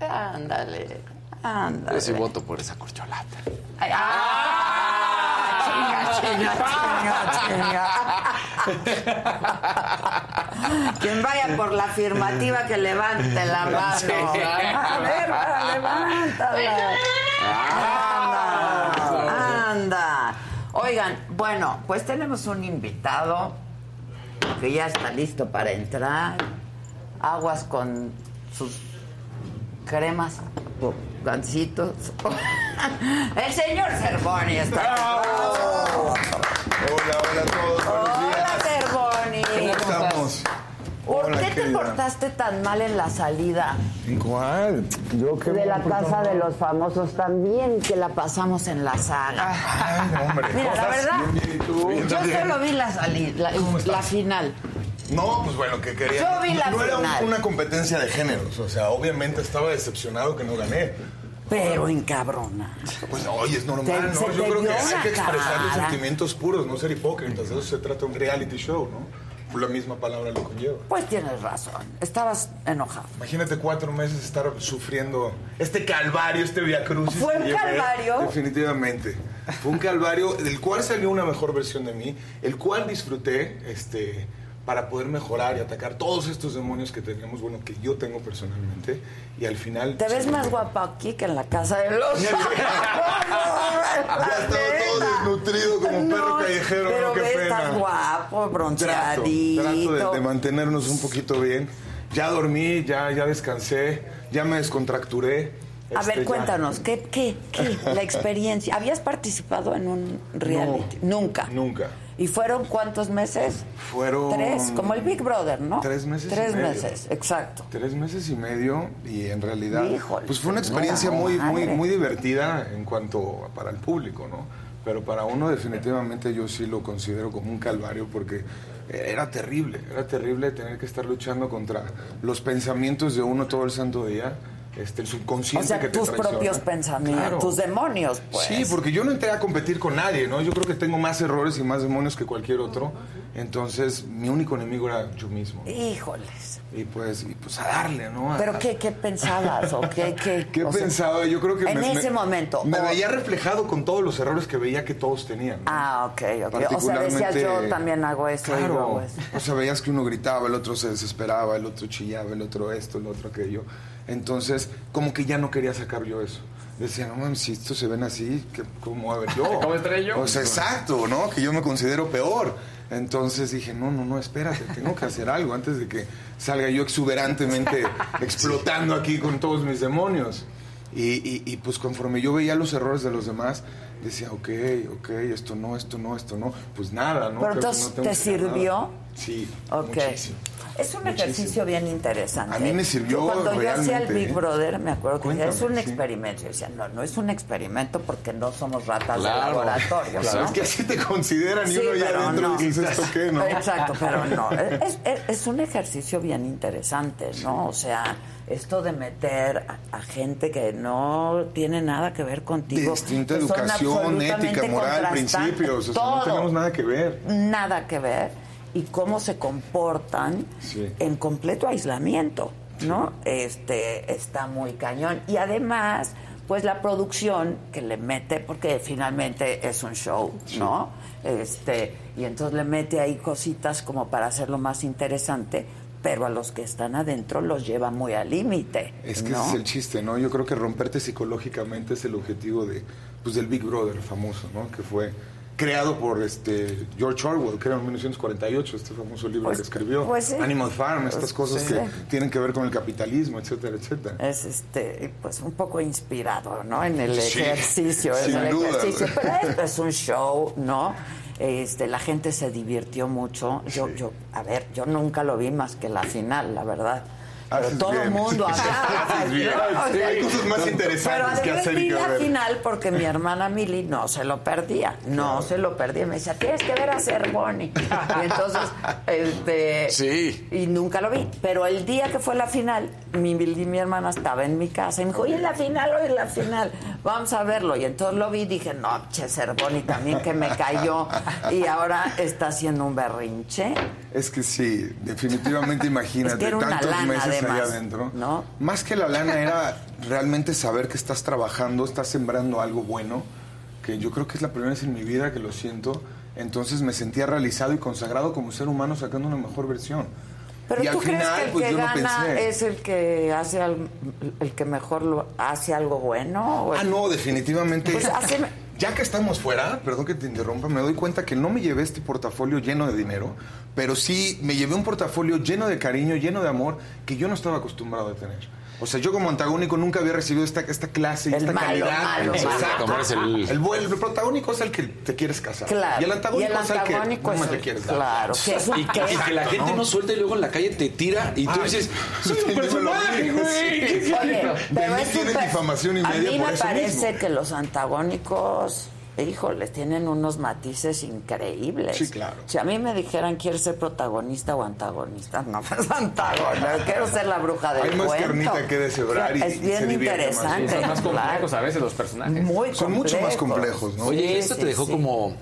[SPEAKER 2] Ándale, ándale.
[SPEAKER 6] Yo sí voto por esa corcholata.
[SPEAKER 2] ¡ah! Chinga, chinga. Quien vaya por la afirmativa que levante la mano.
[SPEAKER 6] Sí.
[SPEAKER 2] A ver, levántala. Anda, anda. Oigan, bueno, pues tenemos un invitado que ya está listo para entrar. Aguas con sus cremas o gancitos. [laughs] El señor Cervoni está.
[SPEAKER 14] Hola, hola a todos. Buenos
[SPEAKER 2] Hola,
[SPEAKER 14] días.
[SPEAKER 2] Cervoni.
[SPEAKER 14] ¿Cómo estamos?
[SPEAKER 2] ¿Por
[SPEAKER 14] Hola,
[SPEAKER 2] qué te
[SPEAKER 14] querida.
[SPEAKER 2] portaste tan mal en la salida
[SPEAKER 14] ¿En cuál? Yo qué
[SPEAKER 2] de la casa de los famosos también que la pasamos en la saga?
[SPEAKER 14] Ay, no, hombre.
[SPEAKER 2] Mira, la verdad,
[SPEAKER 14] bien, bien,
[SPEAKER 2] yo solo vi la, sali- la, la final.
[SPEAKER 14] No, pues bueno, que quería.
[SPEAKER 2] Yo vi la
[SPEAKER 14] no era una competencia de géneros. O sea, obviamente estaba decepcionado que no gané.
[SPEAKER 2] Pero encabrona.
[SPEAKER 14] Pues no, oye, es normal, ¿no? Yo creo que hay que expresar los sentimientos puros, no ser hipócritas. De eso se trata un reality show, ¿no? La misma palabra lo conlleva.
[SPEAKER 2] Pues tienes razón. Estabas enojado.
[SPEAKER 14] Imagínate cuatro meses estar sufriendo este calvario, este viacrucis.
[SPEAKER 2] ¿Fue un calvario?
[SPEAKER 14] Definitivamente. Fue un calvario del cual salió una mejor versión de mí, el cual disfruté este, para poder mejorar y atacar todos estos demonios que tenemos, bueno, que yo tengo personalmente. Y al final.
[SPEAKER 2] Te ves más guapa aquí que en la casa de los. [laughs]
[SPEAKER 14] Ya estaba todo [laughs] desnutrido como perro callejero,
[SPEAKER 2] Pero
[SPEAKER 14] ¿no? Qué
[SPEAKER 2] ves,
[SPEAKER 14] pena.
[SPEAKER 2] estás guapo, bronceadito.
[SPEAKER 14] trato de, de mantenernos un poquito bien. Ya dormí, ya, ya descansé, ya me descontracturé.
[SPEAKER 2] A
[SPEAKER 14] Este,
[SPEAKER 2] ver,
[SPEAKER 14] ya.
[SPEAKER 2] cuéntanos, ¿qué, qué, qué? La [laughs] experiencia. ¿Habías participado en un reality? Nunca.
[SPEAKER 14] Nunca.
[SPEAKER 2] ¿Y fueron cuántos meses?
[SPEAKER 14] Fueron.
[SPEAKER 2] Tres, como el Big Brother, ¿no?
[SPEAKER 14] Tres meses y
[SPEAKER 2] Tres
[SPEAKER 14] medio.
[SPEAKER 2] meses, exacto.
[SPEAKER 14] Tres meses y medio y en realidad
[SPEAKER 2] Híjole,
[SPEAKER 14] pues fue una experiencia muy muy muy divertida en cuanto a- para el público, ¿no? Pero para uno definitivamente yo sí lo considero como un calvario porque era terrible, era terrible tener que estar luchando contra los pensamientos de uno todo el santo día, este el
[SPEAKER 2] O
[SPEAKER 14] subconsciente
[SPEAKER 2] sea,
[SPEAKER 14] que te
[SPEAKER 2] tus
[SPEAKER 14] traiciona.
[SPEAKER 2] propios pensamientos,
[SPEAKER 14] Claro.
[SPEAKER 2] tus demonios, pues.
[SPEAKER 14] Sí, porque yo no entré a competir con nadie, ¿no? Yo creo que tengo más errores y más demonios que cualquier otro. Entonces, mi único enemigo era yo mismo.
[SPEAKER 2] Híjoles.
[SPEAKER 14] Y pues, y pues a darle, ¿no? A-
[SPEAKER 2] ¿Pero qué, qué pensabas? ¿O qué, [laughs] qué,
[SPEAKER 14] ¿Qué
[SPEAKER 2] o sea,
[SPEAKER 14] pensaba? Yo creo que
[SPEAKER 2] En
[SPEAKER 14] me,
[SPEAKER 2] ese
[SPEAKER 14] me-
[SPEAKER 2] momento.
[SPEAKER 14] Me
[SPEAKER 2] o-
[SPEAKER 14] veía reflejado con todos los errores que veía que todos tenían. ¿no?
[SPEAKER 2] Ah, ok, ok. O sea, decías
[SPEAKER 14] Particularmente-
[SPEAKER 2] yo también hago eso y yo hago
[SPEAKER 14] Claro.
[SPEAKER 2] eso.
[SPEAKER 14] O sea, veías que uno gritaba, el otro se desesperaba, el otro chillaba, el otro esto, el otro aquello. Entonces, como que ya no quería sacar yo eso. Decía, no mames, si estos se ven así, ¿qué- ¿cómo a ver yo?
[SPEAKER 15] ¿Cómo estaré yo?
[SPEAKER 14] O sea, exacto, ¿no? Que yo me considero peor. Entonces dije, no, no, no, espérate, tengo que hacer algo antes de que salga yo exuberantemente [laughs] explotando aquí con todos mis demonios. Y, y- y, pues conforme yo veía los errores de los demás, decía, ok, ok, esto no, esto no, esto no. Pues nada, ¿no?
[SPEAKER 2] Pero
[SPEAKER 14] Creo que
[SPEAKER 2] entonces,
[SPEAKER 14] no tengo
[SPEAKER 2] ¿te
[SPEAKER 14] nada.
[SPEAKER 2] sirvió?
[SPEAKER 14] Sí,
[SPEAKER 2] Ok.
[SPEAKER 14] muchísimo.
[SPEAKER 2] Es un
[SPEAKER 14] Muchísimo.
[SPEAKER 2] ejercicio bien interesante.
[SPEAKER 14] A mí me sirvió
[SPEAKER 2] Cuando yo hacía el Big
[SPEAKER 14] ¿eh?
[SPEAKER 2] Brother, me acuerdo que decía, es un
[SPEAKER 14] Cuéntame, sí.
[SPEAKER 2] experimento. Yo decía, no, no es un experimento porque no somos ratas de laboratorio.
[SPEAKER 14] Claro,
[SPEAKER 2] ¿no?
[SPEAKER 14] es que así te consideran y
[SPEAKER 2] Sí,
[SPEAKER 14] uno ya adentro
[SPEAKER 2] no.
[SPEAKER 14] dices, ¿esto qué, no?
[SPEAKER 2] Exacto, pero [laughs] no. Es, es- es un ejercicio bien interesante, ¿no? O sea, esto de meter a, a gente que no tiene nada que ver contigo.
[SPEAKER 14] Distinta educación, ética, moral, principios. O sea, no tenemos nada que ver.
[SPEAKER 2] Nada que ver. Y cómo se comportan
[SPEAKER 14] Sí.
[SPEAKER 2] en completo aislamiento, ¿no? Este está muy cañón. Y además, pues la producción que le mete, porque finalmente es un show, ¿no? Este, y entonces le mete ahí cositas como para hacerlo más interesante, pero a los que están adentro los lleva muy al límite.
[SPEAKER 14] Es que
[SPEAKER 2] ¿no?
[SPEAKER 14] ese es el chiste, ¿no? Yo creo que romperte psicológicamente es el objetivo de, pues, del Big Brother famoso, ¿no? Que fue creado por este George Orwell, era en 1948, este famoso libro
[SPEAKER 2] Pues-
[SPEAKER 14] que escribió.
[SPEAKER 2] pues sí.
[SPEAKER 14] Animal Farm, estas
[SPEAKER 2] Pues
[SPEAKER 14] cosas
[SPEAKER 2] sí.
[SPEAKER 14] que tienen que ver con el capitalismo, etcétera, etcétera.
[SPEAKER 2] es este pues un poco inspirado no en el
[SPEAKER 14] Sí,
[SPEAKER 2] ejercicio
[SPEAKER 14] sin
[SPEAKER 2] en el
[SPEAKER 14] duda,
[SPEAKER 2] ejercicio pero esto es un show no este la gente se divirtió mucho yo yo a ver yo nunca lo vi más que la final la verdad
[SPEAKER 14] Haces
[SPEAKER 2] todo el
[SPEAKER 14] bien.
[SPEAKER 2] mundo [laughs] sea,
[SPEAKER 14] Hay cosas más
[SPEAKER 2] Pero
[SPEAKER 14] interesantes que hacer
[SPEAKER 2] vi
[SPEAKER 14] que
[SPEAKER 2] la
[SPEAKER 14] ver.
[SPEAKER 2] final porque mi hermana Mili no se lo perdía. No se lo perdía. Me decía, tienes que ver a Cervoni. Y entonces, este...
[SPEAKER 6] Sí.
[SPEAKER 2] Y nunca lo vi. Pero el día que fue la final, mi Mili, mi hermana, estaba en mi casa. Y me dijo, hoy en la final, hoy en la final. Vamos a verlo. Y entonces lo vi y dije, no, che, Cervoni también que me cayó. Y ahora está haciendo un berrinche.
[SPEAKER 14] Es que sí, definitivamente imagínate, [laughs]
[SPEAKER 2] Es que
[SPEAKER 14] tantos
[SPEAKER 2] lana,
[SPEAKER 14] meses
[SPEAKER 2] además,
[SPEAKER 14] allá adentro.
[SPEAKER 2] ¿no?
[SPEAKER 14] Más que la lana era realmente saber que estás trabajando, estás sembrando algo bueno, que yo creo que es la primera vez en mi vida que lo siento. Entonces me sentía realizado y consagrado como ser humano sacando una mejor versión.
[SPEAKER 2] Pero
[SPEAKER 14] y
[SPEAKER 2] tú
[SPEAKER 14] al
[SPEAKER 2] crees
[SPEAKER 14] final,
[SPEAKER 2] que el
[SPEAKER 14] pues
[SPEAKER 2] que
[SPEAKER 14] yo no
[SPEAKER 2] gana es el que hace al- el que mejor lo hace algo bueno. ¿O
[SPEAKER 14] Ah, no, definitivamente.
[SPEAKER 2] Pues hace-
[SPEAKER 14] Ya que estamos fuera, perdón que te interrumpa, me doy cuenta que no me llevé este portafolio lleno de dinero, pero sí me llevé un portafolio lleno de cariño, lleno de amor, que yo no estaba acostumbrado a tener. O sea, yo como antagónico nunca había recibido esta, esta clase y
[SPEAKER 2] El
[SPEAKER 14] esta
[SPEAKER 2] malo,
[SPEAKER 14] calidad.
[SPEAKER 2] malo,
[SPEAKER 14] Exacto.
[SPEAKER 6] Como eres el-
[SPEAKER 14] El, protagónico es el que te quieres casar.
[SPEAKER 2] Claro.
[SPEAKER 14] Y el antagónico,
[SPEAKER 2] Y el
[SPEAKER 14] es el que no te quieres dar.
[SPEAKER 2] claro, que es un
[SPEAKER 6] Y que, y que la gente no suelta y luego en la calle te tira y tú
[SPEAKER 14] Ay,
[SPEAKER 6] dices, soy un personaje, güey.
[SPEAKER 14] sí.
[SPEAKER 6] ¿qué
[SPEAKER 14] Sí.
[SPEAKER 2] Oye,
[SPEAKER 14] De
[SPEAKER 2] pero es
[SPEAKER 14] difamación y
[SPEAKER 2] A mí
[SPEAKER 14] por
[SPEAKER 2] me
[SPEAKER 14] eso
[SPEAKER 2] parece
[SPEAKER 14] mismo.
[SPEAKER 2] que los antagónicos, híjole, tienen unos matices increíbles.
[SPEAKER 14] Sí, claro.
[SPEAKER 2] Si a mí me dijeran, ¿quieres ser protagonista o antagonista? No, [laughs] pues antagonista. Quiero ser la bruja del
[SPEAKER 14] Hay más
[SPEAKER 2] cuento.
[SPEAKER 14] carnita que deshebrar y-
[SPEAKER 2] Es
[SPEAKER 14] y
[SPEAKER 2] bien
[SPEAKER 14] se divierte más.
[SPEAKER 2] interesante.
[SPEAKER 7] Son más complejos
[SPEAKER 2] claro.
[SPEAKER 7] a veces los personajes.
[SPEAKER 2] Muy
[SPEAKER 14] Son mucho más
[SPEAKER 2] complejos.
[SPEAKER 14] complejos, ¿no?
[SPEAKER 6] Oye,
[SPEAKER 2] Sí,
[SPEAKER 6] esto
[SPEAKER 2] sí,
[SPEAKER 6] te dejó
[SPEAKER 2] sí.
[SPEAKER 6] como.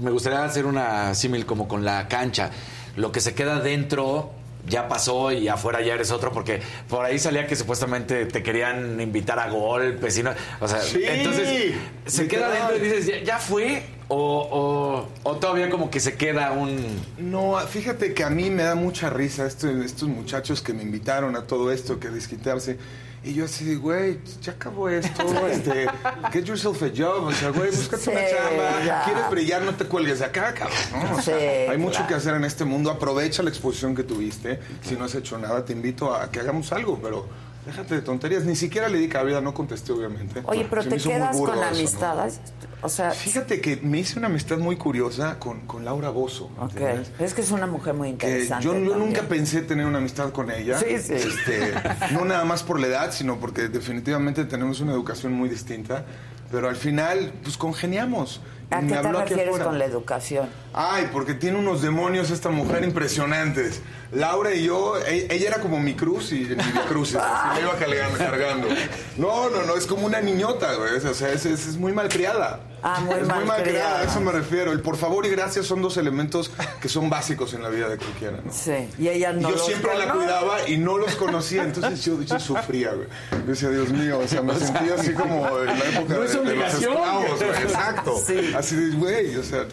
[SPEAKER 6] Me gustaría hacer una símil como con la cancha. Lo que se queda dentro ya pasó y afuera ya eres otro, porque por ahí salía que supuestamente te querían invitar a golpes y no. O sea,
[SPEAKER 14] Sí,
[SPEAKER 6] entonces se queda dentro y dices, ¿ya, ya fue? O, o, o todavía como que se queda un.
[SPEAKER 14] No, fíjate que a mí me da mucha risa esto- estos muchachos que me invitaron a todo esto, que a desquitarse. Y yo así de, güey, ya acabó esto, este, get yourself a job, o sea, güey, búscate
[SPEAKER 2] Sí,
[SPEAKER 14] una chamba,
[SPEAKER 2] ya.
[SPEAKER 14] quieres brillar, no te cuelgues de acá, cabrón, ¿no? O sea,
[SPEAKER 2] Sí,
[SPEAKER 14] hay mucho
[SPEAKER 2] claro.
[SPEAKER 14] que hacer en este mundo, aprovecha la exposición que tuviste, si no has hecho nada, te invito a que hagamos algo, pero déjate de tonterías, ni siquiera le di cabida, no contesté, obviamente.
[SPEAKER 2] Oye, pero
[SPEAKER 14] Se
[SPEAKER 2] te quedas con amistades. O sea,
[SPEAKER 14] Fíjate que me hice una amistad muy curiosa con, con Laura Bozo. ¿me
[SPEAKER 2] ok.
[SPEAKER 14] entiendes?
[SPEAKER 2] Es que es una mujer muy
[SPEAKER 14] que
[SPEAKER 2] interesante.
[SPEAKER 14] yo, nunca pensé tener una amistad con ella.
[SPEAKER 2] Sí, sí.
[SPEAKER 14] Este, no nada más por la edad, sino porque definitivamente tenemos una educación muy distinta. Pero al final, pues congeniamos.
[SPEAKER 2] ¿A qué te refieres con la educación?
[SPEAKER 14] Ay, porque tiene unos demonios esta mujer impresionantes. Laura y yo, e- ella era como mi cruz y mi cruz, así me iba [laughs] cargando, cargando. No, no, no, es como una niñota, güey. O sea, es, es, es muy malcriada.
[SPEAKER 2] Ah, muy
[SPEAKER 14] es muy
[SPEAKER 2] malcriada.
[SPEAKER 14] malcriada, a eso me refiero. El por favor y gracias son dos elementos que son básicos en la vida de cualquiera, ¿no?
[SPEAKER 2] Sí, y ella no
[SPEAKER 14] Y yo
[SPEAKER 2] los
[SPEAKER 14] siempre la cuidaba y no los conocía, entonces yo, yo sufría, güey. Yo decía, Dios mío, o sea, me sentía así como en la época
[SPEAKER 7] No es
[SPEAKER 14] de, de los esclavos, güey. Exacto.
[SPEAKER 2] Sí.
[SPEAKER 14] Así de, güey, o sea,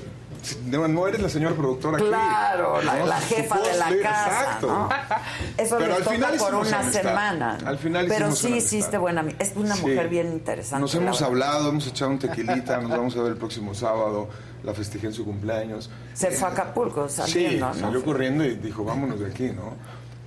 [SPEAKER 14] no, eres la señora productora aquí.
[SPEAKER 2] Claro, la,
[SPEAKER 14] ¿no?
[SPEAKER 2] la
[SPEAKER 14] Su
[SPEAKER 2] jefa de la casa,
[SPEAKER 14] Exacto.
[SPEAKER 2] ¿no? [laughs] Eso
[SPEAKER 14] Pero al final
[SPEAKER 2] por una
[SPEAKER 14] amistad.
[SPEAKER 2] semana.
[SPEAKER 14] Al final
[SPEAKER 2] Pero sí hiciste buena Es una
[SPEAKER 14] Sí.
[SPEAKER 2] mujer bien interesante.
[SPEAKER 14] Nos hemos hablado, hemos echado un tequilita, nos vamos a ver el próximo sábado, la festejé en su cumpleaños.
[SPEAKER 2] Se fue a Acapulco saliendo,
[SPEAKER 14] sí,
[SPEAKER 2] ¿no?
[SPEAKER 14] salió corriendo y dijo, vámonos de aquí, ¿no?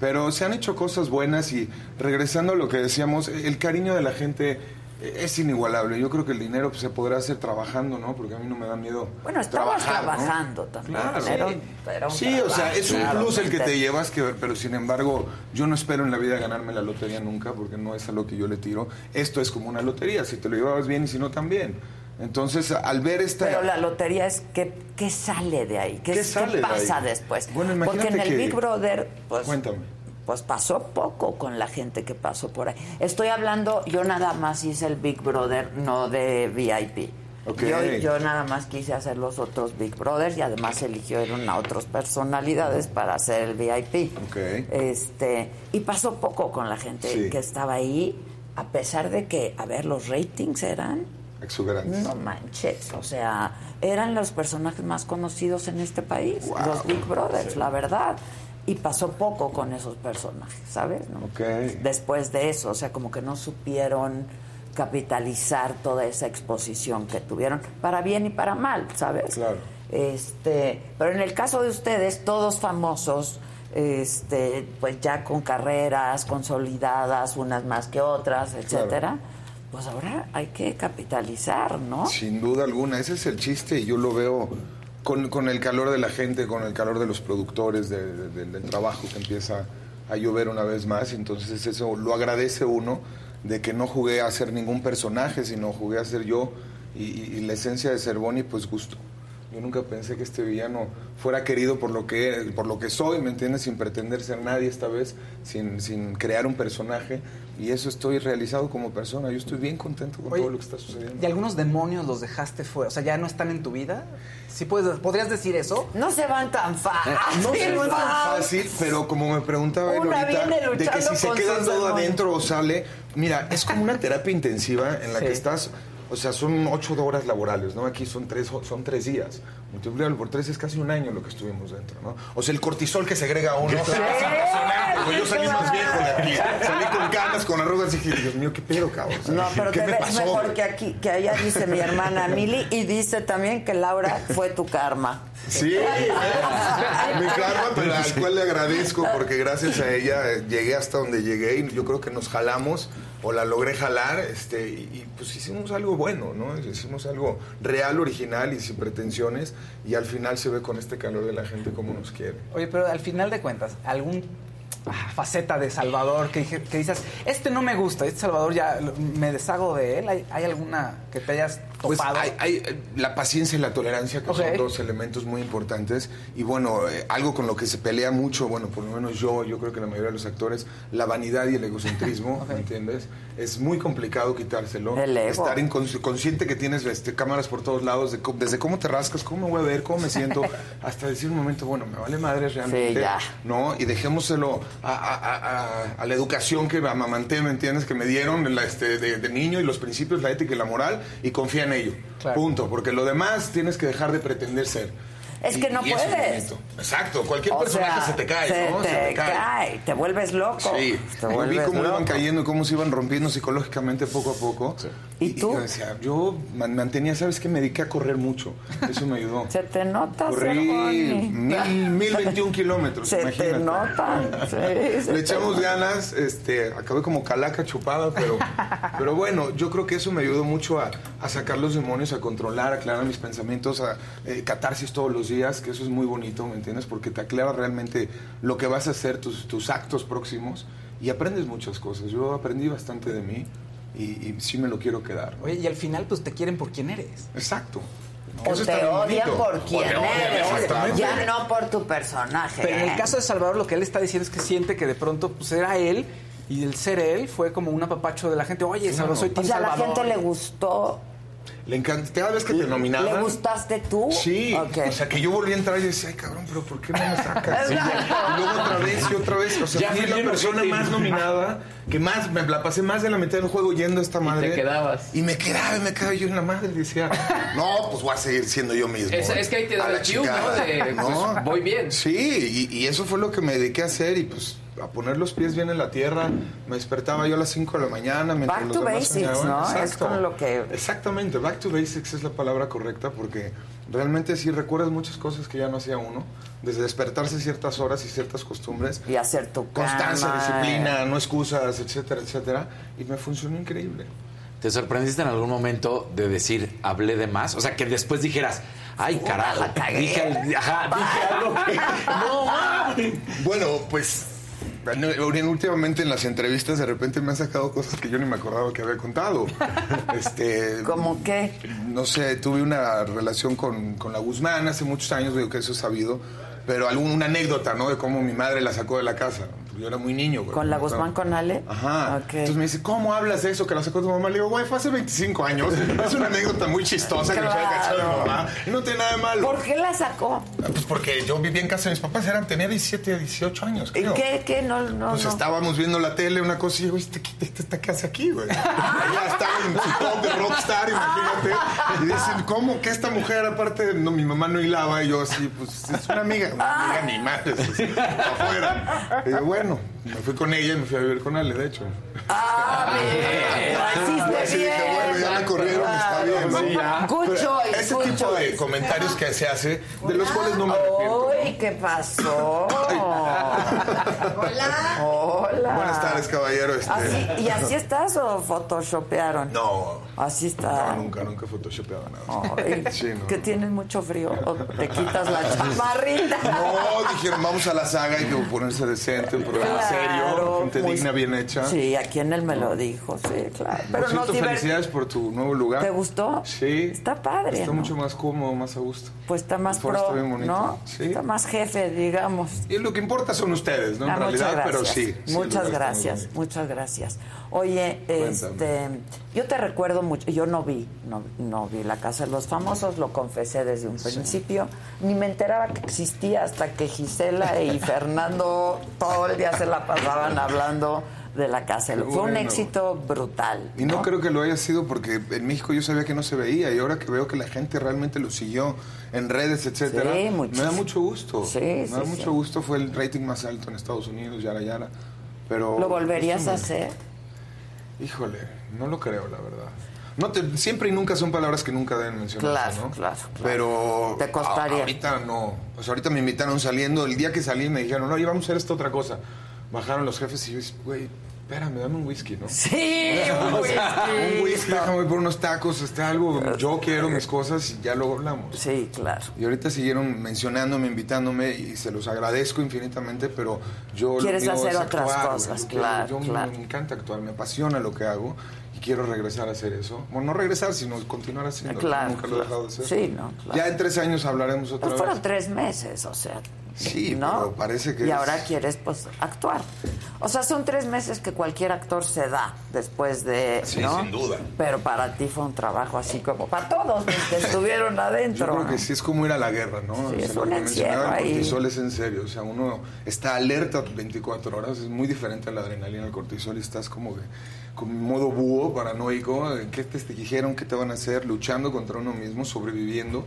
[SPEAKER 14] Pero se han hecho cosas buenas y regresando a lo que decíamos, el cariño de la gente es inigualable. Yo creo que el dinero se podrá hacer trabajando, ¿no? Porque a mí no me da miedo.
[SPEAKER 2] Bueno,
[SPEAKER 14] trabajar, ¿no?
[SPEAKER 2] trabajando también.
[SPEAKER 14] Claro.
[SPEAKER 2] Un- era un
[SPEAKER 14] Sí, o sea, es un
[SPEAKER 2] claro,
[SPEAKER 14] plus el que te llevas, que, pero sin embargo, yo no espero en la vida ganarme la lotería nunca, porque no es a lo que yo le tiro. Esto es como una lotería, si te lo llevabas bien y si no también. Entonces, al ver esta...
[SPEAKER 2] Pero la lotería es que qué sale de ahí, qué,
[SPEAKER 14] ¿Qué
[SPEAKER 2] qué
[SPEAKER 14] sale de
[SPEAKER 2] pasa
[SPEAKER 14] ahí?
[SPEAKER 2] después.
[SPEAKER 14] Bueno,
[SPEAKER 2] Porque en el
[SPEAKER 14] que-
[SPEAKER 2] Big Brother, pues,
[SPEAKER 14] Cuéntame.
[SPEAKER 2] Pues pasó poco con la gente que pasó por ahí. Estoy hablando, yo nada más hice el Big Brother, no de VIP. Yo, yo nada más quise hacer los otros Big Brothers y además eligieron a otras personalidades para hacer el VIP. Este, y pasó poco con la gente
[SPEAKER 14] Sí.
[SPEAKER 2] que estaba ahí, a pesar de que, a ver, los ratings eran
[SPEAKER 14] Exuberantes.
[SPEAKER 2] no manches, o sea, eran los personajes más conocidos en este país,
[SPEAKER 14] Wow.
[SPEAKER 2] los Big Brothers, la verdad. Y pasó poco con esos personajes, ¿sabes? Después de eso, o sea, como que no supieron capitalizar toda esa exposición que tuvieron, para bien y para mal, ¿sabes?
[SPEAKER 14] Claro.
[SPEAKER 2] Este, pero en el caso de ustedes, todos famosos, este, pues ya con carreras consolidadas, unas más que otras, etcétera, pues ahora hay que capitalizar, ¿no?
[SPEAKER 14] Sin duda alguna, ese es el chiste y yo lo veo con, con el calor de la gente, con el calor de los productores, de- de- del- del trabajo que empieza a llover una vez más. Entonces eso lo agradece uno de que no jugué a ser ningún personaje, sino jugué a ser yo y, y- y la esencia de ser Bonnie, pues gusto. Yo nunca pensé que este villano fuera querido por lo que, por lo que soy, ¿me entiendes? Sin pretender ser nadie esta vez, sin, sin crear un personaje. Y eso estoy realizado como persona. Yo estoy bien contento con
[SPEAKER 5] Oye,
[SPEAKER 14] todo lo que está sucediendo.
[SPEAKER 5] ¿Y algunos demonios los dejaste fuera? O sea, ¿ya no están en tu vida? ¿Sí puedes, ¿Podrías decir eso?
[SPEAKER 2] No se van tan fácil. [laughs]
[SPEAKER 14] No se va tan fácil, pero como me preguntaba él ahorita,
[SPEAKER 2] viene
[SPEAKER 14] de que si se queda todo
[SPEAKER 2] demonios.
[SPEAKER 14] adentro o sale, mira, es como una terapia intensiva en la
[SPEAKER 5] Sí.
[SPEAKER 14] que estás, o sea, son ocho horas laborales, ¿no? Aquí son tres, son tres días. Multiplícalo por tres es casi un año lo que estuvimos dentro, ¿no? O sea, el cortisol que segrega uno. Es impresionante, güey. Yo salí más viejo de aquí. [laughs] Salí con canas, con arrugas y dije, Dios mío, qué pedo, cabrón.
[SPEAKER 2] No, pero
[SPEAKER 14] ¿Qué
[SPEAKER 2] te
[SPEAKER 14] me
[SPEAKER 2] ves
[SPEAKER 14] pasó,
[SPEAKER 2] mejor que aquí, que allá dice mi hermana Mili y dice también que Laura fue tu karma.
[SPEAKER 14] Sí, eh, [laughs] mi karma, pero al cual le agradezco porque gracias a ella eh, llegué hasta donde llegué y yo creo que nos jalamos o la logré jalar este, y, pues hicimos algo bueno, ¿no? Hicimos algo real, original y sin pretensiones y al final se ve con este calor de la gente como nos quiere.
[SPEAKER 5] Oye, pero al final de cuentas, algún faceta de Salvador que, dices, este no me gusta, este Salvador ya me deshago de él. ¿Hay, hay alguna que te hayas
[SPEAKER 14] Pues
[SPEAKER 5] topado?
[SPEAKER 14] hay, hay, la paciencia y la tolerancia, que son dos elementos muy importantes. Y bueno, eh, algo con lo que se pelea mucho, bueno, por lo menos yo, yo creo que la mayoría de los actores, la vanidad y el egocentrismo, [laughs] ¿me entiendes? Es muy complicado quitárselo.
[SPEAKER 2] El ego.
[SPEAKER 14] Estar consciente que tienes este, cámaras por todos lados, de desde cómo te rascas, cómo me voy a ver, cómo me siento, [laughs] hasta decir un momento, bueno, me vale madre realmente.
[SPEAKER 2] Sí, ya.
[SPEAKER 14] ¿no? Y dejémoselo a, a- a- a- a la educación que me amamanté, ¿me entiendes? Que me dieron la, este, de, de niño y los principios, la ética y la moral, y confía en ello.
[SPEAKER 5] Claro.
[SPEAKER 14] Punto. Porque lo demás tienes que dejar de pretender ser.
[SPEAKER 2] Es
[SPEAKER 14] Y-
[SPEAKER 2] que no
[SPEAKER 14] y eso es
[SPEAKER 2] puedes.
[SPEAKER 14] Exacto. Cualquier
[SPEAKER 2] O
[SPEAKER 14] personaje
[SPEAKER 2] sea,
[SPEAKER 14] se te cae,
[SPEAKER 2] se
[SPEAKER 14] ¿no?
[SPEAKER 2] te cae. te vuelves loco.
[SPEAKER 14] Sí,
[SPEAKER 2] te
[SPEAKER 14] y vi
[SPEAKER 2] vuelves
[SPEAKER 14] cómo iban cayendo y cómo se iban rompiendo psicológicamente poco a poco.
[SPEAKER 2] ¿Y tú?
[SPEAKER 14] yo decía, yo man- mantenía, ¿sabes qué? Me dediqué a correr mucho. Eso me ayudó. [laughs]
[SPEAKER 2] Se te nota,
[SPEAKER 14] Corrí mil, mil veintiún kilómetros,
[SPEAKER 2] Se te nota. Sí, [laughs] se
[SPEAKER 14] Le echamos
[SPEAKER 2] nota.
[SPEAKER 14] ganas, este, acabé como calaca chupada, pero, [laughs] pero bueno, yo creo que eso me ayudó mucho a, a sacar los demonios, a controlar, a aclarar mis pensamientos, a eh, catarsis todos los días, que eso es muy bonito, ¿me entiendes? Porque te aclara realmente lo que vas a hacer, tus, tus actos próximos, y aprendes muchas cosas. Yo aprendí bastante de mí y, y sí me lo quiero quedar. ¿no?
[SPEAKER 5] Oye, y al final, pues te quieren por quién eres.
[SPEAKER 14] Exacto.
[SPEAKER 2] O
[SPEAKER 14] Eso está
[SPEAKER 2] te odian
[SPEAKER 14] bonito.
[SPEAKER 2] por
[SPEAKER 14] O
[SPEAKER 2] quién
[SPEAKER 14] te odian,
[SPEAKER 2] eres. Ya no por tu personaje.
[SPEAKER 5] Pero en el caso de Salvador, lo que él está diciendo es que siente que de pronto pues, era él y el ser él fue como un apapacho de la gente. Oye, Salvador, soy
[SPEAKER 2] O
[SPEAKER 5] Team
[SPEAKER 2] sea, a la
[SPEAKER 5] Salvador.
[SPEAKER 2] gente le gustó.
[SPEAKER 14] Le encanta, cada vez que te nominaban...
[SPEAKER 2] ¿Le gustaste tú?
[SPEAKER 14] Sí,
[SPEAKER 2] Ok.
[SPEAKER 14] o sea que yo volví a entrar y decía, ay cabrón, pero ¿por qué no me sacas? [laughs] Y luego otra vez y otra vez, o sea,
[SPEAKER 7] Ya
[SPEAKER 14] fui la persona más nominada, que más, me la pasé más de la mitad del juego yendo a esta madre.
[SPEAKER 7] te quedabas.
[SPEAKER 14] Y me quedaba y me quedaba y yo en la madre y decía, no, pues voy a seguir siendo yo mismo.
[SPEAKER 7] Es- es que ahí te da
[SPEAKER 14] la
[SPEAKER 7] cue, ¿no? De, pues, voy bien.
[SPEAKER 14] Sí, y, y eso fue lo que me dediqué a hacer y pues a poner los pies bien en la tierra. Me despertaba yo a las 5 de la mañana mientras
[SPEAKER 2] Back
[SPEAKER 14] los
[SPEAKER 2] to
[SPEAKER 14] demás
[SPEAKER 2] basics,
[SPEAKER 14] soñaban.
[SPEAKER 2] ¿no? Es
[SPEAKER 14] Exacto.
[SPEAKER 2] con lo que-
[SPEAKER 14] Exactamente, back to basics es la palabra correcta porque realmente sí recuerdas muchas cosas que ya no hacía uno, desde despertarse ciertas horas y ciertas costumbres.
[SPEAKER 2] Y hacer tu
[SPEAKER 14] Constancia,
[SPEAKER 2] cama.
[SPEAKER 14] disciplina, no excusas, etcétera, etcétera. Y me funcionó increíble.
[SPEAKER 6] ¿Te sorprendiste en algún momento de decir, hablé de más? O sea, que después dijeras, ay, carajo, dije, ajá, dije algo que... [laughs] No, mames.
[SPEAKER 14] Bueno, pues últimamente en las entrevistas de repente me han sacado cosas que yo ni me acordaba que había contado. [laughs] Este,
[SPEAKER 2] ¿Cómo qué?
[SPEAKER 14] no sé, tuve una relación con, con la Guzmán hace muchos años, digo que eso es sabido, pero alguna anécdota, ¿no? De cómo mi madre la sacó de la casa. Yo era muy niño, güey.
[SPEAKER 2] ¿Con la Guzmán con Ale?
[SPEAKER 14] Ajá.
[SPEAKER 2] Ok.
[SPEAKER 14] Entonces me dice, ¿cómo hablas de eso que la sacó tu mamá? Le digo, güey, fue hace 25 años. Es una anécdota muy chistosa que me había cachado mi mamá. Y no tiene nada de malo.
[SPEAKER 2] ¿Por qué la sacó?
[SPEAKER 14] Pues porque yo vivía en casa de mis papás, eran, tenía 17 a 18 años,
[SPEAKER 2] ¿Y
[SPEAKER 14] creo.
[SPEAKER 2] qué? ¿Qué? No, no,
[SPEAKER 14] Pues
[SPEAKER 2] no.
[SPEAKER 14] estábamos viendo la tele, una cosa, y yo, ¿este, qué, este, esta casa aquí, güey? Ella estaba en su top de rockstar, imagínate. Y dicen, ¿cómo que esta mujer, aparte, no, mi mamá no hilaba? Y yo así, pues, es una amiga, una amiga ni madre, afuera. Y yo, bueno, bueno, me fui con ella y me fui a vivir con Ale, de hecho.
[SPEAKER 2] Ah, bien. Lo hiciste
[SPEAKER 14] Así dije, bueno, ya me corrieron, está bien. ¿no?
[SPEAKER 2] Sí, ya. Good
[SPEAKER 14] Pero
[SPEAKER 2] choice,
[SPEAKER 14] Ese
[SPEAKER 2] good
[SPEAKER 14] tipo de comentarios que se hace, de los cuales no me arrepiento.
[SPEAKER 2] Uy, ¿qué pasó? Hola. Hola.
[SPEAKER 14] Buenas tardes, caballero. Este...
[SPEAKER 2] ¿Así- ¿Y así estás o photoshopearon?
[SPEAKER 14] No.
[SPEAKER 2] Así está.
[SPEAKER 14] No, nunca, nunca photoshopeaba nada.
[SPEAKER 2] Ay, [laughs]
[SPEAKER 14] Sí, no.
[SPEAKER 2] Que tienes mucho frío. O te quitas la [laughs] chamarrita.
[SPEAKER 14] No, dijeron, vamos a la saga, hay que ponerse decente, un programa serio, gente
[SPEAKER 2] muy-
[SPEAKER 14] digna, bien hecha.
[SPEAKER 2] Sí, aquí en él me lo dijo, sí, claro.
[SPEAKER 14] Por
[SPEAKER 2] Pero
[SPEAKER 14] cierto,
[SPEAKER 2] nos divertimos.
[SPEAKER 14] felicidades por tu nuevo lugar.
[SPEAKER 2] ¿Te gustó?
[SPEAKER 14] Sí.
[SPEAKER 2] Está padre,
[SPEAKER 14] Está
[SPEAKER 2] ¿no?
[SPEAKER 14] mucho más cómodo, más a gusto.
[SPEAKER 2] Pues está más pro,
[SPEAKER 14] está bien bonito.
[SPEAKER 2] ¿no?
[SPEAKER 14] Sí.
[SPEAKER 2] Está más jefe, digamos.
[SPEAKER 14] Y lo que importa son ustedes, ¿no? En
[SPEAKER 2] Ah,
[SPEAKER 14] realidad,
[SPEAKER 2] muchas
[SPEAKER 14] pero sí.
[SPEAKER 2] muchas gracias, muchas gracias. Oye, este, yo te recuerdo mucho, yo no vi, no, no vi la casa de los famosos, lo confesé desde un principio, ni me enteraba que existía hasta que Gisela y [laughs] Fernando todo el día se la pasaban hablando de la casa. de los- Fue un
[SPEAKER 14] Bueno.
[SPEAKER 2] éxito brutal.
[SPEAKER 14] Y no creo que lo haya sido porque en México yo sabía que no se veía y ahora que veo que la gente realmente lo siguió en redes, etcétera,
[SPEAKER 2] Sí,
[SPEAKER 14] me da mucho gusto.
[SPEAKER 2] Sí,
[SPEAKER 14] me da mucho gusto, fue el rating más alto en Estados Unidos, yara yara. Pero
[SPEAKER 2] ¿Lo volverías a hacer?
[SPEAKER 14] Híjole, no lo creo, la verdad. No te- siempre y nunca son palabras que nunca deben mencionarse,
[SPEAKER 2] Claro,
[SPEAKER 14] ¿no?
[SPEAKER 2] claro,
[SPEAKER 14] Pero
[SPEAKER 2] Te costaría.
[SPEAKER 14] a- ahorita no. O sea, ahorita me invitaron saliendo. El día que salí me dijeron, no, íbamos a hacer esta otra cosa. Bajaron los jefes y yo, güey, espérame, dame un whisky, ¿no?
[SPEAKER 2] Sí, [laughs] un whisky.
[SPEAKER 14] un whisky, déjame por unos tacos, este, algo. Yo quiero mis cosas y ya luego hablamos.
[SPEAKER 2] Sí, claro.
[SPEAKER 14] Y ahorita siguieron mencionándome, invitándome y se los agradezco infinitamente, pero yo lo
[SPEAKER 2] Quieres
[SPEAKER 14] mío
[SPEAKER 2] hacer
[SPEAKER 14] es
[SPEAKER 2] otras
[SPEAKER 14] actuar,
[SPEAKER 2] cosas,
[SPEAKER 14] yo
[SPEAKER 2] claro,
[SPEAKER 14] yo me-
[SPEAKER 2] claro.
[SPEAKER 14] me encanta actuar, me apasiona lo que hago y quiero regresar a hacer eso. Bueno, no regresar, sino continuar haciendo.
[SPEAKER 2] Claro,
[SPEAKER 14] Nunca lo he
[SPEAKER 2] claro.
[SPEAKER 14] dejado de hacer.
[SPEAKER 2] Sí, no, claro.
[SPEAKER 14] Ya en tres años hablaremos otra
[SPEAKER 2] Pues
[SPEAKER 14] vez.
[SPEAKER 2] fueron tres meses, o sea.
[SPEAKER 14] Sí,
[SPEAKER 2] ¿no?
[SPEAKER 14] pero parece que
[SPEAKER 2] Y
[SPEAKER 14] es-
[SPEAKER 2] ahora quieres, pues, actuar. O sea, son tres meses que cualquier actor se da después de.
[SPEAKER 14] Sí,
[SPEAKER 2] ¿no?
[SPEAKER 14] sin duda.
[SPEAKER 2] Pero para ti fue un trabajo así como para todos los que estuvieron adentro.
[SPEAKER 14] Yo creo
[SPEAKER 2] ¿no?
[SPEAKER 14] que sí es como ir a la guerra, ¿no?
[SPEAKER 2] Sí,
[SPEAKER 14] O sea,
[SPEAKER 2] es un encierro
[SPEAKER 14] mencionaba el
[SPEAKER 2] ahí.
[SPEAKER 14] cortisol es en serio. O sea, uno está alerta 24 horas. Es muy diferente a la adrenalina. El cortisol y estás como que con modo búho, paranoico. ¿Qué te, te dijeron? ¿Qué te van a hacer? Luchando contra uno mismo, sobreviviendo.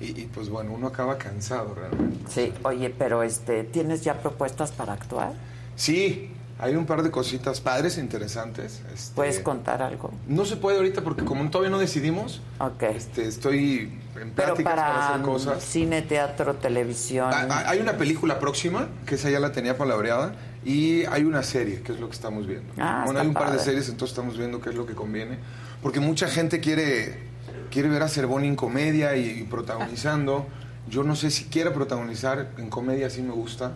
[SPEAKER 14] Y, y, pues bueno, uno acaba cansado realmente.
[SPEAKER 2] Sí, oye, pero este, ¿tienes ya propuestas para actuar?
[SPEAKER 14] Sí, hay un par de cositas padres interesantes. Este,
[SPEAKER 2] ¿Puedes contar algo?
[SPEAKER 14] No se puede ahorita porque como todavía no decidimos,
[SPEAKER 2] Ok.
[SPEAKER 14] este, estoy en
[SPEAKER 2] Pero
[SPEAKER 14] pláticas para,
[SPEAKER 2] para
[SPEAKER 14] hacer cosas.
[SPEAKER 2] cine, teatro, televisión.
[SPEAKER 14] Ah, ah, Hay una película próxima, que esa ya la tenía palabreada, y hay una serie, que es lo que estamos viendo.
[SPEAKER 2] Ah,
[SPEAKER 14] bueno, hay un par de
[SPEAKER 2] padre.
[SPEAKER 14] series, entonces estamos viendo qué es lo que conviene. Porque mucha gente quiere, quiere ver a Cervoni en comedia y, y protagonizando. Yo no sé si quiera protagonizar en comedia, sí me gusta.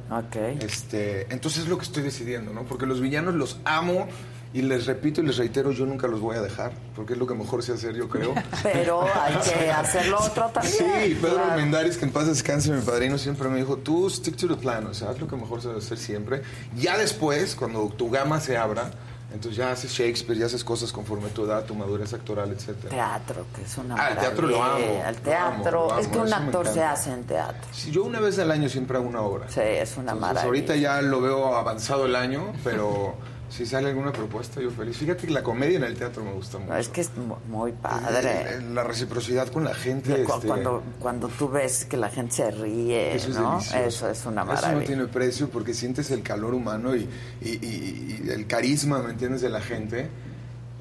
[SPEAKER 14] Este, entonces es lo que estoy decidiendo, ¿no? Porque los villanos los amo y les repito y les reitero, yo nunca los voy a dejar, porque es lo que mejor sé hacer, yo creo. [laughs]
[SPEAKER 2] Pero hay que hacerlo otro también.
[SPEAKER 14] Sí, Pedro
[SPEAKER 2] Claro.
[SPEAKER 14] Armendáriz, que en paz descanse, mi padrino, siempre me dijo, tú stick to the plan, o sea, haz lo que mejor sabes hacer siempre. Ya después, cuando tu gama se abra, entonces ya haces Shakespeare, ya haces cosas conforme a tu edad, tu madurez actoral, etcétera.
[SPEAKER 2] Teatro, que es una
[SPEAKER 14] Ah, el teatro lo amo,
[SPEAKER 2] El
[SPEAKER 14] lo
[SPEAKER 2] teatro,
[SPEAKER 14] amo, lo
[SPEAKER 2] es que un actor se hace en teatro.
[SPEAKER 14] Sí, yo una vez al año siempre hago una obra.
[SPEAKER 2] Sí, es una
[SPEAKER 14] Entonces,
[SPEAKER 2] maravilla.
[SPEAKER 14] ahorita ya lo veo avanzado el año, pero [laughs] si sale alguna propuesta, yo feliz. Fíjate que la comedia en el teatro me gusta mucho.
[SPEAKER 2] Es que es mu- muy padre.
[SPEAKER 14] La reciprocidad con la gente.
[SPEAKER 2] Cu-
[SPEAKER 14] este,
[SPEAKER 2] Cuando, cuando tú ves que la gente se ríe,
[SPEAKER 14] Eso es
[SPEAKER 2] ¿no? Eso es una
[SPEAKER 14] Eso
[SPEAKER 2] maravilla.
[SPEAKER 14] no tiene precio porque sientes el calor humano y, y- y- y el carisma, ¿me entiendes?, de la gente.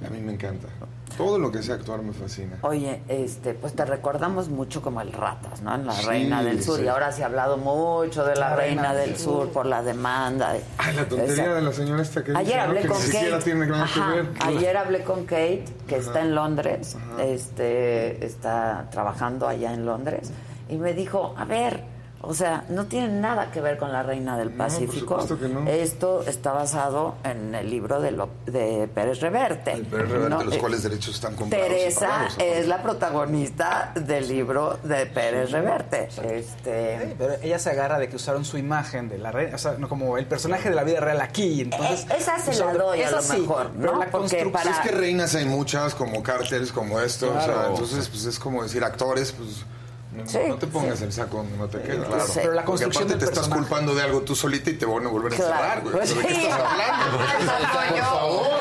[SPEAKER 14] A mí me encanta. Todo lo que sea actuar me fascina.
[SPEAKER 2] Oye, este, pues te recordamos mucho como el Ratas, ¿no? En la
[SPEAKER 14] Sí,
[SPEAKER 2] Reina del Sur.
[SPEAKER 14] sí.
[SPEAKER 2] Y ahora se ha hablado mucho de la,
[SPEAKER 5] La
[SPEAKER 2] Reina,
[SPEAKER 5] Reina
[SPEAKER 2] del
[SPEAKER 5] del
[SPEAKER 2] Sur
[SPEAKER 5] Sur.
[SPEAKER 2] por la demanda. de-
[SPEAKER 14] Ay, la tontería
[SPEAKER 2] Esa-
[SPEAKER 14] de la señora esta que dice,
[SPEAKER 2] Ayer
[SPEAKER 14] ¿no?
[SPEAKER 2] hablé
[SPEAKER 14] que
[SPEAKER 2] con
[SPEAKER 14] ni siquiera
[SPEAKER 2] Kate.
[SPEAKER 14] tiene nada que ver.
[SPEAKER 2] Ayer hablé con Kate, que está en Londres,
[SPEAKER 14] Ajá.
[SPEAKER 2] este, está trabajando allá en Londres, y me dijo, a ver, o sea, no tiene nada que ver con la Reina del
[SPEAKER 14] No, por
[SPEAKER 2] Pacífico.
[SPEAKER 14] supuesto que no.
[SPEAKER 2] Esto está basado en el libro de, lo- de Pérez Reverte.
[SPEAKER 14] El Pérez Reverte,
[SPEAKER 2] ¿no?
[SPEAKER 14] los
[SPEAKER 2] Eh,
[SPEAKER 14] cuales derechos están comprados.
[SPEAKER 2] Teresa es la protagonista del libro de Pérez Reverte. Este,
[SPEAKER 5] Sí, pero ella se agarra de que usaron su imagen de la reina, o sea, no como el personaje de la vida real aquí, entonces...
[SPEAKER 2] Eh, esa se la doy a lo
[SPEAKER 5] sí,
[SPEAKER 2] mejor, ¿no?
[SPEAKER 5] la
[SPEAKER 2] Porque
[SPEAKER 5] construcción-
[SPEAKER 2] para-
[SPEAKER 14] Es que reinas hay muchas, como cárteles, como esto. o sea, entonces, pues es como decir actores, pues. No,
[SPEAKER 2] Sí,
[SPEAKER 14] no te pongas
[SPEAKER 2] sí.
[SPEAKER 14] el saco donde no te queda.
[SPEAKER 2] claro. Sí.
[SPEAKER 5] Pero la construcción
[SPEAKER 14] aparte
[SPEAKER 5] del
[SPEAKER 14] te estás
[SPEAKER 5] personaje.
[SPEAKER 14] culpando de algo tú solita y te van a volver a
[SPEAKER 2] Claro.
[SPEAKER 14] encerrar, güey.
[SPEAKER 2] Pues
[SPEAKER 14] ¿De qué estás hablando? [laughs] Por favor.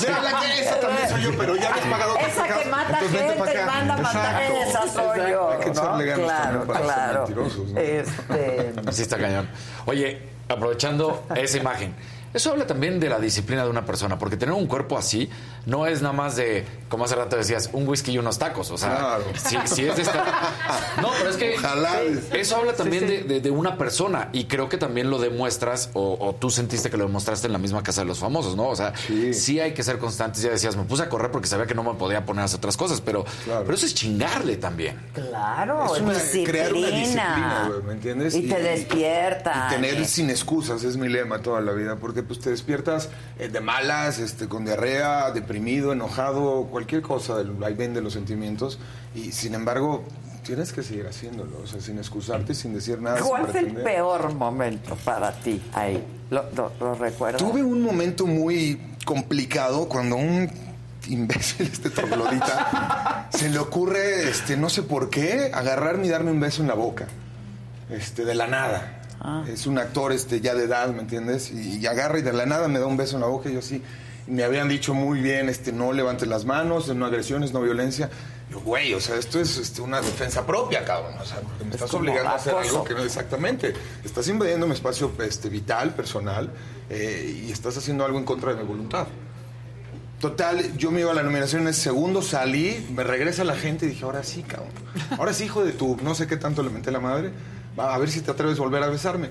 [SPEAKER 14] Ya, la que esa también soy yo, pero ya has pagado
[SPEAKER 2] Esa que mata gente manda a matar, esa soy yo.
[SPEAKER 14] Hay que echarle ganas
[SPEAKER 2] Claro,
[SPEAKER 14] también para ser
[SPEAKER 2] claro.
[SPEAKER 14] mentirosos, ¿no?
[SPEAKER 2] Este,
[SPEAKER 3] Así está cañón. Oye, aprovechando esa imagen,
[SPEAKER 6] Eso habla también de la disciplina de una persona, porque tener un cuerpo así no es nada más de, como hace rato decías, un whisky y unos tacos. O sea,
[SPEAKER 14] Claro.
[SPEAKER 6] si, si es de estar... No, pero es que
[SPEAKER 14] Ojalá.
[SPEAKER 6] eso habla también De, de- de una persona y creo que también lo demuestras o, o tú sentiste que lo demostraste en la misma casa de los famosos, ¿no? O sea, sí, hay que ser constantes. Ya decías, me puse a correr porque sabía que no me podía poner a hacer otras cosas, pero, pero eso es chingarle también.
[SPEAKER 2] Claro,
[SPEAKER 14] Es una-
[SPEAKER 2] disciplina.
[SPEAKER 14] crear una disciplina, güey, ¿me entiendes?
[SPEAKER 2] Y, te despierta.
[SPEAKER 14] Y tener sin excusas es mi lema toda la vida, porque pues te despiertas eh, de malas, este, con diarrea, deprimido, enojado, cualquier cosa del vaivén de los sentimientos, y sin embargo tienes que seguir haciéndolo, o sea, sin excusarte, sin decir nada.
[SPEAKER 2] ¿Cuál fue el peor momento para ti ahí? ¿Lo, lo, lo recuerdas?
[SPEAKER 14] Tuve un momento muy complicado cuando un imbécil, este troglodita, [laughs] se le ocurre, este, no sé por qué, agarrarme y darme un beso en la boca. Este, de la nada. Es un actor este, ya de edad, ¿me entiendes? Y, y agarra y de la nada me da un beso en la boca y yo así. y me habían dicho muy bien, este, no levantes las manos, no agresiones, no violencia. Yo, güey, o sea, esto es este, una defensa propia, cabrón. O sea, porque me estás obligando a hacer algo que no exactamente. Estás invadiendo mi espacio este, vital, personal, eh, y estás haciendo algo en contra de mi voluntad. Total, yo me iba a la nominación en ese segundo, salí, me regresa la gente y dije, ahora sí, cabrón. Ahora sí, hijo de tu, no sé qué tanto le menté la madre, a ver si te atreves a volver a besarme.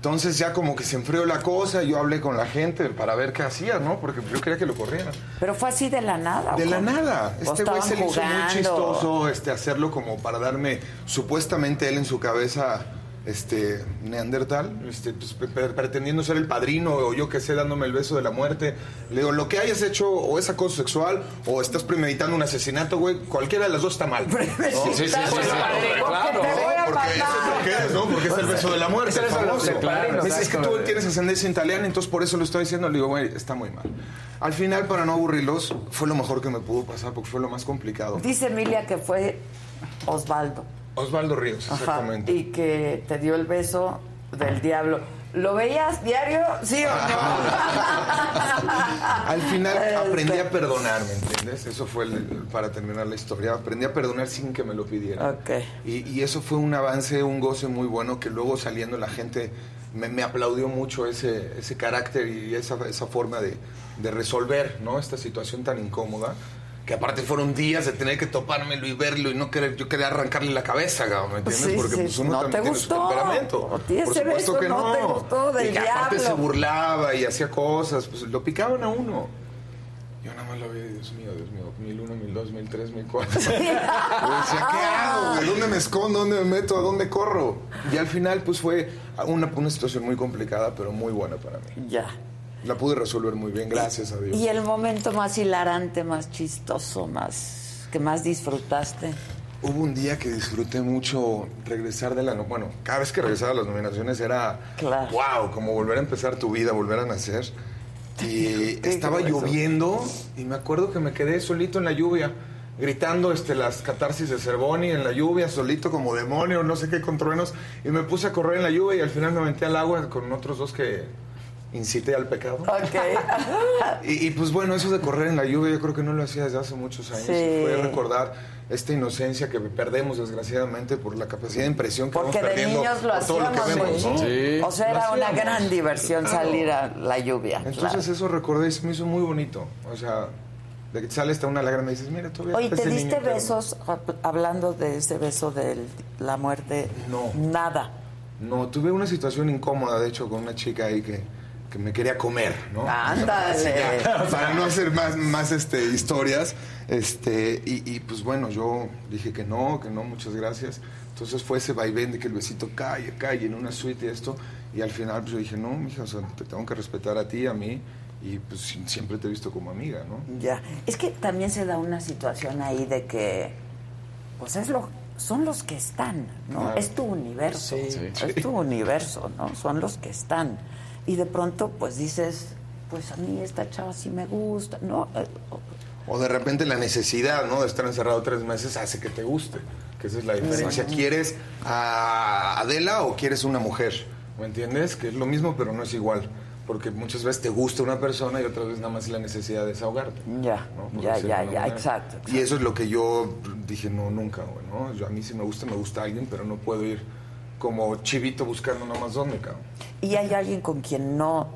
[SPEAKER 14] Entonces ya como que se enfrió la cosa, yo hablé con la gente para ver qué hacía, ¿no? Porque yo quería que lo corrieran.
[SPEAKER 2] Pero fue así de la nada. ¿o
[SPEAKER 14] De la nada.
[SPEAKER 2] ¿O
[SPEAKER 14] Este güey se le hizo muy chistoso este, hacerlo como para darme, supuestamente él en su cabeza, este, Neandertal, este, pues, pre- pre- pretendiendo ser el padrino o yo que sé, dándome el beso de la muerte. Le digo, lo que hayas hecho o es acoso sexual o estás premeditando un asesinato, güey, cualquiera de las dos está mal. [laughs] ¿no?
[SPEAKER 6] Sí, sí, sí, sí,
[SPEAKER 14] Claro, porque eso es lo que es, ¿no? Porque es el beso de la muerte.
[SPEAKER 5] Es
[SPEAKER 14] famoso.
[SPEAKER 5] claro.
[SPEAKER 14] Es que tú tienes ascendencia italiana, entonces por eso lo estoy diciendo. Le digo, güey, está muy mal. Al final, para no aburrirlos, fue lo mejor que me pudo pasar porque fue lo más complicado.
[SPEAKER 2] Dice Emilia que fue Osvaldo.
[SPEAKER 14] Osvaldo Ríos,
[SPEAKER 2] Ajá,
[SPEAKER 14] exactamente.
[SPEAKER 2] Y que te dio el beso del diablo. ¿Lo veías diario? ¿Sí o no? [laughs]
[SPEAKER 14] Al final aprendí
[SPEAKER 2] Este.
[SPEAKER 14] a perdonar, ¿me entiendes? Eso fue el- para terminar la historia. Aprendí a perdonar sin que me lo pidieran.
[SPEAKER 2] Ok.
[SPEAKER 14] Y, y eso fue un avance, un goce muy bueno que luego saliendo la gente me, me aplaudió mucho ese, ese carácter y esa, esa forma de, de resolver ¿no? esta situación tan incómoda. Que aparte fueron días de tener que topármelo y verlo y no querer, yo quería arrancarle la cabeza, ¿me entiendes?
[SPEAKER 2] Sí,
[SPEAKER 14] Porque
[SPEAKER 2] sí.
[SPEAKER 14] pues uno
[SPEAKER 2] ¿No
[SPEAKER 14] también
[SPEAKER 2] te
[SPEAKER 14] tiene su temperamento.
[SPEAKER 2] ¿O ti ese
[SPEAKER 14] Por supuesto que
[SPEAKER 2] no
[SPEAKER 14] no.
[SPEAKER 2] te gustó del
[SPEAKER 14] y que aparte
[SPEAKER 2] diablo?
[SPEAKER 14] se burlaba y hacía cosas, pues lo picaban a uno. Yo nada más lo veía, Dios mío, Dios mío, mil uno, mil dos, mil tres, mil cuatro. [laughs] Yo decía, ¿qué [laughs] hago? güey? ¿Dónde me escondo? ¿Dónde me meto? ¿A dónde corro? Y al final, pues fue una, una situación muy complicada, pero muy buena para mí.
[SPEAKER 2] Ya.
[SPEAKER 14] La pude resolver muy bien, gracias a Dios.
[SPEAKER 2] ¿Y el momento más hilarante, más chistoso, más que más disfrutaste?
[SPEAKER 14] Hubo un día que disfruté mucho regresar de la... no- Bueno, cada vez que regresaba a las nominaciones era...
[SPEAKER 2] Claro.
[SPEAKER 14] ¡Wow! Como volver a empezar tu vida, volver a nacer. [laughs] Y estaba lloviendo y me acuerdo que me quedé solito en la lluvia, gritando este, las catarsis de Cervoni en la lluvia, solito como demonio, no sé qué, con truenos. Y me puse a correr en la lluvia y al final me aventé al agua con otros dos que incité al pecado.
[SPEAKER 2] Ok. [laughs]
[SPEAKER 14] Y, y, pues bueno, eso de correr en la lluvia yo creo que no lo hacía desde hace muchos años.
[SPEAKER 2] Sí.
[SPEAKER 14] Y fue recordar esta inocencia que perdemos desgraciadamente por la capacidad de impresión que
[SPEAKER 2] Porque
[SPEAKER 14] vamos
[SPEAKER 2] de
[SPEAKER 14] perdiendo
[SPEAKER 2] niños lo
[SPEAKER 14] por todo lo que
[SPEAKER 2] hacíamos,
[SPEAKER 14] vemos,
[SPEAKER 2] güey.
[SPEAKER 14] ¿no?
[SPEAKER 6] Sí.
[SPEAKER 2] O sea, era una gran diversión
[SPEAKER 14] Claro.
[SPEAKER 2] salir a la lluvia.
[SPEAKER 14] Entonces
[SPEAKER 2] claro.
[SPEAKER 14] eso recordé y se me hizo muy bonito. O sea, de que sale hasta una lágrima y dices, mira, todavía
[SPEAKER 2] Oye,
[SPEAKER 14] está
[SPEAKER 2] ¿te diste
[SPEAKER 14] niño eterno".
[SPEAKER 2] besos hab- hablando de ese beso de la muerte?
[SPEAKER 14] No.
[SPEAKER 2] Nada.
[SPEAKER 14] No, tuve una situación incómoda, de hecho, con una chica ahí que, que me quería comer, ¿no?
[SPEAKER 2] Ándale. [laughs]
[SPEAKER 14] Para no hacer más, más este, historias. Este, y, y, pues bueno, yo dije que no, que no, muchas gracias. Entonces fue ese vaivén de que el besito cae, cae en una suite y esto. Y al final pues yo dije, no, mija, o sea, te tengo que respetar a ti, a mí. Y pues si- siempre te he visto como amiga, ¿no?
[SPEAKER 2] Ya. Es que también se da una situación ahí de que, pues es lo, son los que están, ¿no?
[SPEAKER 14] Claro.
[SPEAKER 2] Es tu universo.
[SPEAKER 14] Sí. Sí.
[SPEAKER 2] Es tu universo, ¿no? Son los que están. Y de pronto, pues dices, pues a mí esta chava sí me gusta, ¿no?
[SPEAKER 14] O de repente la necesidad, ¿no? De estar encerrado tres meses hace que te guste. Que esa es la diferencia. ¿Quieres a Adela o quieres una mujer? ¿Me entiendes? Que es lo mismo, pero no es igual. Porque muchas veces te gusta una persona y otras veces nada más la necesidad de desahogarte.
[SPEAKER 2] Ya,
[SPEAKER 14] ¿no?
[SPEAKER 2] Ya, ya, ya,
[SPEAKER 14] manera.
[SPEAKER 2] exacto,
[SPEAKER 14] Y eso es lo que yo dije, no, nunca, güey, ¿no? Yo, a mí sí me gusta, me gusta alguien, pero no puedo ir como chivito buscando nomás dónde, cabrón.
[SPEAKER 2] ¿Y hay alguien con quien no,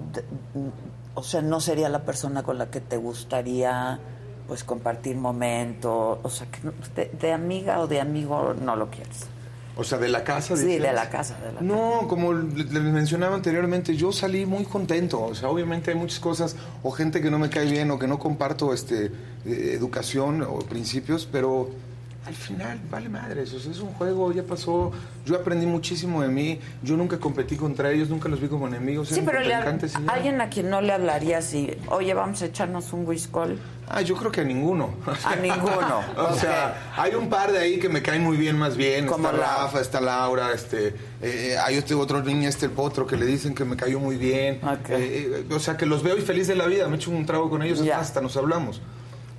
[SPEAKER 2] o sea, no sería la persona con la que te gustaría pues compartir momentos, o sea, que de, de amiga o de amigo no lo quieres?
[SPEAKER 14] O sea, de la casa.
[SPEAKER 2] Sí,
[SPEAKER 14] dices?
[SPEAKER 2] de la casa, de la
[SPEAKER 14] No, como le- les mencionaba anteriormente, yo salí muy contento. O sea, obviamente hay muchas cosas o gente que no me cae bien o que no comparto este eh, educación o principios, pero al final vale madres. O sea, es un juego, ya pasó. Yo aprendí muchísimo de mí. Yo nunca competí contra ellos, nunca los vi como enemigos.
[SPEAKER 2] Sí, pero le- alguien a quien no le hablaría si, oye, vamos a echarnos un whiskol.
[SPEAKER 14] Ah, yo creo que a ninguno.
[SPEAKER 2] A ninguno. [laughs]
[SPEAKER 14] o sea, hay un par de ahí que me caen muy bien, más bien.
[SPEAKER 2] Como
[SPEAKER 14] está. Rafa, está Laura, este, eh, hay este otro niño, este el potro, que le dicen que me cayó muy bien. Eh, eh, o sea, que los veo y feliz de la vida. Me echo un trago con ellos, hasta nos hablamos.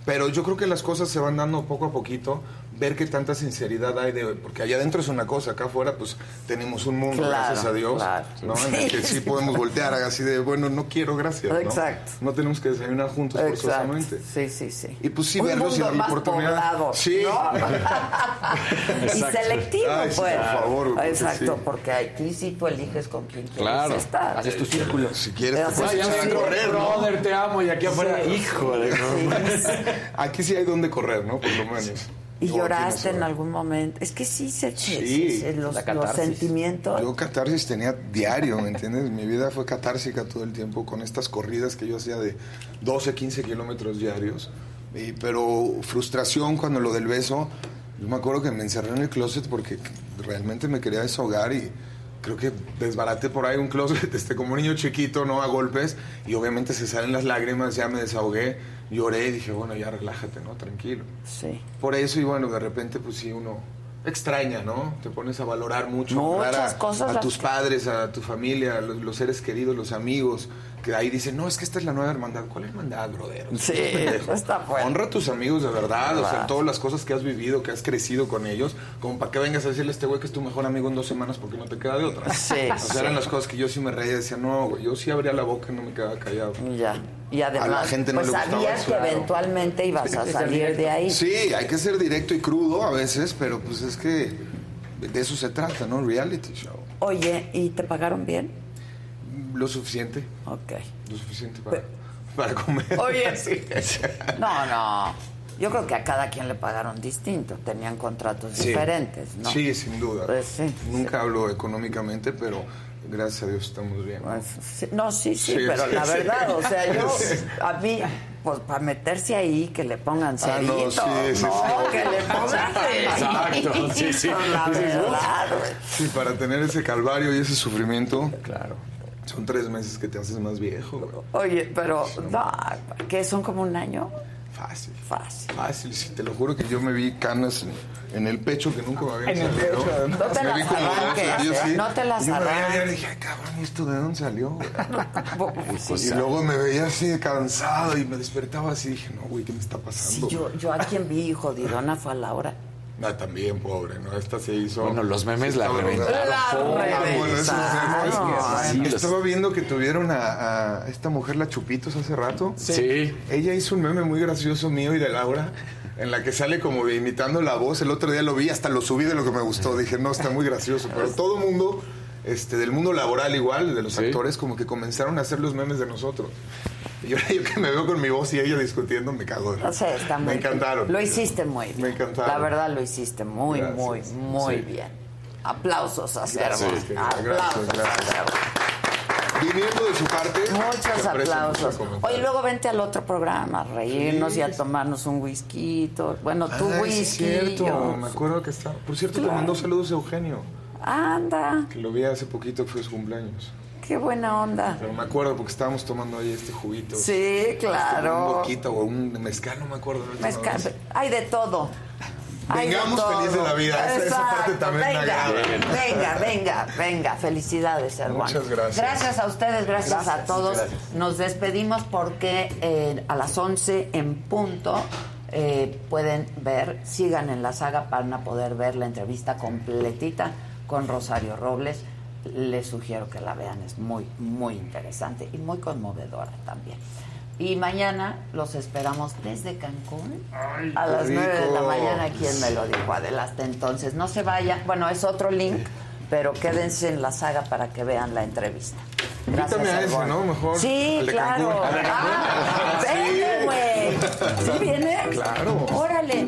[SPEAKER 14] Pero yo creo que las cosas se van dando poco a poquito, ver qué tanta sinceridad hay de... Porque allá adentro es una cosa, acá afuera pues tenemos un mundo,
[SPEAKER 2] Claro,
[SPEAKER 14] gracias a Dios,
[SPEAKER 2] claro.
[SPEAKER 14] ¿no? en el que sí podemos voltear así de, bueno, no quiero, gracias. ¿no?
[SPEAKER 2] Exacto.
[SPEAKER 14] No tenemos que desayunar juntos
[SPEAKER 2] Exacto.
[SPEAKER 14] forzosamente.
[SPEAKER 2] Sí, sí, sí.
[SPEAKER 14] Y pues sí,
[SPEAKER 2] Un
[SPEAKER 14] verlos y
[SPEAKER 2] mundo
[SPEAKER 14] dar la
[SPEAKER 2] más
[SPEAKER 14] oportunidad.
[SPEAKER 2] poblado,
[SPEAKER 14] sí.
[SPEAKER 2] ¿no? [laughs] y selectivo,
[SPEAKER 14] Ay, sí,
[SPEAKER 2] pues.
[SPEAKER 14] por favor, porque
[SPEAKER 2] Exacto,
[SPEAKER 14] sí.
[SPEAKER 2] porque aquí sí tú eliges con quién quieres
[SPEAKER 6] Claro.
[SPEAKER 2] estar.
[SPEAKER 6] Haces tu círculo.
[SPEAKER 14] Si quieres, te
[SPEAKER 2] tu
[SPEAKER 14] echar a correr, ¿no?
[SPEAKER 6] Brother, te amo. Y aquí afuera,
[SPEAKER 2] Sí.
[SPEAKER 6] híjole. ¿no?
[SPEAKER 14] Aquí sí hay donde correr, ¿no? Por lo menos.
[SPEAKER 2] ¿Y lloraste
[SPEAKER 14] no
[SPEAKER 2] en
[SPEAKER 14] se-
[SPEAKER 2] algún momento? Es que sí se, se-
[SPEAKER 14] Sí.
[SPEAKER 2] se- los,
[SPEAKER 14] La
[SPEAKER 2] los
[SPEAKER 14] catarsis.
[SPEAKER 2] sentimientos.
[SPEAKER 14] Yo catarsis tenía diario, ¿me entiendes? Mi vida fue catársica todo el tiempo con estas corridas que yo hacía de 12, 15 kilómetros diarios. Y- pero frustración cuando lo del beso, yo me acuerdo que me encerré en el closet porque realmente me quería desahogar y creo que desbaraté por ahí un closet [laughs] este, como un niño chiquito, ¿no? A golpes y obviamente se salen las lágrimas, ya me desahogué, lloré y dije, bueno, ya relájate, ¿no? Tranquilo.
[SPEAKER 2] Sí.
[SPEAKER 14] Por eso, y bueno, de repente, pues sí, uno extraña, ¿no? Te pones a valorar mucho,
[SPEAKER 2] Muchas
[SPEAKER 14] a,
[SPEAKER 2] cosas
[SPEAKER 14] a tus
[SPEAKER 2] que-
[SPEAKER 14] padres, a tu familia, a los, los seres queridos, los amigos, que ahí dicen, no, es que esta es la nueva hermandad. ¿Cuál hermandad, brother? O sea,
[SPEAKER 2] Sí,
[SPEAKER 14] pendejo.
[SPEAKER 2] está fuerte.
[SPEAKER 14] Honra a tus amigos de verdad, o sea, todas las cosas que has vivido, que has crecido con ellos, como para que vengas a decirle a este güey que es tu mejor amigo en dos semanas porque no te queda de otra.
[SPEAKER 2] Sí,
[SPEAKER 14] O sea, eran las cosas que yo sí me reía y decía, no, güey, yo sí abría la boca y no me quedaba callado.
[SPEAKER 2] Ya. Y además,
[SPEAKER 14] a la gente no
[SPEAKER 2] pues
[SPEAKER 14] le gustaba
[SPEAKER 2] sabías
[SPEAKER 14] eso.
[SPEAKER 2] que eventualmente ibas a salir de ahí.
[SPEAKER 14] Sí, hay que ser directo y crudo a veces, pero pues es que de eso se trata, ¿no? Reality show.
[SPEAKER 2] Oye, ¿y te pagaron bien?
[SPEAKER 14] Lo suficiente.
[SPEAKER 2] Ok.
[SPEAKER 14] Lo suficiente para, para comer. [laughs]
[SPEAKER 2] Oye, [laughs] No, no. Yo creo que a cada quien le pagaron distinto. Tenían contratos
[SPEAKER 14] Sí.
[SPEAKER 2] diferentes, ¿no?
[SPEAKER 14] Sí, sin duda.
[SPEAKER 2] Pues sí.
[SPEAKER 14] Nunca hablo económicamente, pero gracias a Dios estamos bien.
[SPEAKER 2] Sí, No, sí, sí,
[SPEAKER 14] Sí,
[SPEAKER 2] pero
[SPEAKER 14] sí,
[SPEAKER 2] la
[SPEAKER 14] sí.
[SPEAKER 2] verdad, o sea, yo, [laughs]
[SPEAKER 14] Sí.
[SPEAKER 2] a mí, pues para meterse ahí, que le pongan
[SPEAKER 14] Ah, no,
[SPEAKER 2] cerito,
[SPEAKER 14] sí, sí,
[SPEAKER 2] no,
[SPEAKER 14] sí.
[SPEAKER 2] que le pongan cerito,
[SPEAKER 14] Exacto, sí, sí.
[SPEAKER 2] la verdad.
[SPEAKER 14] Sí, para tener ese calvario y ese sufrimiento. Claro. Son tres meses que te haces más viejo. güey.
[SPEAKER 2] Oye, pero, no, que son como un año.
[SPEAKER 14] Fácil.
[SPEAKER 2] Fácil.
[SPEAKER 14] Fácil, sí, te lo juro que yo me vi canas en, en el pecho que nunca me habían
[SPEAKER 2] En el
[SPEAKER 14] salido.
[SPEAKER 2] pecho, ¿no? Te
[SPEAKER 14] Me
[SPEAKER 2] las
[SPEAKER 14] vi como dos,
[SPEAKER 2] arranques,
[SPEAKER 14] yo sí.
[SPEAKER 2] No te las
[SPEAKER 14] yo
[SPEAKER 2] arranques.
[SPEAKER 14] y dije, ay, cabrón, ¿y esto de dónde salió? [laughs] güey?"
[SPEAKER 2] Sí,
[SPEAKER 14] y luego me veía así cansado y me despertaba así. Dije, no, güey, ¿qué me está
[SPEAKER 2] Sí,
[SPEAKER 14] pasando?
[SPEAKER 2] yo, yo a quien vi jodidona fue a Laura.
[SPEAKER 14] Ah, también, pobre, ¿no? Esta se hizo.
[SPEAKER 6] Bueno, los memes la reventaron.
[SPEAKER 14] Estaba viendo que tuvieron a, a esta mujer, la Chupitos, hace rato.
[SPEAKER 6] Sí.
[SPEAKER 14] Ella hizo un meme muy gracioso mío y de Laura, en la que sale como imitando la voz. El otro día lo vi, hasta lo subí de lo que me gustó. Dije, no, está muy gracioso. Pero todo mundo, este, del mundo laboral igual, de los actores, como que comenzaron a hacer los memes de nosotros. Y ahora yo que me veo con mi voz y ella discutiendo, me cago de
[SPEAKER 2] O sea, está muy
[SPEAKER 14] Me encantaron.
[SPEAKER 2] Lo hiciste muy bien.
[SPEAKER 14] Me encantaron.
[SPEAKER 2] La verdad lo hiciste muy,
[SPEAKER 14] Gracias.
[SPEAKER 2] muy, muy
[SPEAKER 14] Sí.
[SPEAKER 2] bien. Aplausos a Servo. Aplausos
[SPEAKER 14] Gracias,
[SPEAKER 2] a.
[SPEAKER 14] Viniendo de su parte.
[SPEAKER 2] Muchos aplausos. Oye, luego vente al otro programa a reírnos
[SPEAKER 14] Sí.
[SPEAKER 2] y a tomarnos un whisky. Bueno, tu
[SPEAKER 14] Ah,
[SPEAKER 2] whisky.
[SPEAKER 14] es cierto,
[SPEAKER 2] yo-
[SPEAKER 14] me acuerdo que estaba. Por cierto,
[SPEAKER 2] Claro.
[SPEAKER 14] te mandó saludos Eugenio,
[SPEAKER 2] Anda,
[SPEAKER 14] que lo vi hace poquito que fue su cumpleaños.
[SPEAKER 2] Qué buena onda.
[SPEAKER 14] Pero me acuerdo porque estábamos tomando ahí este juguito.
[SPEAKER 2] Sí,
[SPEAKER 14] Este, Un
[SPEAKER 2] claro.
[SPEAKER 14] boquita o un mezcal, no me acuerdo.
[SPEAKER 2] Mezcal. Hay de todo.
[SPEAKER 14] Vengamos felices de la vida, esa- esa parte también me
[SPEAKER 2] venga,
[SPEAKER 14] agrada.
[SPEAKER 2] Venga, venga, venga. Felicidades, hermano.
[SPEAKER 14] Muchas gracias.
[SPEAKER 2] Gracias a ustedes, gracias, a todos.
[SPEAKER 14] gracias.
[SPEAKER 2] Nos despedimos porque eh, a las 11 en punto eh, pueden ver, sigan en la saga para poder ver la entrevista completita con Rosario Robles. Les sugiero que la vean, es muy, muy interesante y muy conmovedora también. Y mañana los esperamos desde Cancún a
[SPEAKER 14] qué
[SPEAKER 2] las 9 de la
[SPEAKER 14] rico.
[SPEAKER 2] mañana. ¿Quién me lo dijo? Adelante. Entonces, no se vayan. Bueno, es otro link pero quédense en la saga para que vean la entrevista. Gracias,
[SPEAKER 14] Invítame a ese. ¿no? Mejor.
[SPEAKER 2] Sí,
[SPEAKER 14] al de
[SPEAKER 2] claro.
[SPEAKER 14] Cancún.
[SPEAKER 2] Ah, [laughs] vente, güey. ¿Sí viene?
[SPEAKER 14] Claro.
[SPEAKER 2] Órale.